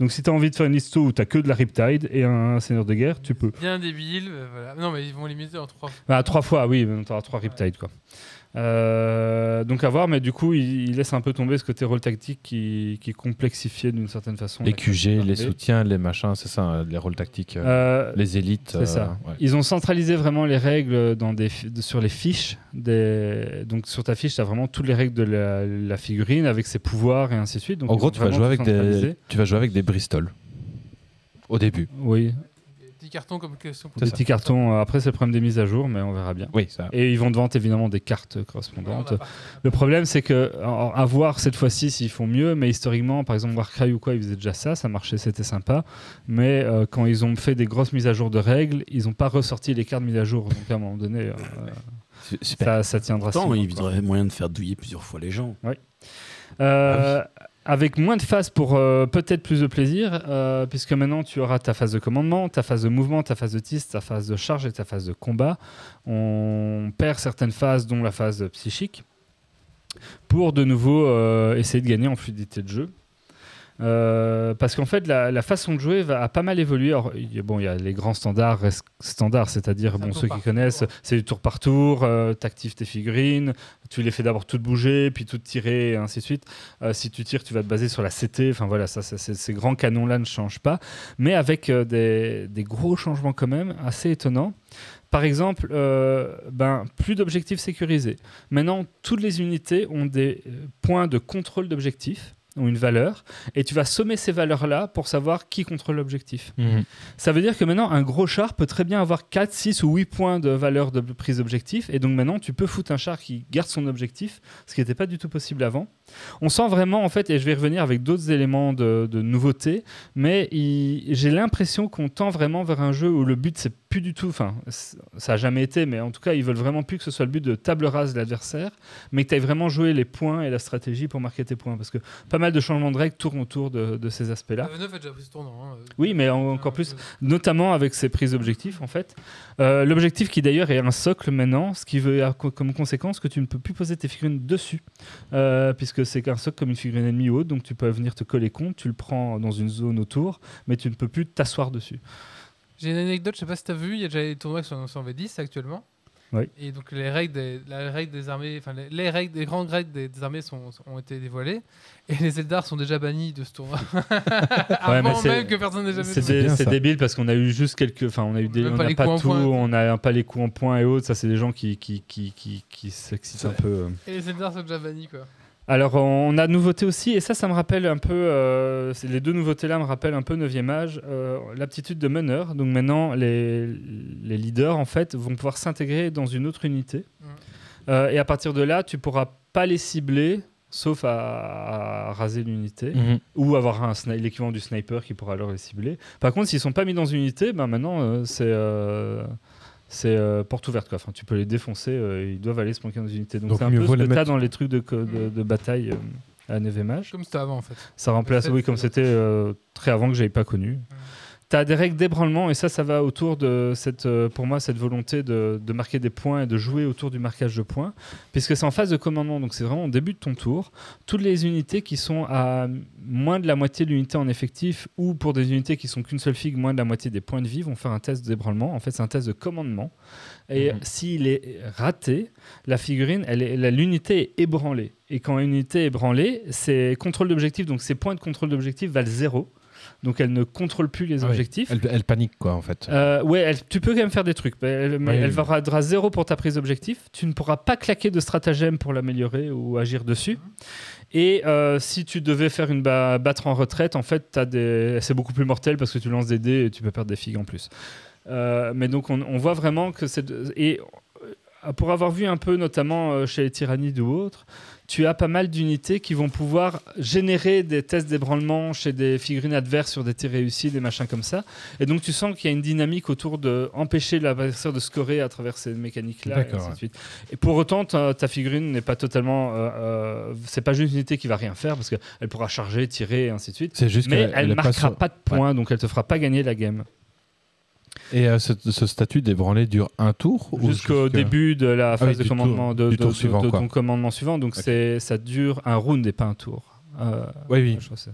Donc si tu as envie de faire une histo où tu que de la Riptide et un seigneur de guerre, tu peux. Bien débile, euh, voilà. Non, mais ils vont limiter en trois. Bah, trois fois, oui, tu auras trois Riptide quoi. Euh, donc à voir, mais du coup il, il laisse un peu tomber ce côté rôle tactique qui, qui complexifiait d'une certaine façon. Les QG, les soutiens, les machins, c'est ça, euh, les rôles tactiques, euh, Euh, les élites. C'est euh, ça. ouais. Ils ont centralisé vraiment les règles dans des sur les fiches. Des... Donc sur ta fiche, tu as vraiment toutes les règles de la, la figurine avec ses pouvoirs et ainsi de suite. Donc, En gros, tu vas, jouer avec des, tu vas jouer avec des Bristol. Au début. Oui, petits cartons comme question. Des petits cartons. euh, Après, c'est le problème des mises à jour, mais on verra bien. Oui, ça. Et ils vont te vendre évidemment des cartes correspondantes. Le problème, c'est que à voir cette fois-ci s'ils font mieux, mais historiquement, par exemple Warcry ou quoi, ils faisaient déjà ça, ça marchait, c'était sympa. Mais euh, quand ils ont fait des grosses mises à jour de règles, ils n'ont pas ressorti les cartes mises à jour. Donc à un moment donné, euh, ça, ça tiendra. mois, il y aurait moyen de faire douiller plusieurs fois les gens. Euh, Ah Avec moins de phases pour euh, peut-être plus de plaisir, euh, puisque maintenant tu auras ta phase de commandement, ta phase de mouvement, ta phase de tis, ta phase de charge et ta phase de combat. On perd certaines phases, dont la phase psychique, pour de nouveau euh, essayer de gagner en fluidité de jeu. Euh, parce qu'en fait, la, la façon de jouer va, a pas mal évolué. Alors, il y a- bon, il y a les grands standards, c'est-à-dire bon, ceux qui connaissent, c'est du tour par tour. Euh, T'actives tes figurines, tu les fais d'abord toutes bouger, puis toutes tirer, et ainsi de suite. Euh, si tu tires, tu vas te baser sur la CT. Enfin voilà, ça, ces grands canons-là ne changent pas, mais avec euh, des, des gros changements quand même, assez étonnants. Par exemple, euh, ben, plus d'objectifs sécurisés. Maintenant, toutes les unités ont des points de contrôle d'objectifs, ont une valeur, et tu vas sommer ces valeurs-là pour savoir qui contrôle l'objectif. Mhm. Ça veut dire que maintenant, un gros char peut très bien avoir 4, 6 ou 8 points de valeur de prise d'objectif. Et donc maintenant, tu peux foutre un char qui garde son objectif, ce qui n'était pas du tout possible avant. On sent vraiment, en fait, et je vais revenir avec d'autres éléments de, de nouveauté, mais j'ai l'impression qu'on tend vraiment vers un jeu où le but, c'est plus du tout, enfin, ça a jamais été, mais en tout cas, ils veulent vraiment plus que ce soit le but de table rase de l'adversaire, mais que tu ailles vraiment jouer les points et la stratégie pour marquer tes points. Parce que pas mal de changements de règles tournent autour de, de ces aspects-là. Le 9 a déjà pris ce tournant. hein. Oui, mais en- encore plus, notamment avec ces prises d'objectifs en fait. Euh, L'objectif qui d'ailleurs est un socle maintenant, ce qui veut comme conséquence que tu ne peux plus poser tes figurines dessus, euh, puisque c'est un socle comme une figurine ennemie haute, donc tu peux venir te coller contre, tu le prends dans une zone autour, mais tu ne peux plus t'asseoir dessus. J'ai une anecdote, je sais pas si tu as vu, il y a déjà des tournois qui sont annoncés en V10 actuellement. Oui. Et donc les règles des, la règle des armées, enfin les, les règles des grandes règles des, des armées sont, ont été dévoilées et les Eldar sont déjà bannis de ce tournoi. Avant c'est- même que personne n'ait jamais C'est joué. dé- bien, c'est ça. débile parce qu'on a eu juste quelques. Enfin, on a eu des. On pas les tout, point. on n'a pas les coups en point et autres. Ça, c'est des gens qui, qui, qui, qui, qui s'excitent un peu. euh. Et les Eldar sont déjà bannis quoi. Alors, on a nouveauté aussi, et ça, ça me rappelle un peu, euh, les deux nouveautés-là me rappellent un peu 9e âge, euh, l'aptitude de meneur. Donc maintenant, les, les leaders, en fait, vont pouvoir s'intégrer dans une autre unité. Mm. Euh, et à partir de là, tu pourras pas les cibler, sauf à, à raser l'unité, Mhm. ou avoir un l'équivalent du sniper qui pourra alors les cibler. Par contre, s'ils sont pas mis dans une unité, ben maintenant, c'est... c'est euh, porte ouverte quoi. Enfin, tu peux les défoncer, euh, ils doivent aller se planquer dans une unité. Donc Donc c'est un mieux peu ce que dans les trucs de, co- de, de bataille euh, à 9 âge. Comme c'était avant en fait. Ça remplace, oui, comme c'était euh, très avant que j'avais pas connu. Tu as des règles d'ébranlement et ça, ça va autour de cette, euh, pour moi, cette volonté de, de marquer des points et de jouer autour du marquage de points, puisque c'est en phase de commandement, donc c'est vraiment au début de ton tour. Toutes les unités qui sont à moins de la moitié de l'unité en effectif ou pour des unités qui sont qu'une seule figue, moins de la moitié des points de vie, vont faire un test d'ébranlement. En fait, c'est un test de commandement. Et Mhm. s'il est raté, la figurine, elle est- l'unité est ébranlée. Et quand une unité est ébranlée, c'est contrôle d'objectif, donc ses points de contrôle d'objectif valent zéro. Donc elle ne contrôle plus les Ah oui. objectifs. Elle, elle panique, quoi, en fait. Euh, ouais, elle- tu peux quand même faire des trucs, mais elle, Oui, elle oui. vaudra zéro pour ta prise d'objectif. Tu ne pourras pas claquer de stratagème pour l'améliorer ou agir dessus. Et euh, si tu devais faire une ba- battre en retraite, en fait, t'as des... c'est beaucoup plus mortel parce que tu lances des dés et tu peux perdre des figues en plus. Euh, mais donc on, on voit vraiment que c'est... de- Et euh, pour avoir vu un peu, notamment chez les Tyrannides ou autres, tu as pas mal d'unités qui vont pouvoir générer des tests d'ébranlement chez des figurines adverses sur des tirs réussis, des machins comme ça. Et donc tu sens qu'il y a une dynamique autour de empêcher l'adversaire de scorer à travers ces mécaniques-là. et D'accord, ainsi de ouais. suite. Et pour autant, ta, ta figurine n'est pas totalement. euh, euh, c'est pas juste une unité qui va rien faire parce qu'elle pourra charger, tirer et ainsi de suite. C'est juste Mais elle est marquera pas de points, donc elle te fera pas gagner la game. Et euh, ce, ce statut d'ébranlé dure un tour ou Jusqu'au début de la Ah oui, phase de tour- commandement de, suivant, de ton commandement suivant. Donc ça dure un round et pas un tour. Euh, Oui, oui. je crois que c'est-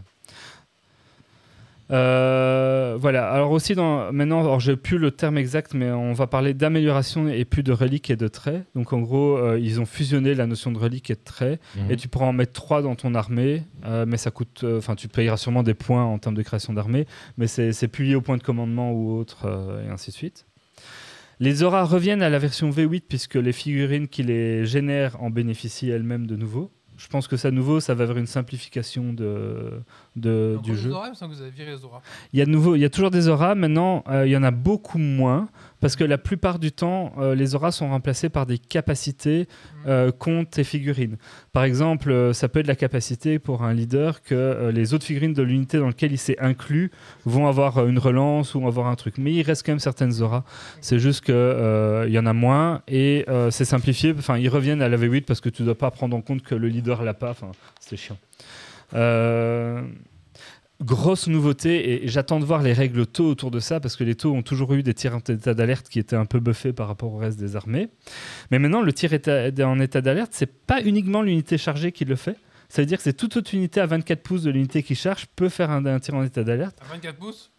Euh, voilà. Alors aussi dans maintenant, alors j'ai plus le terme exact, mais on va parler d'amélioration et plus de reliques et de traits. Donc en gros, euh, ils ont fusionné la notion de relique et de trait. Mhm. Et tu pourras en mettre 3 dans ton armée, euh, mais ça coûte. Enfin, tu payeras sûrement des points en termes de création d'armée, mais c'est c'est plus lié au point de commandement ou autre, et ainsi de suite. Les auras reviennent à la version V8 puisque les figurines qui les génèrent en bénéficient elles-mêmes de nouveau. Je pense que ça, nouveau, ça va vers une simplification de, de- Donc, du jeu. Zora, il me semble que vous avez viré les Zora. Il y a de nouveau, il y a toujours des auras. Maintenant, euh, il y en a beaucoup moins parce que la plupart du temps, euh, les auras sont remplacées par des capacités euh, qu'ont tes figurines. Par exemple, euh, ça peut être la capacité pour un leader que euh, les autres figurines de l'unité dans laquelle il s'est inclus vont avoir une relance ou avoir un truc. Mais il reste quand même certaines auras. C'est juste que euh, il y en a moins et c'est simplifié. Enfin, ils reviennent à la V8 parce que tu dois pas prendre en compte que le leader l'a pas. Enfin, c'est chiant. Euh, grosse nouveauté et j'attends de voir les règles taux autour de ça parce que les taux ont toujours eu des tirs en état d'alerte qui étaient un peu buffés par rapport au reste des armées. Mais maintenant, le tir en état d'alerte, c'est pas uniquement l'unité chargée qui le fait. Ça veut dire que c'est toute autre unité à 24 pouces de l'unité qui charge peut faire un, un tir en état d'alerte À 24 pouces?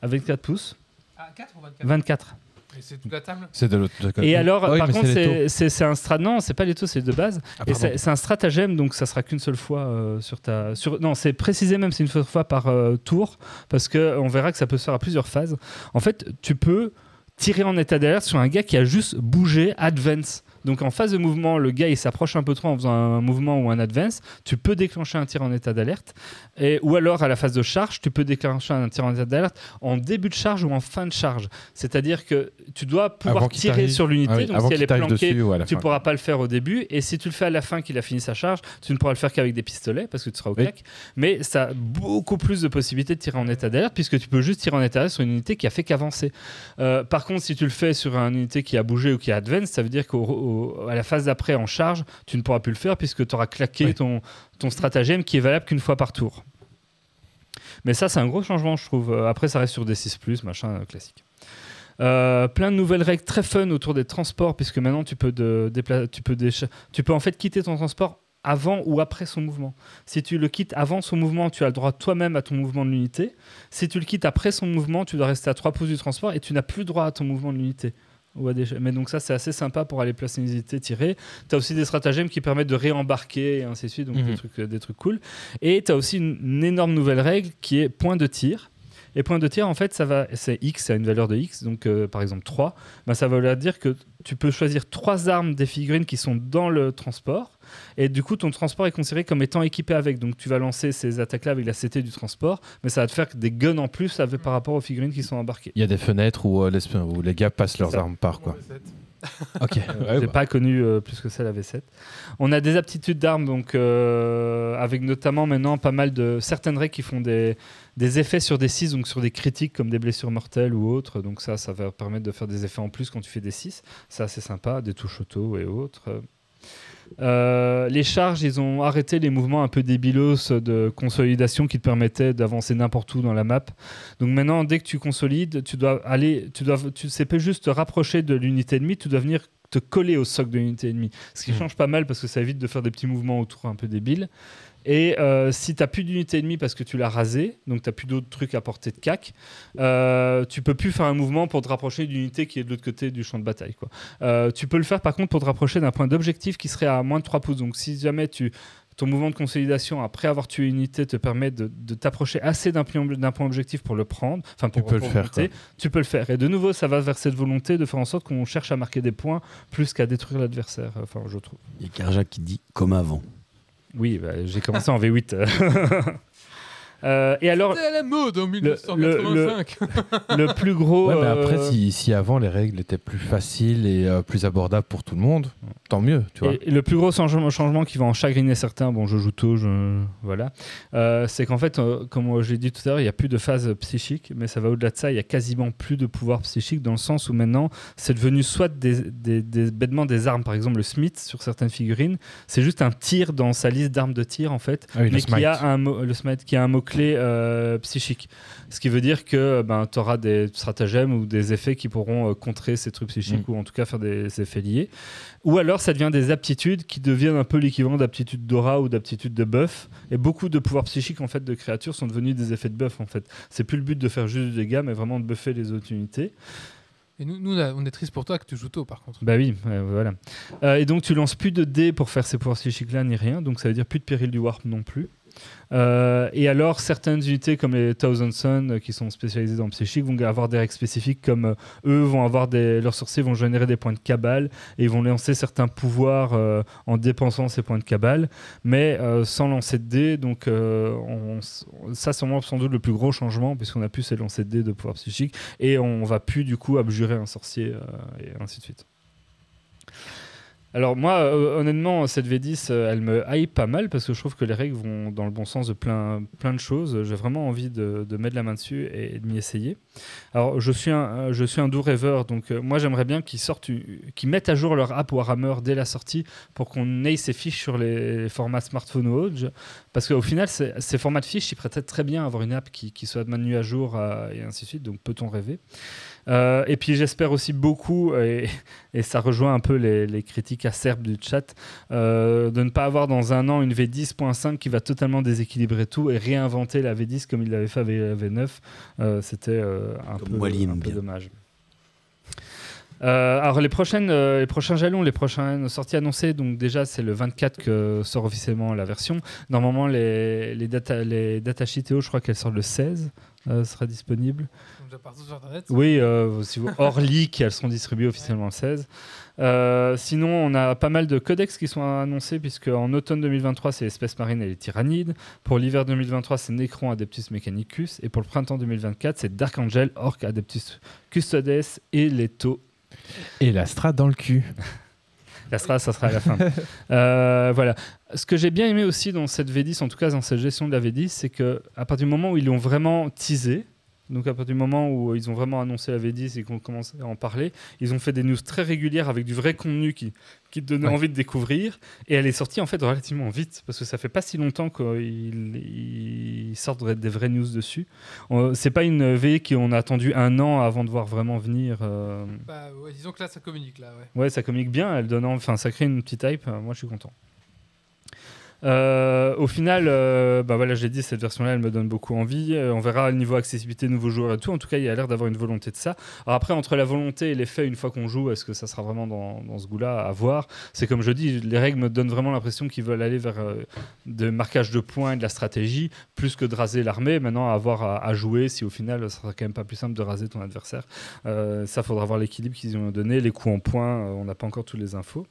À 24 pouces. Ah, 4 ou 24 24. C'est toute la table C'est de l'autre côté. Et alors, oui, par contre, c'est un strat. Non, c'est pas les taux, c'est de base. Ah, Et c'est un stratagème, donc ça sera qu'une seule fois euh, sur ta. Sur, non, c'est précisé même, c'est une seule fois par euh, tour, parce que on verra que ça peut se faire à plusieurs phases. En fait, tu peux tirer en état d'alerte sur un gars qui a juste bougé advance. Donc en phase de mouvement, le gars il s'approche un peu trop en faisant un mouvement ou un advance, tu peux déclencher un tir en état d'alerte. Et Ou alors à la phase de charge, tu peux déclencher un tir en état d'alerte en début de charge ou en fin de charge. C'est-à-dire que tu dois pouvoir tirer sur l'unité, Ah oui, donc si elle est planquée, dessus tu fin. pourras pas le faire au début. Et si tu le fais à la fin qu'il a fini sa charge, tu ne pourras le faire qu'avec des pistolets parce que tu seras au Oui. clac. Mais ça a beaucoup plus de possibilités de tirer en état d'alerte puisque tu peux juste tirer en état d'alerte sur une unité qui a fait qu'avancer. Euh, par contre, si tu le fais sur une unité qui a bougé ou qui a advance, ça veut dire qu'à la phase d'après en charge, tu ne pourras plus le faire puisque tu auras claqué Oui. ton, ton stratagème qui est valable qu'une fois par tour. Mais ça, c'est un gros changement, je trouve. Euh, Après, ça reste sur des 6, machin euh, classique. Euh, plein de nouvelles règles très fun autour des transports, puisque maintenant tu peux, de, peux tu peux en fait quitter ton transport avant ou après son mouvement. Si tu le quittes avant son mouvement, tu as le droit toi-même à ton mouvement de l'unité. Si tu le quittes après son mouvement, tu dois rester à 3 pouces du transport et tu n'as plus droit à ton mouvement de l'unité. Mais donc ça, c'est assez sympa pour aller placer une unité tirée. Tu as aussi des stratagèmes qui permettent de réembarquer et ainsi de suite, donc Mhm. des, trucs, des trucs cool. Et tu as aussi une, une énorme nouvelle règle qui est point de tir. Et point de tir, en fait, ça va, c'est X, ça a une valeur de X, donc euh, par exemple 3. Ben, ça veut dire que tu peux choisir trois armes des figurines qui sont dans le transport. Et du coup, ton transport est considéré comme étant équipé avec. Donc tu vas lancer ces attaques-là avec la CT du transport, mais ça va te faire des guns en plus avec, par rapport aux figurines qui sont embarquées. Il y a des fenêtres où, euh, les, où les gars passent leurs ça. armes par quoi. Ok. J'ai pas connu euh, plus que ça la V7. On a des aptitudes d'armes, donc euh, avec notamment maintenant pas mal de certaines règles qui font des, des effets sur des 6, donc sur des critiques comme des blessures mortelles ou autres. Donc ça, ça va permettre de faire des effets en plus quand tu fais des 6. Ça, c'est sympa, des touches auto et autres. Euh, les charges, ils ont arrêté les mouvements un peu débilos de consolidation qui te permettaient d'avancer n'importe où dans la map. Donc maintenant, dès que tu consolides, tu dois aller, tu dois, tu sais pas juste te rapprocher de l'unité ennemie, tu dois venir te coller au socle de l'unité ennemie. Ce qui Mm. change pas mal parce que ça évite de faire des petits mouvements autour un peu débiles. Et euh, si tu plus d'unité ennemie parce que tu l'as rasé, donc tu plus d'autres trucs à portée de cac, euh, tu peux plus faire un mouvement pour te rapprocher d'une unité qui est de l'autre côté du champ de bataille. Quoi. Euh, tu peux le faire par contre pour te rapprocher d'un point d'objectif qui serait à moins de 3 pouces. Donc si jamais tu, ton mouvement de consolidation après avoir tué une unité te permet de, de t'approcher assez d'un point, objectif pour le prendre, enfin pour, peux le faire, tu peux le faire. Et de nouveau, ça va vers cette volonté de faire en sorte qu'on cherche à marquer des points plus qu'à détruire l'adversaire. Enfin, je trouve. Il y a Karjak qui dit comme avant. Oui, bah, j'ai commencé en V8. Euh, et alors, C'était à la mode en le- 1985. le plus gros. Ouais, mais après, euh, si, si avant les règles étaient plus faciles et euh, plus abordables pour tout le monde, tant mieux, tu vois. Et, et le plus gros changement, changement qui va en chagriner certains, bon, je joue tôt, je, voilà, euh, c'est qu'en fait, euh, comme je l'ai dit tout à l'heure, il n'y a plus de phase psychique, mais ça va au-delà de ça, il y a quasiment plus de pouvoir psychique dans le sens où maintenant, c'est devenu soit des, des, des bêtements des armes, par exemple le Smith sur certaines figurines, c'est juste un tir dans sa liste d'armes de tir en fait, Ah oui, mais qui a un mot, le smite qui a un mot-clé euh, psychique. Ce qui veut dire que ben, tu auras des stratagèmes ou des effets qui pourront euh, contrer ces trucs psychiques Mm. ou en tout cas faire des effets liés. Ou alors ça devient des aptitudes qui deviennent un peu l'équivalent d'aptitudes d'aura ou d'aptitudes de buff. Et beaucoup de pouvoirs psychiques en fait de créatures sont devenus des effets de buff en fait. C'est plus le but de faire juste du dégât, mais vraiment de buffer les autres unités. Et nous, nous, on est triste pour toi que tu joues tôt, par contre. Bah oui, voilà. Euh, et donc tu lances plus de dés pour faire ces pouvoirs psychiques là ni rien, donc ça veut dire plus de péril du warp non plus. Euh, et alors certaines unités comme les Thousand Sun euh, qui sont spécialisées dans le psychique vont avoir des règles spécifiques comme euh, eux vont avoir des leurs sorciers vont générer des points de cabale et ils vont lancer certains pouvoirs en dépensant ces points de cabale, mais sans lancer de dés. Donc on- ça c'est sans doute le plus gros changement puisqu'on a plus ces lancers de dés de pouvoirs psychiques et on va plus du coup abjurer un sorcier et ainsi de suite. Alors moi, euh, honnêtement, cette V10, euh, elle me hype pas mal parce que je trouve que les règles vont dans le bon sens de plein, plein de choses. J'ai vraiment envie de, mettre la main dessus et de m'y essayer. Alors je suis un, euh, je suis un doux rêveur, donc moi j'aimerais bien qu'ils sortent, qu'ils mettent à jour leur app Warhammer dès la sortie pour qu'on ait ces fiches sur les formats smartphone ou autres. Parce qu'au final, ces formats de fiches, ils prêteraient très bien à avoir une app qui, qui soit maintenue à jour et ainsi de suite. Donc peut-on rêver? Euh, Et puis j'espère aussi beaucoup, et, et ça rejoint un peu les, les critiques acerbes du chat, euh, de ne pas avoir dans un an une V10.5 qui va totalement déséquilibrer tout et réinventer la V10 comme il l'avait fait avec la V9. Euh, C'était un, peu, un dommage. Euh, alors les prochaines, euh, les prochains jalons, les prochaines sorties annoncées, donc déjà c'est le 24 que sort officiellement la version. Normalement les, les data les datasheets je crois qu'elles sortent le 16, euh, sera disponible. Partout sur Internet. Oui, euh, si vous, hors leak, elles seront distribuées officiellement le 16. Euh, sinon, on a pas mal de codex qui sont annoncés, puisque en automne 2023, c'est l'espèce marine et les tyrannides. Pour l'hiver 2023, c'est Necron Adeptus Mechanicus. Et pour le printemps 2024, c'est Dark Angel, Orc Adeptus Custodes et Leto. Et la strat dans le cul. La sera, ça sera à la fin. Euh, voilà. Ce que j'ai bien aimé aussi dans cette V10, en tout cas dans cette gestion de la V10, c'est que à partir du moment où ils l'ont vraiment teasé, donc à partir du moment où ils ont vraiment annoncé la V10 et qu'on commence à en parler, ils ont fait des news très régulières avec du vrai contenu qui, qui te donnait Ouais. envie de découvrir. Et elle est sortie en fait relativement vite parce que ça fait pas si longtemps qu'ils ils sortent des vraies news dessus. On- C'est pas une V qu'on a attendu un an avant de voir vraiment venir. euh, Bah, ouais, disons que là, ça communique, là, ouais. Ouais, ça communique bien, elle donne, en- enfin, ça crée une petite hype. euh, moi, je suis content. Euh, au final, euh, bah j'ai dit cette version-là, elle me donne beaucoup envie. Euh, on verra le niveau accessibilité, nouveaux joueurs et tout. En tout cas, il y a l'air d'avoir une volonté de ça. Alors après, entre la volonté et les faits, une fois qu'on joue, est-ce que ça sera vraiment dans, ce goût-là à voir? C'est comme je dis, les règles me donnent vraiment l'impression qu'ils veulent aller vers euh, de marquage de points et de la stratégie, plus que de raser l'armée. Maintenant, à avoir à, jouer, si au final, ça sera quand même pas plus simple de raser ton adversaire. Ça, faudra voir l'équilibre qu'ils ont donné, les coups en points. on n'a pas encore toutes les infos.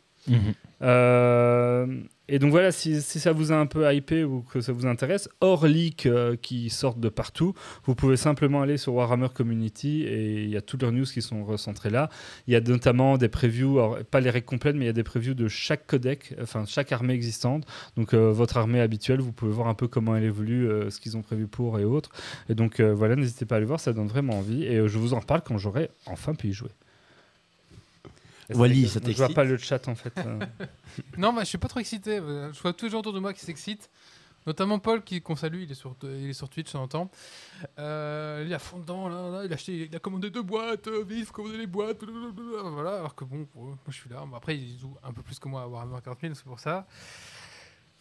Euh, et donc voilà, si, ça vous a un peu hypé ou que ça vous intéresse, hors leak euh, qui sortent de partout, vous pouvez simplement aller sur Warhammer Community et il y a toutes leurs news qui sont recentrées là. Il y a notamment des previews, pas les règles complètes, mais il y a des previews de chaque codec, enfin chaque armée existante. Donc euh, votre armée habituelle, vous pouvez voir un peu comment elle évolue, ce qu'ils ont prévu pour et autres. Et donc voilà, n'hésitez pas à aller voir, ça donne vraiment envie. Et je vous en reparle quand j'aurai enfin pu y jouer. Wally, ça Je vois t'excite pas le chat en fait. euh. Non, bah, je suis pas trop excité. Je vois tous les gens autour de moi qui s'excitent. Notamment Paul, qui- qu'on salue, il est sur, il est sur Twitch, on entend. Euh, il à fond dedans, là, là, il, a acheté, il a commandé deux boîtes, euh, vite, faut commander les boîtes, blablabla, voilà. Alors que bon, moi je suis là. Bon, après, il joue un peu plus que moi à Warhammer 40 000, c'est pour ça.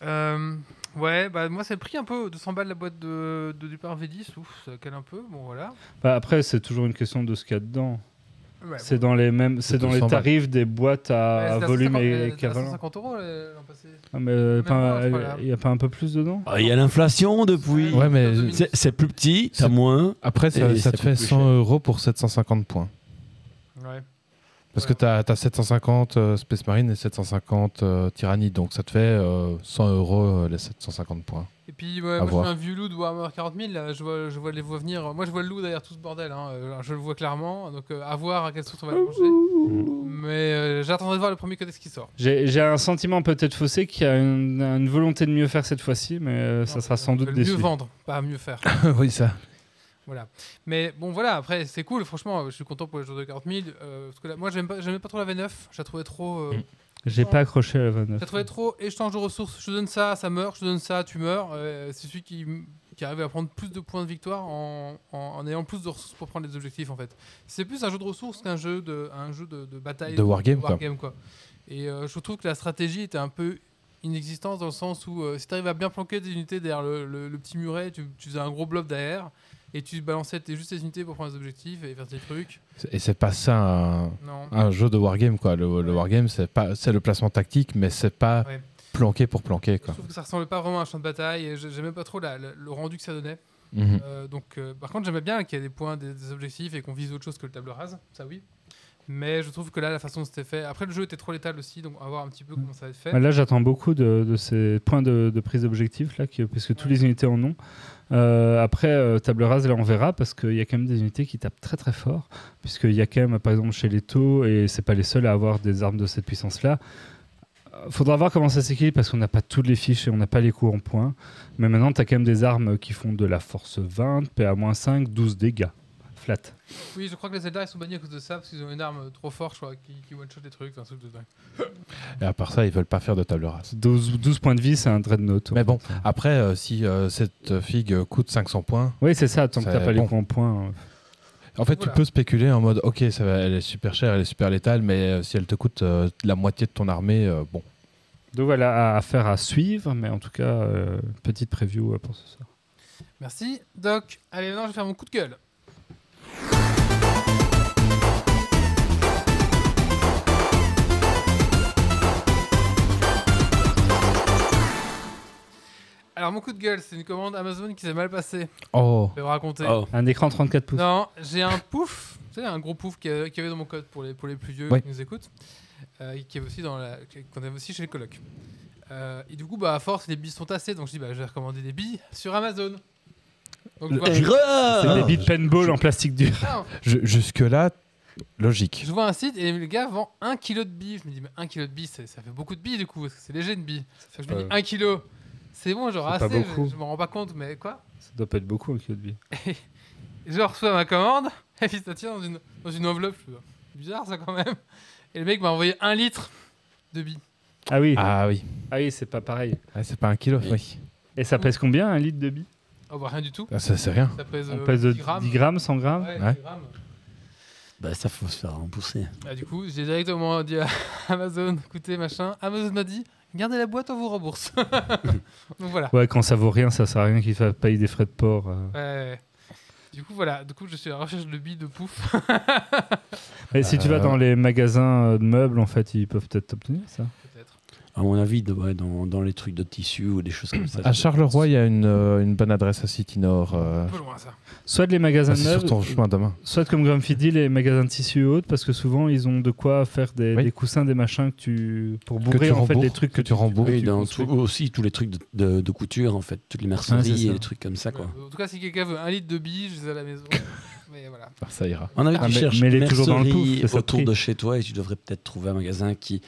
Euh, ouais, bah moi, c'est le prix un peu 200 balles la boîte de, de Dupin V10, ouf, ça cale un peu, bon voilà. Bah, après, c'est toujours une question de ce qu'il y a dedans. Ouais, C'est bon. dans les mêmes, c'est dans les 200 balles. tarifs des boîtes à, à volume 150, et euh, équivalent. 150 euros euh, l'an passé. Ah, mais euh, il y a pas un peu plus dedans Ah, Il y a l'inflation depuis. Ouais, mais C'est- plus petit, t'as C'est- moins. Après, ça, ça te fait coûte plus 100 cher. euros pour 750 points. Ouais. Parce que tu as, 750 euh, Space Marine et 750 euh, Tyranny, donc ça te fait euh, 100 euros euh, les 750 points. Et puis, ouais, moi, je suis un vieux loup de Warhammer 40 000. Là, je, vois, je vois les voix venir. Moi, je vois le loup derrière tout ce bordel. hein, euh, je le vois clairement. Donc, euh, à voir à quelle source on va le manger. Mais euh, j'attendrai de voir le premier codex qui sort. J'ai un sentiment peut-être faussé qu'il y a une, une volonté de mieux faire cette fois-ci, mais euh, ça sera euh, sans doute déçu. mieux vendre, pas mieux faire. oui, ça. Voilà. Mais bon, voilà. Après, c'est cool. Franchement, je suis content pour les joueurs de 40 000. euh, parce que là, moi, j'aime pas, j'aimais pas trop la V9. Je la trouvais trop. euh, Mm. J'ai pas accroché à la 29. Je la trouvais trop échange de ressources. Je te donne ça, ça meurt. Je te donne ça, tu meurs. Euh, c'est celui qui, qui arrive à prendre plus de points de victoire en, en, en ayant plus de ressources pour prendre les objectifs en fait. C'est plus un jeu de ressources qu'un jeu de, un jeu de, de bataille. De wargame, quoi. quoi. Et euh, je trouve que la stratégie était un peu inexistante dans le sens où euh, si tu arrives à bien planquer tes unités derrière le, le- le petit muret, tu, tu faisais un gros blob derrière et tu balançais tes, juste tes unités pour prendre les objectifs et faire tes trucs. Et c'est pas ça un, jeu de wargame, quoi. Le, le wargame, c'est pas, c'est le placement tactique, mais c'est pas Ouais. planquer pour planquer, Je quoi. trouve que ça ressemblait pas vraiment à un champ de bataille et j'aimais pas trop la- la- le rendu que ça donnait. Mhm. Euh, donc, euh, par contre, j'aimais bien qu'il y ait des points, des, des objectifs et qu'on vise autre chose que le table rase, ça oui. Mais je trouve que là, la façon dont c'était fait. Après, le jeu était trop létal aussi, donc on va voir un petit peu comment ça va être fait. Ah, Là, j'attends beaucoup de, de ces points de, de prise d'objectif, là, qui- parce que toutes les unités en ont. Euh, après, euh, table rase, là, on verra, parce qu'il y a quand même des unités qui tapent très très fort, puisqu'il y a quand même, par exemple, chez les taux, et c'est pas les seuls à avoir des armes de cette puissance-là. Euh, Faudra voir comment ça s'équilibre parce qu'on n'a pas toutes les fiches et on n'a pas les coups en points. Mais maintenant, tu as quand même des armes qui font de la force 20, PA-5, 12 dégâts. Flat. Oui, je crois que les Zelda ils sont bannis à cause de ça, parce qu'ils ont une arme trop forte, je crois, qui, qui one-shot des trucs, c'est un truc de dingue. Et à part ça, ils veulent pas faire de table rase. 12, 12 points de vie, c'est un dreadnought. Mais bon, après, euh, si euh, cette figue coûte 500 points, Oui, c'est ça, tant que t'as pas les bon. en points. euh, en fait, Voilà. tu peux spéculer en mode, ok, ça va, elle est super chère, elle est super létale, mais euh, si elle te coûte euh, la moitié de ton armée, euh, bon. Donc voilà, à- affaire à suivre, mais en tout cas, euh, petite preview euh, pour ce soir. Merci, Doc. Allez, maintenant, je vais faire mon coup de gueule. Alors, mon coup de gueule, c'est une commande Amazon qui s'est mal passée. Oh, Je vais vous raconter. Oh. Un écran 34 pouces. Non, j'ai un pouf, tu sais, un gros pouf qu'il y avait dans mon code pour les, pour les plus vieux Ouais. qui nous écoutent, euh, qui est aussi dans la, qu'on avait aussi chez les colocs. Euh, et du coup, bah, à force, les billes sont tassées, donc je dis, bah, je vais recommander des billes sur Amazon. Donc, Le- voilà. C'est des billes de paintball en plastique dur. Non, je- jusque-là, logique. je vois un site et le gars vend 1 kg de billes. Je me dis, mais 1 kg de billes, ça fait beaucoup de billes du coup, parce que c'est léger une bille. Fait que je me dis, pas- 1 kg, c'est bon, genre c'est pas assez, je, beaucoup. je m'en rends pas compte, mais quoi Ça doit pas être beaucoup un kilo de billes. Je reçois ma commande, et puis ça tient dans une, dans une enveloppe. Je fais, C'est bizarre ça quand même. Et le mec m'a envoyé un litre de billes. Ah oui, ah, Ah oui, oui c'est pas pareil. Ah, c'est pas un kilo, Oui. oui. Et ça pèse combien un litre de billes? Oh bah rien du tout. Ah, ça, c'est rien. Ça pèse, On euh, pèse de 10 grammes. 10 grammes, 100 grammes Ouais, Ouais. 10 grammes. Bah ça faut se faire rembourser. Ah, du coup, j'ai directement dit à Amazon, écoutez, machin. Amazon m'a dit, gardez la boîte, on vous rembourse. Donc voilà. Ouais, quand ça vaut rien, ça sert à rien qu'il fasse payer des frais de port. euh. Ouais. Du coup, voilà. Du coup, je suis à la recherche de billes de pouf. Mais si tu vas Euh. dans les magasins euh, de meubles, en fait, ils peuvent peut-être t'obtenir ça. À mon avis, de- ouais, dans, dans les trucs de tissu ou des choses comme ça. À Charleroi, il y a une, euh, une bonne adresse à City Nord. euh, Un peu loin ça. Soit les magasins ah, de c'est sur meubles, ton chemin demain. soit comme Grumpy dit, les magasins de tissus et autres, parce que souvent ils ont de quoi faire des, Oui. des coussins, des machins que tu pour Que bourrer tu en fait rembourses, les trucs que tu rembourses. Oui, tu dans construis. tout- aussi tous les trucs de, de- de couture, en fait, toutes les merceries et les trucs comme ça, quoi. Ouais, En tout cas, si quelqu'un veut un litre de billes, je les ai à la maison. Mais voilà. Ah, ça ira. On avait Ah, tu mais- cherches mais le autour de chez toi et tu devrais peut-être trouver un magasin qui,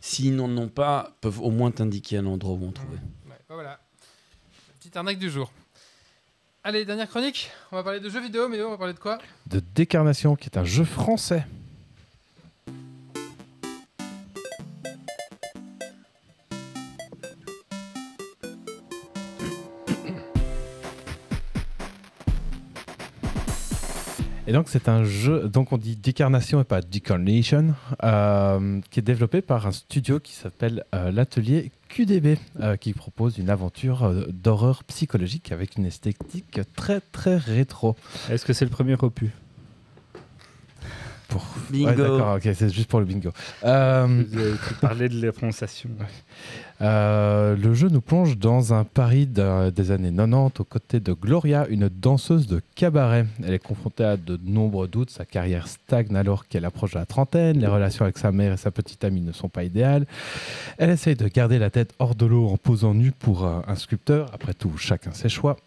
s'ils n'en ont pas, peuvent au moins t'indiquer un endroit où en trouver. Ouais, bah voilà. Petite arnaque du jour. Allez, dernière chronique. On va parler de jeux vidéo, mais on va parler de quoi? De Décarnation, qui est un jeu français. Et donc c'est un jeu, donc on dit Decarnation et pas Decarnation, euh, qui est développé par un studio qui s'appelle euh, l'atelier QDB, euh, qui propose une aventure d'horreur psychologique avec une esthétique très très rétro. Est-ce que c'est le premier opus? Pour... Bingo. Ouais, d'accord, ok, c'est juste pour le bingo. Euh, avez parlé de la prononciation. Euh, le jeu nous plonge dans un Paris des années 90 aux côtés de Gloria, une danseuse de cabaret. Elle est confrontée à de nombreux doutes, sa carrière stagne alors qu'elle approche de la trentaine, les relations avec sa mère et sa petite amie ne sont pas idéales. Elle essaye de garder la tête hors de l'eau en posant nue pour un sculpteur, après tout chacun ses choix.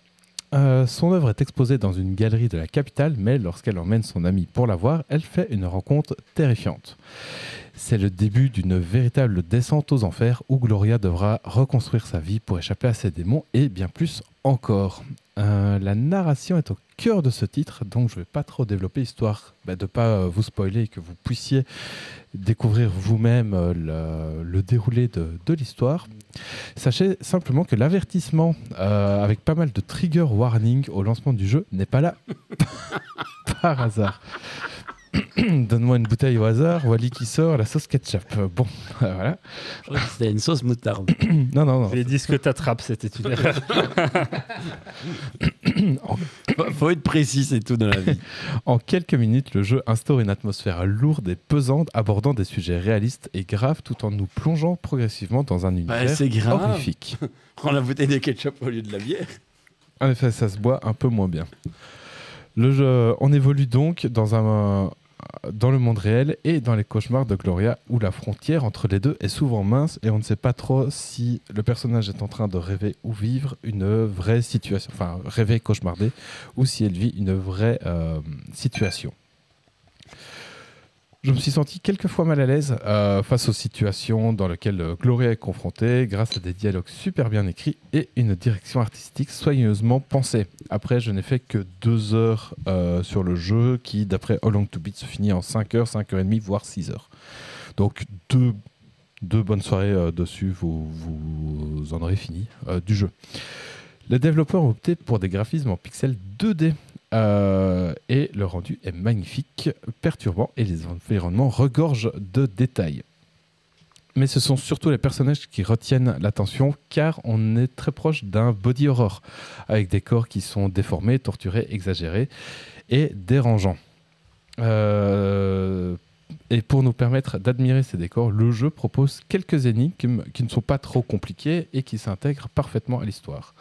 Euh, son œuvre est exposée dans une galerie de la capitale, mais lorsqu'elle emmène son amie pour la voir, elle fait une rencontre terrifiante. C'est le début d'une véritable descente aux enfers où Gloria devra reconstruire sa vie pour échapper à ses démons et bien plus encore. Euh, la narration est au cœur de ce titre, donc je ne vais pas trop développer histoire bah, de ne pas euh, vous spoiler et que vous puissiez découvrir vous-même euh, le, déroulé de, de l'histoire. Sachez simplement que l'avertissement, avec pas mal de trigger warning au lancement du jeu, n'est pas là par hasard. Donne-moi une bouteille au hasard, Wally qui sort, la sauce ketchup. Euh, Bon, voilà. Je crois que c'était une sauce moutarde. Non, non, non. Les disques t'attrapes, c'était une erreur. Faut- Faut être précis, c'est tout dans la vie. En quelques minutes, le jeu instaure une atmosphère lourde et pesante, abordant des sujets réalistes et graves tout en nous plongeant progressivement dans un Bah, univers c'est grave. horrifique. Prends la bouteille de ketchup au lieu de la bière. En effet, ça se boit un peu moins bien. Le jeu, on évolue donc dans, un, dans le monde réel et dans les cauchemars de Gloria, où la frontière entre les deux est souvent mince et on ne sait pas trop si le personnage est en train de rêver ou vivre une vraie situation, enfin rêver cauchemarder, ou si elle vit une vraie euh, situation. Je me suis senti quelquefois mal à l'aise euh, face aux situations dans lesquelles euh, Gloria est confrontée grâce à des dialogues super bien écrits et une direction artistique soigneusement pensée. Après, je n'ai fait que deux heures euh, sur le jeu qui, d'après How Long to Beat, se finit en 5 heures, 5 heures et demie, voire 6 heures. Donc deux, bonnes soirées dessus, vous, vous en aurez fini du jeu. Les développeurs ont opté pour des graphismes en pixels 2D. Euh, et le rendu est magnifique, perturbant et les environnements regorgent de détails. Mais ce sont surtout les personnages qui retiennent l'attention car on est très proche d'un body horror avec des corps qui sont déformés, torturés, exagérés et dérangeants. Euh, et pour nous permettre d'admirer ces décors, le jeu propose quelques énigmes qui ne sont pas trop compliquées et qui s'intègrent parfaitement à l'histoire.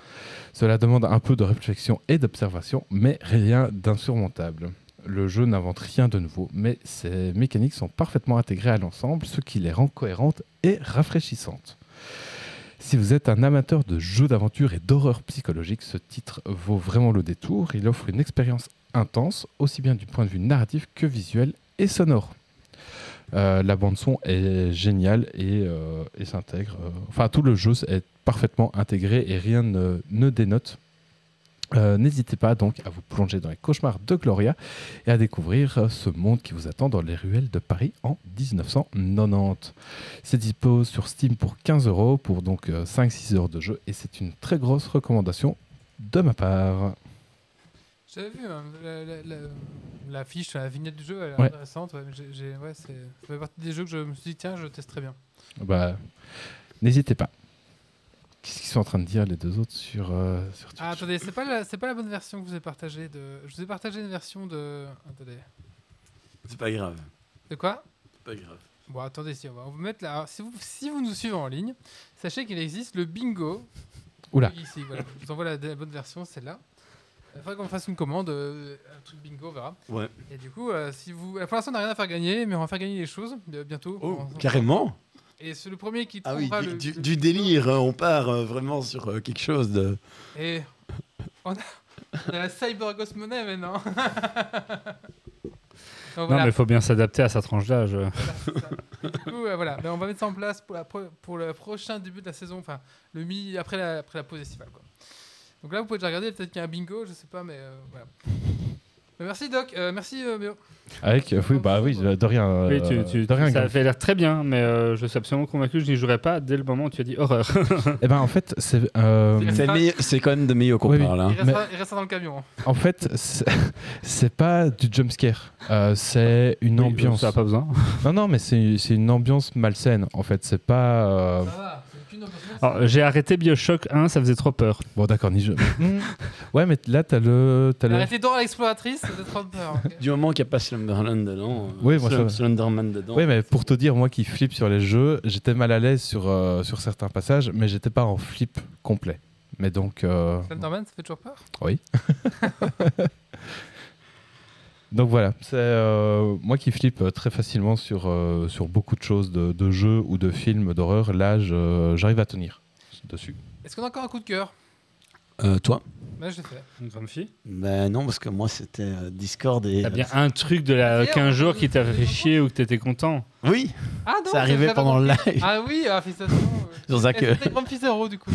Cela demande un peu de réflexion et d'observation, mais rien d'insurmontable. Le jeu n'invente rien de nouveau, mais ses mécaniques sont parfaitement intégrées à l'ensemble, ce qui les rend cohérentes et rafraîchissantes. Si vous êtes un amateur de jeux d'aventure et d'horreur psychologique, ce titre vaut vraiment le détour. Il offre une expérience intense, aussi bien du point de vue narratif que visuel et sonore. Euh, la bande son est géniale et, euh, s'intègre. euh, enfin, tout le jeu est parfaitement intégré et rien ne, dénote. N'hésitez pas donc à vous plonger dans les cauchemars de Gloria et à découvrir ce monde qui vous attend dans les ruelles de Paris en 1990. C'est dispo sur Steam pour 15 euros pour donc 5-6 heures de jeu et c'est une très grosse recommandation de ma part. J'avais vu hein, la, la- la- la fiche, la vignette du jeu, elle est Ouais. intéressante. Ouais, c'est- ça fait partie des jeux que je me suis dit, tiens, je testerai bien. Bah, n'hésitez pas. Qu'est-ce qu'ils sont en train de dire les deux autres sur, euh, sur Twitch? Ah, attendez, c'est pas, la- c'est pas la bonne version que je vous ai partagée. De... Je vous ai partagé une version de. Attendez. C'est pas grave. De quoi? C'est pas grave. Bon, attendez, si on va vous mettre là. Alors, si, vous, si vous nous suivez en ligne, sachez qu'il existe le bingo. Oula. Ici, voilà. Je vous envoie la, la bonne version, celle-là. Il faudrait qu'on fasse une commande, euh, un truc bingo, on verra. Ouais. Et du coup, euh, si vous. Pour l'instant, on n'a rien à faire gagner, mais on va faire gagner les choses euh, bientôt. Oh, On- carrément Et c'est le premier qui Ah oui, du, le, du- le du bingo. délire. hein, On part euh, vraiment sur euh, quelque chose de. Et on a, on a la Cyber Ghost Money maintenant. Donc Non, mais il faut bien s'adapter à sa tranche d'âge. Voilà, du coup, euh, voilà. Mais on va mettre ça en place pour, la pro- pour le prochain début de la saison, enfin, le mi après la, après la pause estivale. Quoi. Donc là, vous pouvez déjà regarder, peut-être qu'il y a un bingo, je sais pas, mais euh, voilà. Merci Doc, Euh, merci euh, Méo. Avec, euh, oui, bah oui, de rien. Oui, tu, tu- de rien. ça avait l'air très bien, mais euh, je suis absolument convaincu que je n'y jouerai pas dès le moment où tu as dit horreur. Eh ben en fait, c'est euh, C'est C'est meilleur- c'est quand même de meilleur qu'on Oui, oui. parle. hein. Il restera, il restera dans le camion. hein. en fait c'est- c'est pas du jumpscare, euh, c'est une Oui, ambiance. Ça n'a pas besoin. Non non, mais c'est c'est une ambiance malsaine. En fait, c'est pas. euh, Ça va. Alors, j'ai arrêté Bioshock 1, ça faisait trop peur. Bon d'accord, ni je. Hmm. ouais, mais là t'as le, t'as le. Arrêtez Dora l'exploratrice, ça fait trop peur. ok. Du moment qu'il n'y a pas Slumberland dedans. euh, Oui, moi, Slum-. Slenderman dedans. Oui, mais pour te dire, moi qui flippe sur les jeux, j'étais mal à l'aise sur, euh, sur certains passages, mais j'étais pas en flip complet. Mais donc, euh, Slenderman, ça fait toujours peur donc voilà, c'est euh, moi qui flippe euh, très facilement sur, euh, sur beaucoup de choses, de, de jeux ou de films d'horreur. Là, j'arrive à tenir dessus. Est-ce qu'on a encore un coup de cœur? Euh, toi? Là, je l'ai fait. Une grande fille? Ben non, parce que moi c'était Discord et. T'as bien un truc de la Hier, 15 jours qui t'a fait chier ou que t'étais content? Oui, Ah non c'est arrivé pendant le live. Ah oui, ah, félicitations. Et que. C'était Grand Fils Zéro du coup?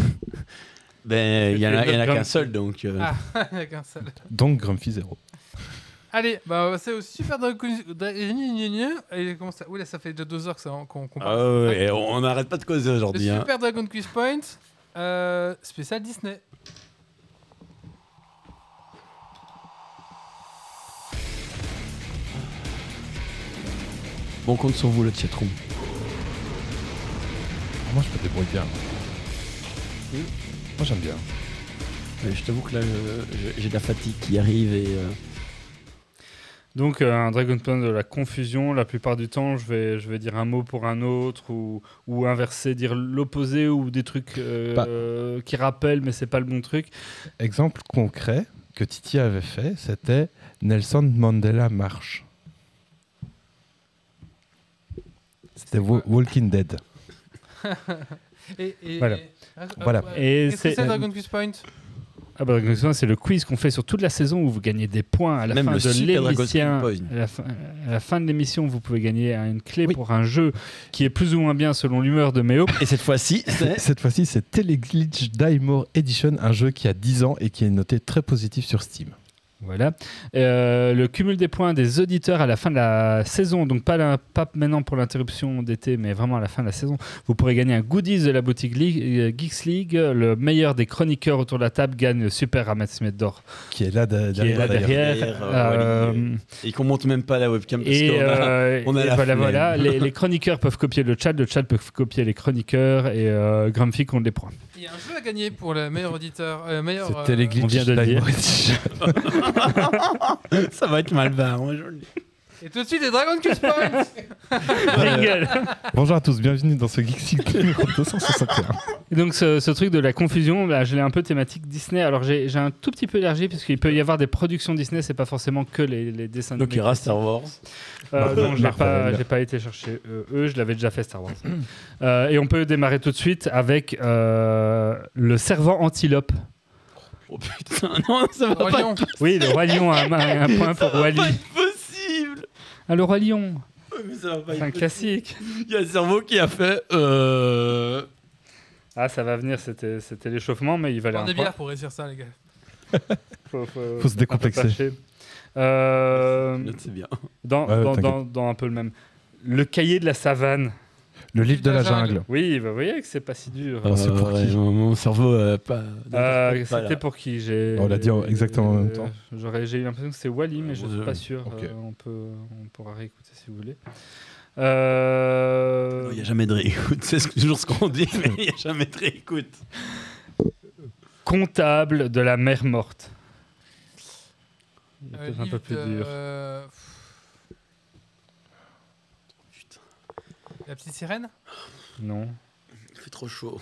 Ben, il y en a, y en qu'un seul donc. euh, Ah, il n'y a qu'un seul. Donc Grumpy Zero. Allez, bah c'est au Super Dragon Dra- Et comment ça Oui, là, ça fait déjà deux heures que ça- qu'on Ah parle. ouais, ouais, on n'arrête pas de causer Le aujourd'hui. hein. Super Dragon Quiz Point, euh, spécial Disney. Bon compte sur vous le chatroom. Moi, je me débrouille bien. Oui. Moi, j'aime bien. Mais je t'avoue que là, euh, j'ai- j'ai de la fatigue qui arrive et. euh, Donc euh, un Dragon Point de la confusion, la plupart du temps je vais, je vais dire un mot pour un autre ou, ou inverser, dire l'opposé ou des trucs euh, Bah. euh, qui rappellent mais c'est pas le bon truc. Exemple concret que Titi avait fait, c'était Nelson Mandela marche. C'était Wa- Walking Dead. Et, et- Voilà. et- Voilà. Et Qu'est-ce que c'est- Dragon Quiz Point? Ah bah, Dragon c'est le quiz qu'on fait sur toute la saison où vous gagnez des points à la Même fin le de l'émission. À, la fin- à la fin de l'émission, vous pouvez gagner une clé Oui. pour un jeu qui est plus ou moins bien selon l'humeur de Méo. Et cette fois-ci, c'est. Cette fois-ci, c'est Teleglitch Die More Edition, un jeu qui a 10 ans et qui est noté très positif sur Steam. Voilà. Euh, le cumul des points des auditeurs à la fin de la saison, donc pas, la- pas maintenant pour l'interruption d'été, mais vraiment à la fin de la saison, vous pourrez gagner un goodies de la boutique League- euh, Geeks League. Le meilleur des chroniqueurs autour de la table gagne le super Ramasmet d'or Qui est là, de- qui est là derrière. derrière. Derrière, euh, Euh, Et qu'on monte même pas la webcam parce et, qu'on a- on a et la voilà, voilà. Les, les chroniqueurs peuvent copier le chat, le chat peut copier les chroniqueurs et euh, Grumpy compte les points. Il y a un jeu à gagner pour le meilleur auditeur. Euh, meilleur, C'est euh, Teleglitch on vient de le dire. Ça va être mal je le dis. Et tout de suite, les Dragon Quiz Point Jingle. Bonjour à tous, bienvenue dans ce Geek numéro 261. Et donc ce, ce truc de la confusion, là, je l'ai un peu thématique Disney. Alors j'ai un tout petit peu élargi parce qu'il peut y avoir des productions Disney, c'est pas forcément que les, les dessins Donc il aura Star Wars. Euh, non, j'ai pas, Marvel. j'ai pas été chercher euh, eux, je l'avais déjà fait Star Wars. Euh, et on peut démarrer tout de suite avec euh, le servant antilope. Oh putain, non, ça va Roi pas Lion. Oui, le roi lion a un, un point pour Wally. être possible. Ah, le roi lion, Ouais, mais ça va pas c'est un être possible. classique. Il y a le cerveau qui a fait. Euh... Ah, ça va venir, c'était c'était l'échauffement, mais il valait un des point. bières pour réussir ça, les gars. Faut, faut- Faut se décomplexer. Euh, C'est bien. dans, Ouais, dans, t'inquiète. dans- dans un peu le même. Le cahier de la savane. Le livre de la jungle. Oui, bah, vous voyez que c'est pas si dur. Ah, c'est pour qui mon, mon cerveau euh, pas. Euh. C'était pour qui j'ai. On l'a dit en- exactement en même temps. J'aurais, j'ai eu l'impression que c'est Wally, mais je Ouais, suis pas sûr. Ok. Euh, on peut, on pourra réécouter si vous voulez. Euh, Il n'y a jamais de réécoute. C'est ce- toujours ce qu'on dit, mais il n'y a jamais de réécoute. Comptable de la mer morte. Il est Euh, peut-être un peu plus dur. La petite sirène Non. Il fait trop chaud.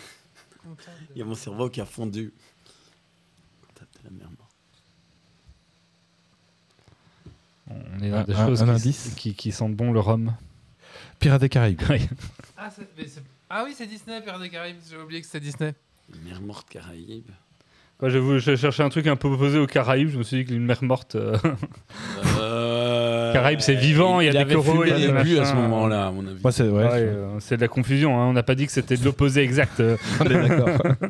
Il y a mon cerveau qui a fondu. La mer morte. On est dans des un- choses un qui, indice qui, qui sentent bon le rhum. Pirates des Caraïbes. Ah, ah oui, c'est Disney, Pirates des Caraïbes. J'ai oublié que c'était Disney. Mer morte Caraïbes. Je cherchais un truc un peu opposé aux Caraïbes. Je me suis dit qu'une mer morte. euh, Euh... Caraïbes, c'est vivant, il y a des avait coraux, il y a des à ce moment-là, à mon avis. Moi, c'est ouais, ouais, euh, c'est de la confusion. hein. On n'a pas dit que c'était de l'opposé exact. on est d'accord.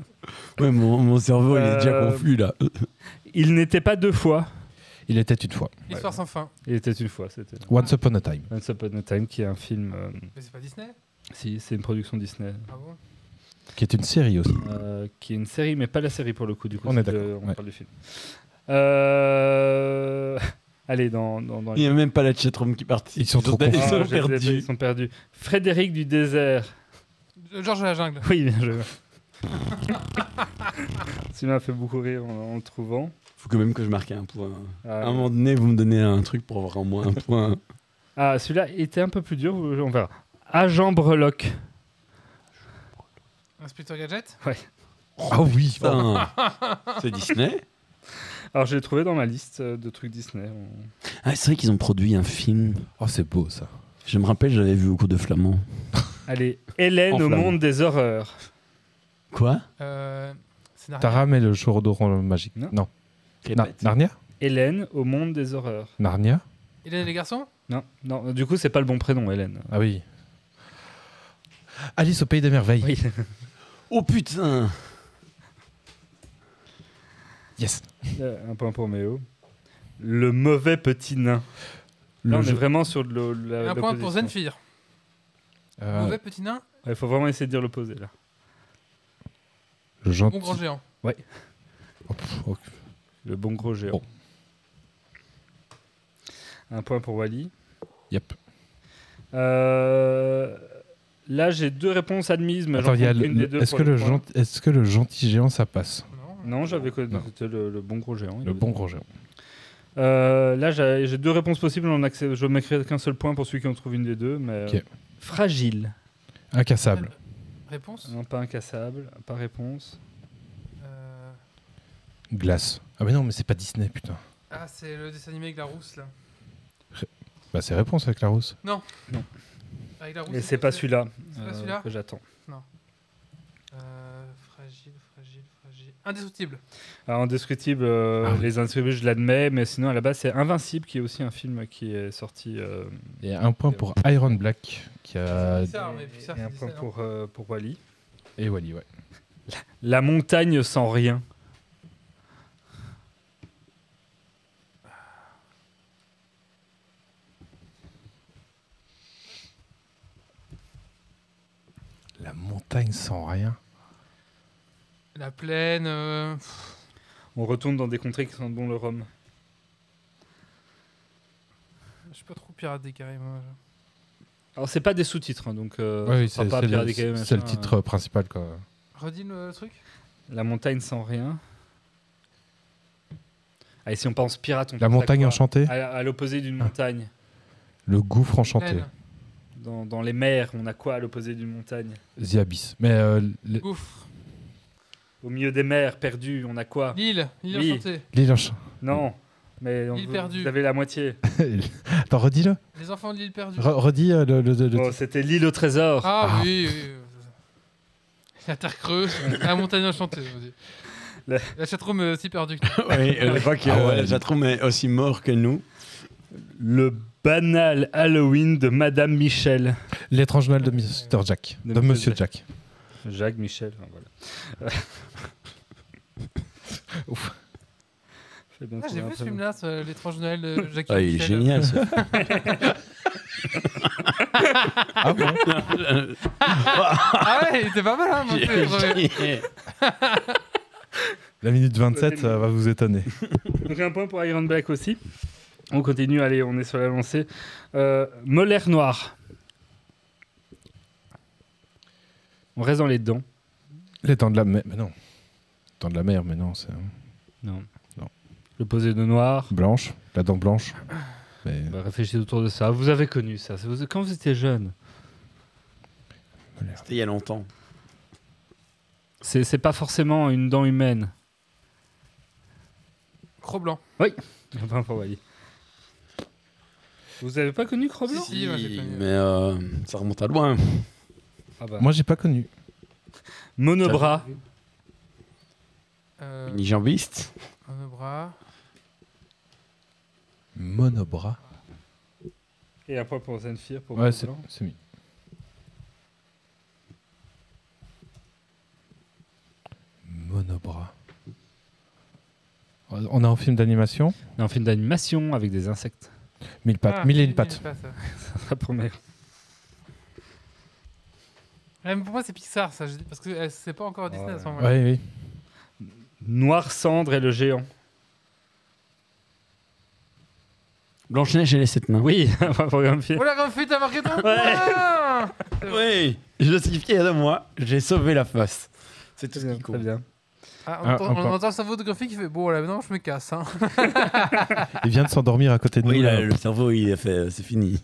Ouais, mon, mon cerveau, il est déjà confus là. Il n'était pas deux fois. Il était une fois. L'histoire sans fin. Il était une fois, c'était Once Upon a Time. Once Upon a Time, qui est un film. euh, Mais c'est pas Disney? si, c'est une production Disney. Ah bon? Qui est une série aussi. Euh, qui est une série, mais pas la série pour le coup, du coup. On est d'accord, On ouais. parle du film. Euh... Allez, dans, dans, dans Il n'y a même pas la chatroom qui participe. Ils sont trop Ils sont perdus. Ils sont perdus. Frédéric du désert. Georges de la jungle. Oui, bien joué. Celui-là m'a fait beaucoup rire en, en le trouvant. faut quand même que je marque un point. Ah, À un moment donné, vous me donnez un truc pour avoir au moins un point. ah, celui-là était un peu plus dur, on verra. Agent Breloque. Inspecteur Gadget? Ah oui Putain. C'est Disney? Alors, je l'ai trouvé dans ma liste euh, de trucs Disney. Ah, c'est vrai qu'ils ont produit un film. Oh, c'est beau ça. Je me rappelle, j'avais vu au cours de Flamand. Allez, Hélène En au flamme. monde des horreurs. Quoi? Euh, Scénario? Tara met le jour d'oron magique. Non. Non. Na-. Narnia? Hélène au monde des horreurs. Narnia? Hélène et les garçons? Non, non, du coup, c'est pas le bon prénom, Hélène. Ah oui. Alice au pays des merveilles. Oui. Oh putain Yes. Euh, Un point pour Méo. Le mauvais petit nain. Là, Le on jeu- est vraiment sur de l'o- la. Un point pour. Zenfir. euh, Mauvais petit nain, Il faut vraiment essayer de dire l'opposé là. le gentil. bon grand géant. Oh, pff, oh, Le bon gros géant. Bon. Un point pour Wally. Yep. Euh, Là, j'ai deux réponses admises, mais Attends, j'en il y a compte le- une des le- deux est-ce que, le est-ce que le gentil géant ça passe Non, Non, j'avais connu. Non. C'était le, le bon gros géant. Le bon gros géant. Euh, là, j'ai deux réponses possibles. On je ne m'écrirai qu'un seul point pour celui qui en trouve une des deux. Mais euh, fragile. Incassable. Réponse Non, pas incassable. Pas réponse. Euh, Glace. Ah mais non, mais c'est pas Disney, putain. Ah, c'est le dessin animé avec la rousse là. Bah c'est réponse avec la rousse. La rousse. Et c'est pas celui-là euh, celui-là que j'attends. Euh, fragile, fragile, fragile. Indestructible. Alors, Indescriptible, euh, Ah oui. les Indescriptibles, je l'admets, mais sinon à la base c'est Invincible qui est aussi un film qui est sorti. euh, Et un point pour Iron Black qui a Pixar, mais et un point pour, euh, pour Wally. et Wally, ouais. La montagne sans rien. La montagne sans rien. La plaine. euh, On retourne dans des contrées qui sentent bon le rhum. Je suis pas trop pirate des Caraïbes. moi. Alors c'est pas des sous-titres, hein, donc euh, sera c'est pas c'est Pirates le, des Caraïbes, c'est le machin, titre principal quoi. Redis le truc euh, La montagne sans rien. Allez, si on pense pirate, on La pense à montagne quoi? enchantée, À, à l'opposé d'une Ah. montagne. le gouffre enchanté, Plaine, Dans, dans les mers, on a quoi à l'opposé d'une montagne? The Abyss. Mais euh, le- Gouffre. Au milieu des mers, perdu, on a quoi? L'île. L'île Oui. enchantée. l'île enchantée. Non, mais on- L'île vous, perdue. vous avez la moitié. Attends, redis-le. Les enfants de l'île perdue. Re- redis euh, le, le- le- le Oh. C'était l'île au trésor. Ah, Ah. oui, oui. La terre creuse. la montagne enchantée. vas-y. La- La chatroom est aussi perdue. Oui, je Ah euh, ouais. la chatroom est aussi mort que nous. Le banal Halloween de Madame Michel. L'étrange Noël de Mr. Jack. De De Monsieur Monsieur Jack. Jacques Michel, enfin, voilà. Ouf. Ah, j'ai vu ce film-là, l'étrange Noël de Jackie Ah, il est génial. ça. Ah bon? Ah ouais, il était pas mal, hein, trouvé. La minute 27 ça va vous étonner. Donc un point pour Iron Black aussi. On continue, allez, on est sur la lancée. Euh, Molaire noir. On reste dans les dents. Les dents de la mer. Mais non. Dents de la mer, mais non, c'est Non. Non. Le posé de noir. blanche. La dent blanche. Mais Bah, réfléchissez autour de ça. Vous avez connu ça. Quand vous étiez jeune. C'était il y a longtemps. C'est pas forcément une dent humaine. Enfin, pour Wally. Vous avez pas connu Cro-Blanc Si, si, moi, j'ai Si, connu. mais euh, ça remonte à loin. Ah bah. moi j'ai pas connu. Monobras. Euh, Unijambiste. un bras. Monobras. Et un point pour Zenfir. Pour Ouais, c'est Cro-Blanc. c'est mis. Monobras. On a un film d'animation, un film d'animation avec des insectes. Mille pattes, Ah, mille et une pattes. Ça sera pour mais pour moi, c'est Pixar, ça, je dis, parce que euh, c'est pas encore Disney à ce moment-là. Oui, oui. Noir Cendre et le géant. Blanche-Neige et les sept nains. Oui. Oh la grande fille, t'as marqué ton Ouais. point Oui, je suis fier de moi. J'ai sauvé la face. C'est tout ce qui Très compte. bien. Ah, on, Ah, entend, un on entend le cerveau de qui fait Bon, là maintenant, je me casse. Hein. Il vient de s'endormir à côté de Oui, nous. là. le cerveau, il a fait, c'est fini.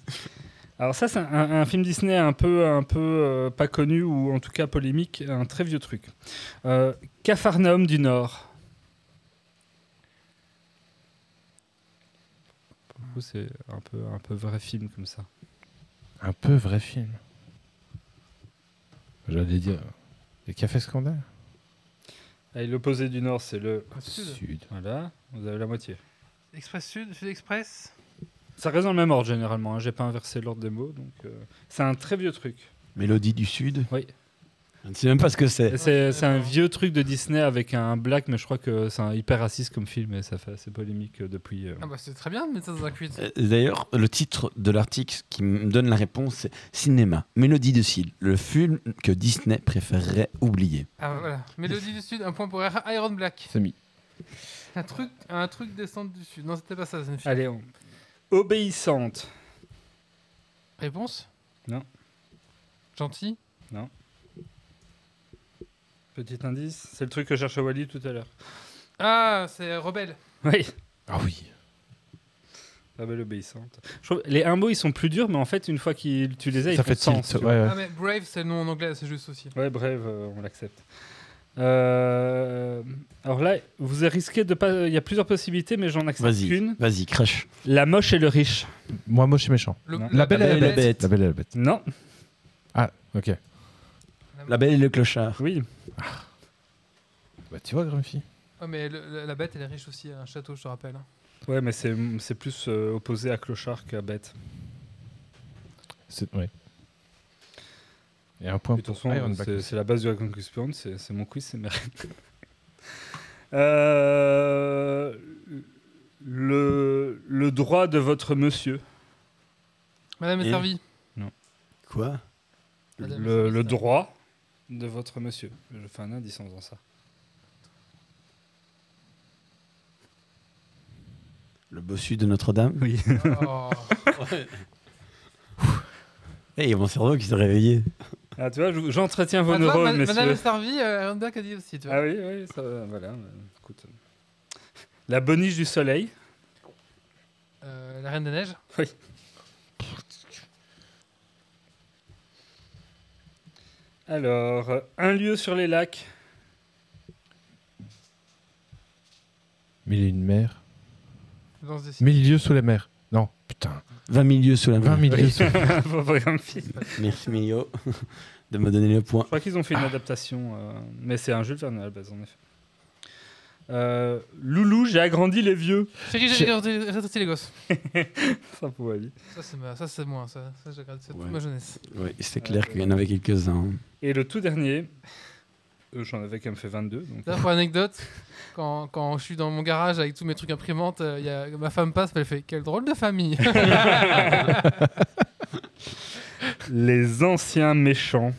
Alors ça, c'est un, un film Disney un peu, un peu euh, pas connu ou en tout cas polémique, un très vieux truc. Euh, Capharnaüm du Nord. Pour le coup, c'est un peu, un peu vrai film comme ça. Un peu vrai film. J'allais dire. Les cafés scandales Allez, l'opposé du Nord, c'est le Sud. Voilà, vous avez la moitié. Express Sud, Sud Express? Ça reste dans le même ordre généralement. Hein. J'ai pas inversé l'ordre des mots, donc euh, c'est un très vieux truc. Mélodie du Sud? Oui. Je ne sais même pas ce que c'est. C'est un vieux truc de Disney avec un black, mais je crois que c'est un hyper raciste comme film et ça fait assez polémique euh, depuis. euh. Ah bah, c'est très bien de mettre ça dans un quiz. Euh, D'ailleurs, le titre de l'article qui me donne la réponse, c'est Cinéma, Mélodie de Cille, le film que Disney préférerait oublier. Ah voilà. Mélodie du Sud, un point pour Iron Black. C'est mis. Un truc, un truc descente du Sud. Non, c'était pas ça, c'est une fille. Allez, on- obéissante. Réponse? Non. Gentil? Petit indice, c'est le truc que cherchait Wally tout à l'heure. Ah, c'est Rebelle. Oui. Ah oui. La belle obéissante. Je trouve- les un mot ils sont plus durs, mais en fait une fois que tu les as, ils Ça font fait sens. tilt. tu Ouais, ouais. Ah, mais Brave, c'est le nom en anglais, c'est juste aussi. Ouais, bref, euh, on l'accepte. Euh, alors là, vous risquez de pas. Il y a plusieurs possibilités, mais j'en accepte Vas-y, qu'une. vas-y, crash. La moche et le riche. Moi, moche et méchant. Le- La belle et la bête. La belle et la bête. Non. Ah, ok. La Belle et le Clochard. Oui. Bah, tu vois, Grumpy Ouais, mais le- la, la bête, elle est riche aussi, à un château, je te rappelle. hein. Ouais, mais c'est c'est plus euh, opposé à clochard qu'à bête. C'est ouais. Et un point De toute pour façon, Ironback c'est aussi. c'est la base du Raconte Cuspion, c'est c'est mon quiz, c'est mes règles. Euh, le, le droit de votre monsieur. Madame est Et- servie. Quoi? Madame est Le, servie, le ça. droit de votre monsieur. Je fais un indice en faisant ça. Le bossu de Notre-Dame Oui. Oh. Eh, il y a mon cerveau qui s'est réveillé. Ah, tu vois, je- j'entretiens vos Ah, toi, neurones, ma- messieurs. Madame est servie, euh, a dit aussi, tu vois. Ah oui, oui, ça, voilà. euh, Écoute. La boniche du soleil. Euh, la Reine des Neiges. Alors, un lieu sur les lacs. Mille et une mer. Mille lieux sous la mer. Non, putain. 20 milieux sous la 20 main. 000 lieux sous vraiment film. Merci Mio de me donner le point. Je crois qu'ils ont fait une adaptation, euh, mais c'est un Jules Verne à la base, en effet. Euh, Loulou, j'ai agrandi les vieux. Chérie, j'ai rétréci les gosses. Ça pour ma- ça, c'est moi. Ça, j'ai toute Ouais. ma jeunesse. Oui, c'est clair qu'il y en avait quelques-uns. Et le tout dernier, euh, j'en avais quand même fait 22. Donc... D'ailleurs, pour anecdote, quand, quand je suis dans mon garage avec tous mes trucs imprimantes, euh, il y a, ma femme passe, elle fait Quelle drôle de famille Les anciens méchants.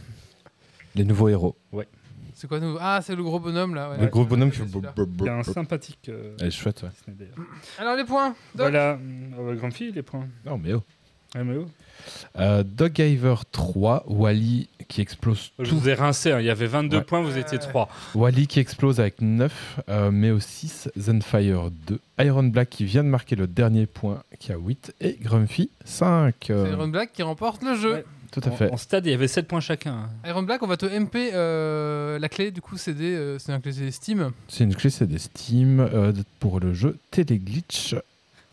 Les nouveaux héros. C'est quoi nous Ah, c'est le gros bonhomme là. ouais. le gros Ouais, bonhomme qui fait. c'est celui-là. Il y a un sympathique euh, Elle est chouette, ouais. Disney. Alors, les points Doc Voilà, oh, bah, grande fille, les points. Non, mais oh. Ah, mais oh. Euh, Doggiver 3, Wally qui explose Je tout. vous ai rincé, hein, il y avait 22 Ouais. points, vous étiez Ouais. 3. Wally qui explose avec 9, euh, mais au 6, Zenfire 2. Iron Black qui vient de marquer le dernier point, qui a 8, et Grumpy 5. C'est euh, Iron Black qui remporte le jeu. Ouais. Tout à fait. En, stade, il y avait 7 points chacun. Iron Black, on va te MP euh, la clé, du coup, CD, euh, c'est un clé CD Steam. C'est une clé CD Steam euh, pour le jeu Teleglitch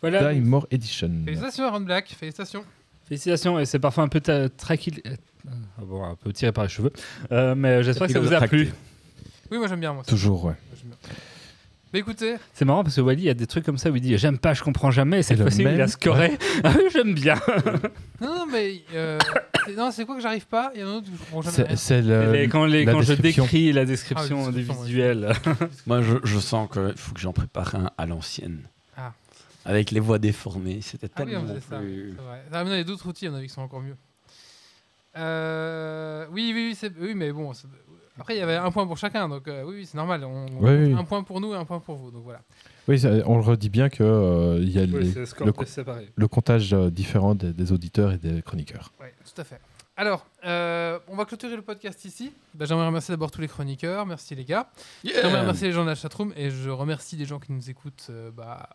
Voilà, Die More Edition. Félicitations, Iron Black, félicitations. félicitations, et c'est parfois un peu tranquille. euh, ah bon, un peu tiré par les cheveux. Euh, mais j'espère que ça vous a Tracté. plu. Oui, moi j'aime bien, moi. Toujours, ouais. Bien. Bah écoutez, C'est marrant parce que Wally, il y a des trucs comme ça où il dit j'aime pas, je comprends jamais. Et cette le fois-ci, il a scoré. Ah oui, j'aime bien. non, non, mais euh, c'est- non, c'est quoi que j'arrive pas? Il y en a d'autres où je comprends jamais. C'est le- quand les- la quand je description. décris la Ah, description ouais. visuels. Moi, je, je sens qu'il faut que j'en prépare un à l'ancienne. Ah. Avec les voix déformées, c'était Ah oui, on tellement faisait ça. plus... C'est vrai. Ah, mais non, il y a d'autres outils, avis, qui sont encore mieux. Euh, oui, oui, oui, oui, mais bon. Après, il y avait un point pour chacun, donc euh, oui, oui, c'est normal. On, on- Oui. Un point pour nous et un point pour vous, donc voilà. Oui, ça- on le redit bien que euh, il y a les- le, co- séparé. le comptage euh, différent des, des auditeurs et des chroniqueurs. Oui, tout à fait. Alors, euh, on va clôturer le podcast ici. Bah, J'aimerais remercier d'abord tous les chroniqueurs. Merci les gars. J'aimerais remercier les gens de la chatroom et je remercie les gens qui nous écoutent euh, bah,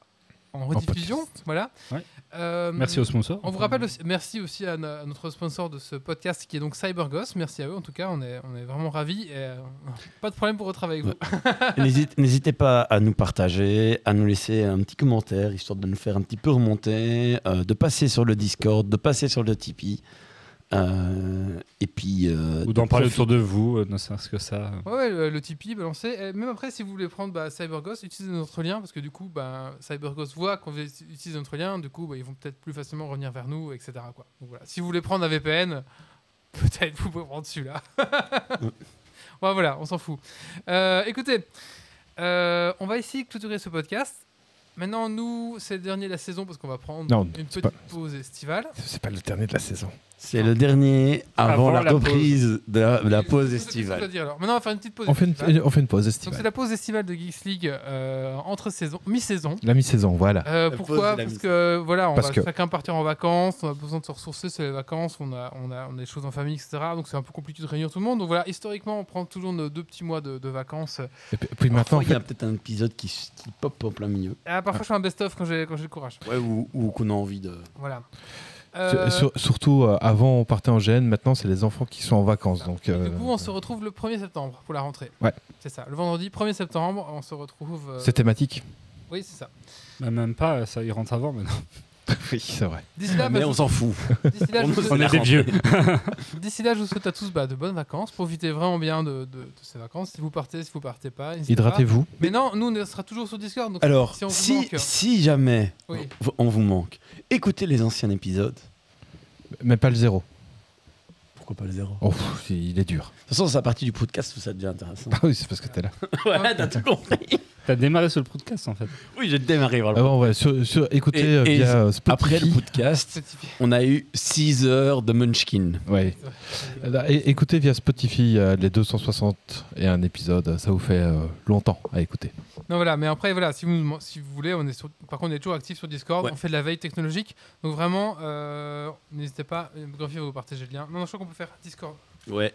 en rediffusion. voilà. Ouais. Euh, Merci aux sponsors. On vous rappelle aussi, merci aussi à, no- à notre sponsor de ce podcast qui est donc CyberGhost. Merci à eux en tout cas, on est, on est vraiment ravis. Et, euh, pas de problème pour retravailler avec vous. N'hésite- N'hésitez pas à nous partager, à nous laisser un petit commentaire, histoire de nous faire un petit peu remonter, euh, de passer sur le Discord, de passer sur le Tipeee. Euh, et puis... euh, Ou d'en de parler autour de vous, euh, ne serait-ce que ça. Ouais, ouais, le, le Tipeee, balancez. Et même après, si vous voulez prendre bah, CyberGhost, utilisez notre lien parce que du coup, bah, CyberGhost voit qu'on veut utiliser notre lien. Du coup, bah, ils vont peut-être plus facilement revenir vers nous, etc. Quoi. Donc, voilà. Si vous voulez prendre un VPN, peut-être vous pouvez prendre celui-là. Ouais, voilà, on s'en fout. Euh, écoutez, euh, on va ici clôturer ce podcast. Maintenant, nous, c'est le dernier de la saison parce qu'on va prendre Non, une petite pas- pause estivale. C'est pas le dernier de la saison. C'est le dernier avant, Avant la, la pause. reprise de la, de la pause que estivale. dois dire, alors Maintenant, on va faire une petite pause On fait, estivale. une, on fait une pause Donc, c'est estivale. la pause estivale de Geeks League euh, entre saison, mi-saison. La mi-saison, voilà. Euh, La pourquoi pause de la Parce que voilà, on Parce va que- chacun partir en vacances, on a besoin de se ressourcer sur les vacances, on a, on a, on a des choses en famille, etc. Donc c'est un peu compliqué de réunir tout le monde. Donc voilà, historiquement, on prend toujours nos deux petits mois de, de vacances. Et puis, puis maintenant, en il y a peut-être un épisode qui, s- qui pop en plein milieu. Ah, parfois, je fais un best-of quand j'ai quand j'ai le courage. Ouais, ou, ou qu'on a envie de... Voilà. Sur- Euh, sur- surtout euh, avant, on partait en GN. Maintenant, c'est les enfants qui sont en vacances. Donc, et euh, du coup, on se retrouve le 1er septembre pour la rentrée. Ouais. C'est ça. Le vendredi 1er septembre, on se retrouve. euh, c'est thématique. Oui, c'est ça. Bah, même pas, ça y rentre avant maintenant. oui, c'est vrai. D'ici là, Mais je on vous- s'en fout. là, On est des vieux. D'ici là, je vous souhaite à tous bah, de bonnes vacances. Profitez vraiment bien de, de- de ces vacances. Si vous partez, si vous partez pas. Hydratez-vous. Mais non, nous, on sera toujours sur Discord. Donc Alors, si on vous si, manque, si jamais Oui. on vous manque, écoutez les anciens épisodes. Mais pas le zéro. Pourquoi pas le zéro? De Oh, pff, il est dur. toute façon, c'est la partie du podcast où ça devient intéressant. Ah oui, c'est parce que t'es là. ouais, t'as tout compris. T'as démarré sur le podcast en fait. Oui, j'ai démarré. Voilà. Ah bon, ouais, sur, sur- écoutez Et- euh, et via euh, Spotify. Après le podcast, on a eu 6 heures de Munchkin. Ouais. Écoutez via Spotify euh, les 260 et un épisode, ça vous fait euh, longtemps à écouter. Non, voilà. Mais après, voilà, si vous, si vous voulez, on est sur, par contre, on est toujours actif sur Discord. Ouais. On fait de la veille technologique. Donc vraiment, euh, n'hésitez pas. Grumpy va vous partager le lien. Non, non, je crois qu'on peut faire Discord. Ouais.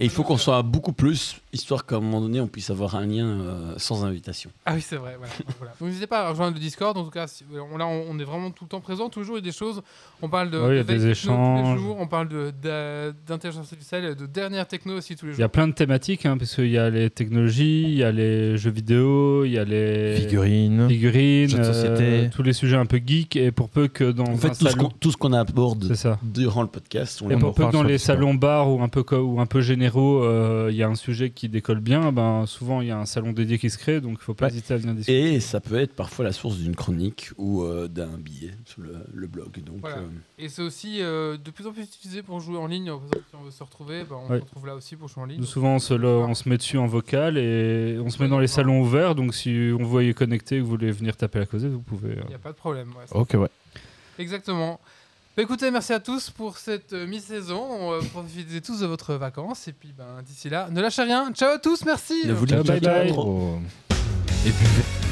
Et il faut qu'on soit beaucoup plus, histoire qu'à un moment donné, on puisse avoir un lien euh, sans invitation. Ah oui, c'est vrai. Voilà, voilà. Donc n'hésitez pas à rejoindre le Discord. En tout cas, si- on, là, on, est vraiment tout le temps présent. Tous les jours, il y a des choses. On parle de, Oui, il y a de des techno tous les échanges. jours. On parle d'intelligence artificielle, de dernière techno aussi tous les Il y jours. a plein de thématiques, hein, parce qu'il y a les technologies, il y a les jeux vidéo, il y a les Figurines. figurines, jeux de société. euh, tous les sujets un peu geeks, et pour peu que dans En fait, tout ce qu'on tout ce qu'on aborde durant le podcast, on Et pour peu que dans les salons bars ou un peu ou un peu généraux, euh, il y a un sujet qui décolle bien, ben souvent il y a un salon dédié qui se crée, donc il faut pas Ouais. hésiter à venir discuter. Et ça peut être parfois la source d'une chronique ou euh, d'un billet sur le, le blog. Donc, Voilà. euh, Et c'est aussi euh, de plus en plus utilisé pour jouer en ligne. Si on veut se retrouver, bah, on Ouais. se retrouve là aussi pour jouer en ligne. Nous, souvent on se, le- on se met dessus en vocal et on se met dans les salons ouverts, donc si on vous voyez connecté et que vous voulez venir taper à causer, vous pouvez. euh. Il n'y a pas de problème. ouais, Ok, ouais. Exactement. Bah, écoutez, merci à tous pour cette euh, mi-saison. Euh, profitez tous de votre vacances. Et puis ben, d'ici là, ne lâchez rien. Ciao à tous, merci. Ne vous bye pas trop. Et buvez.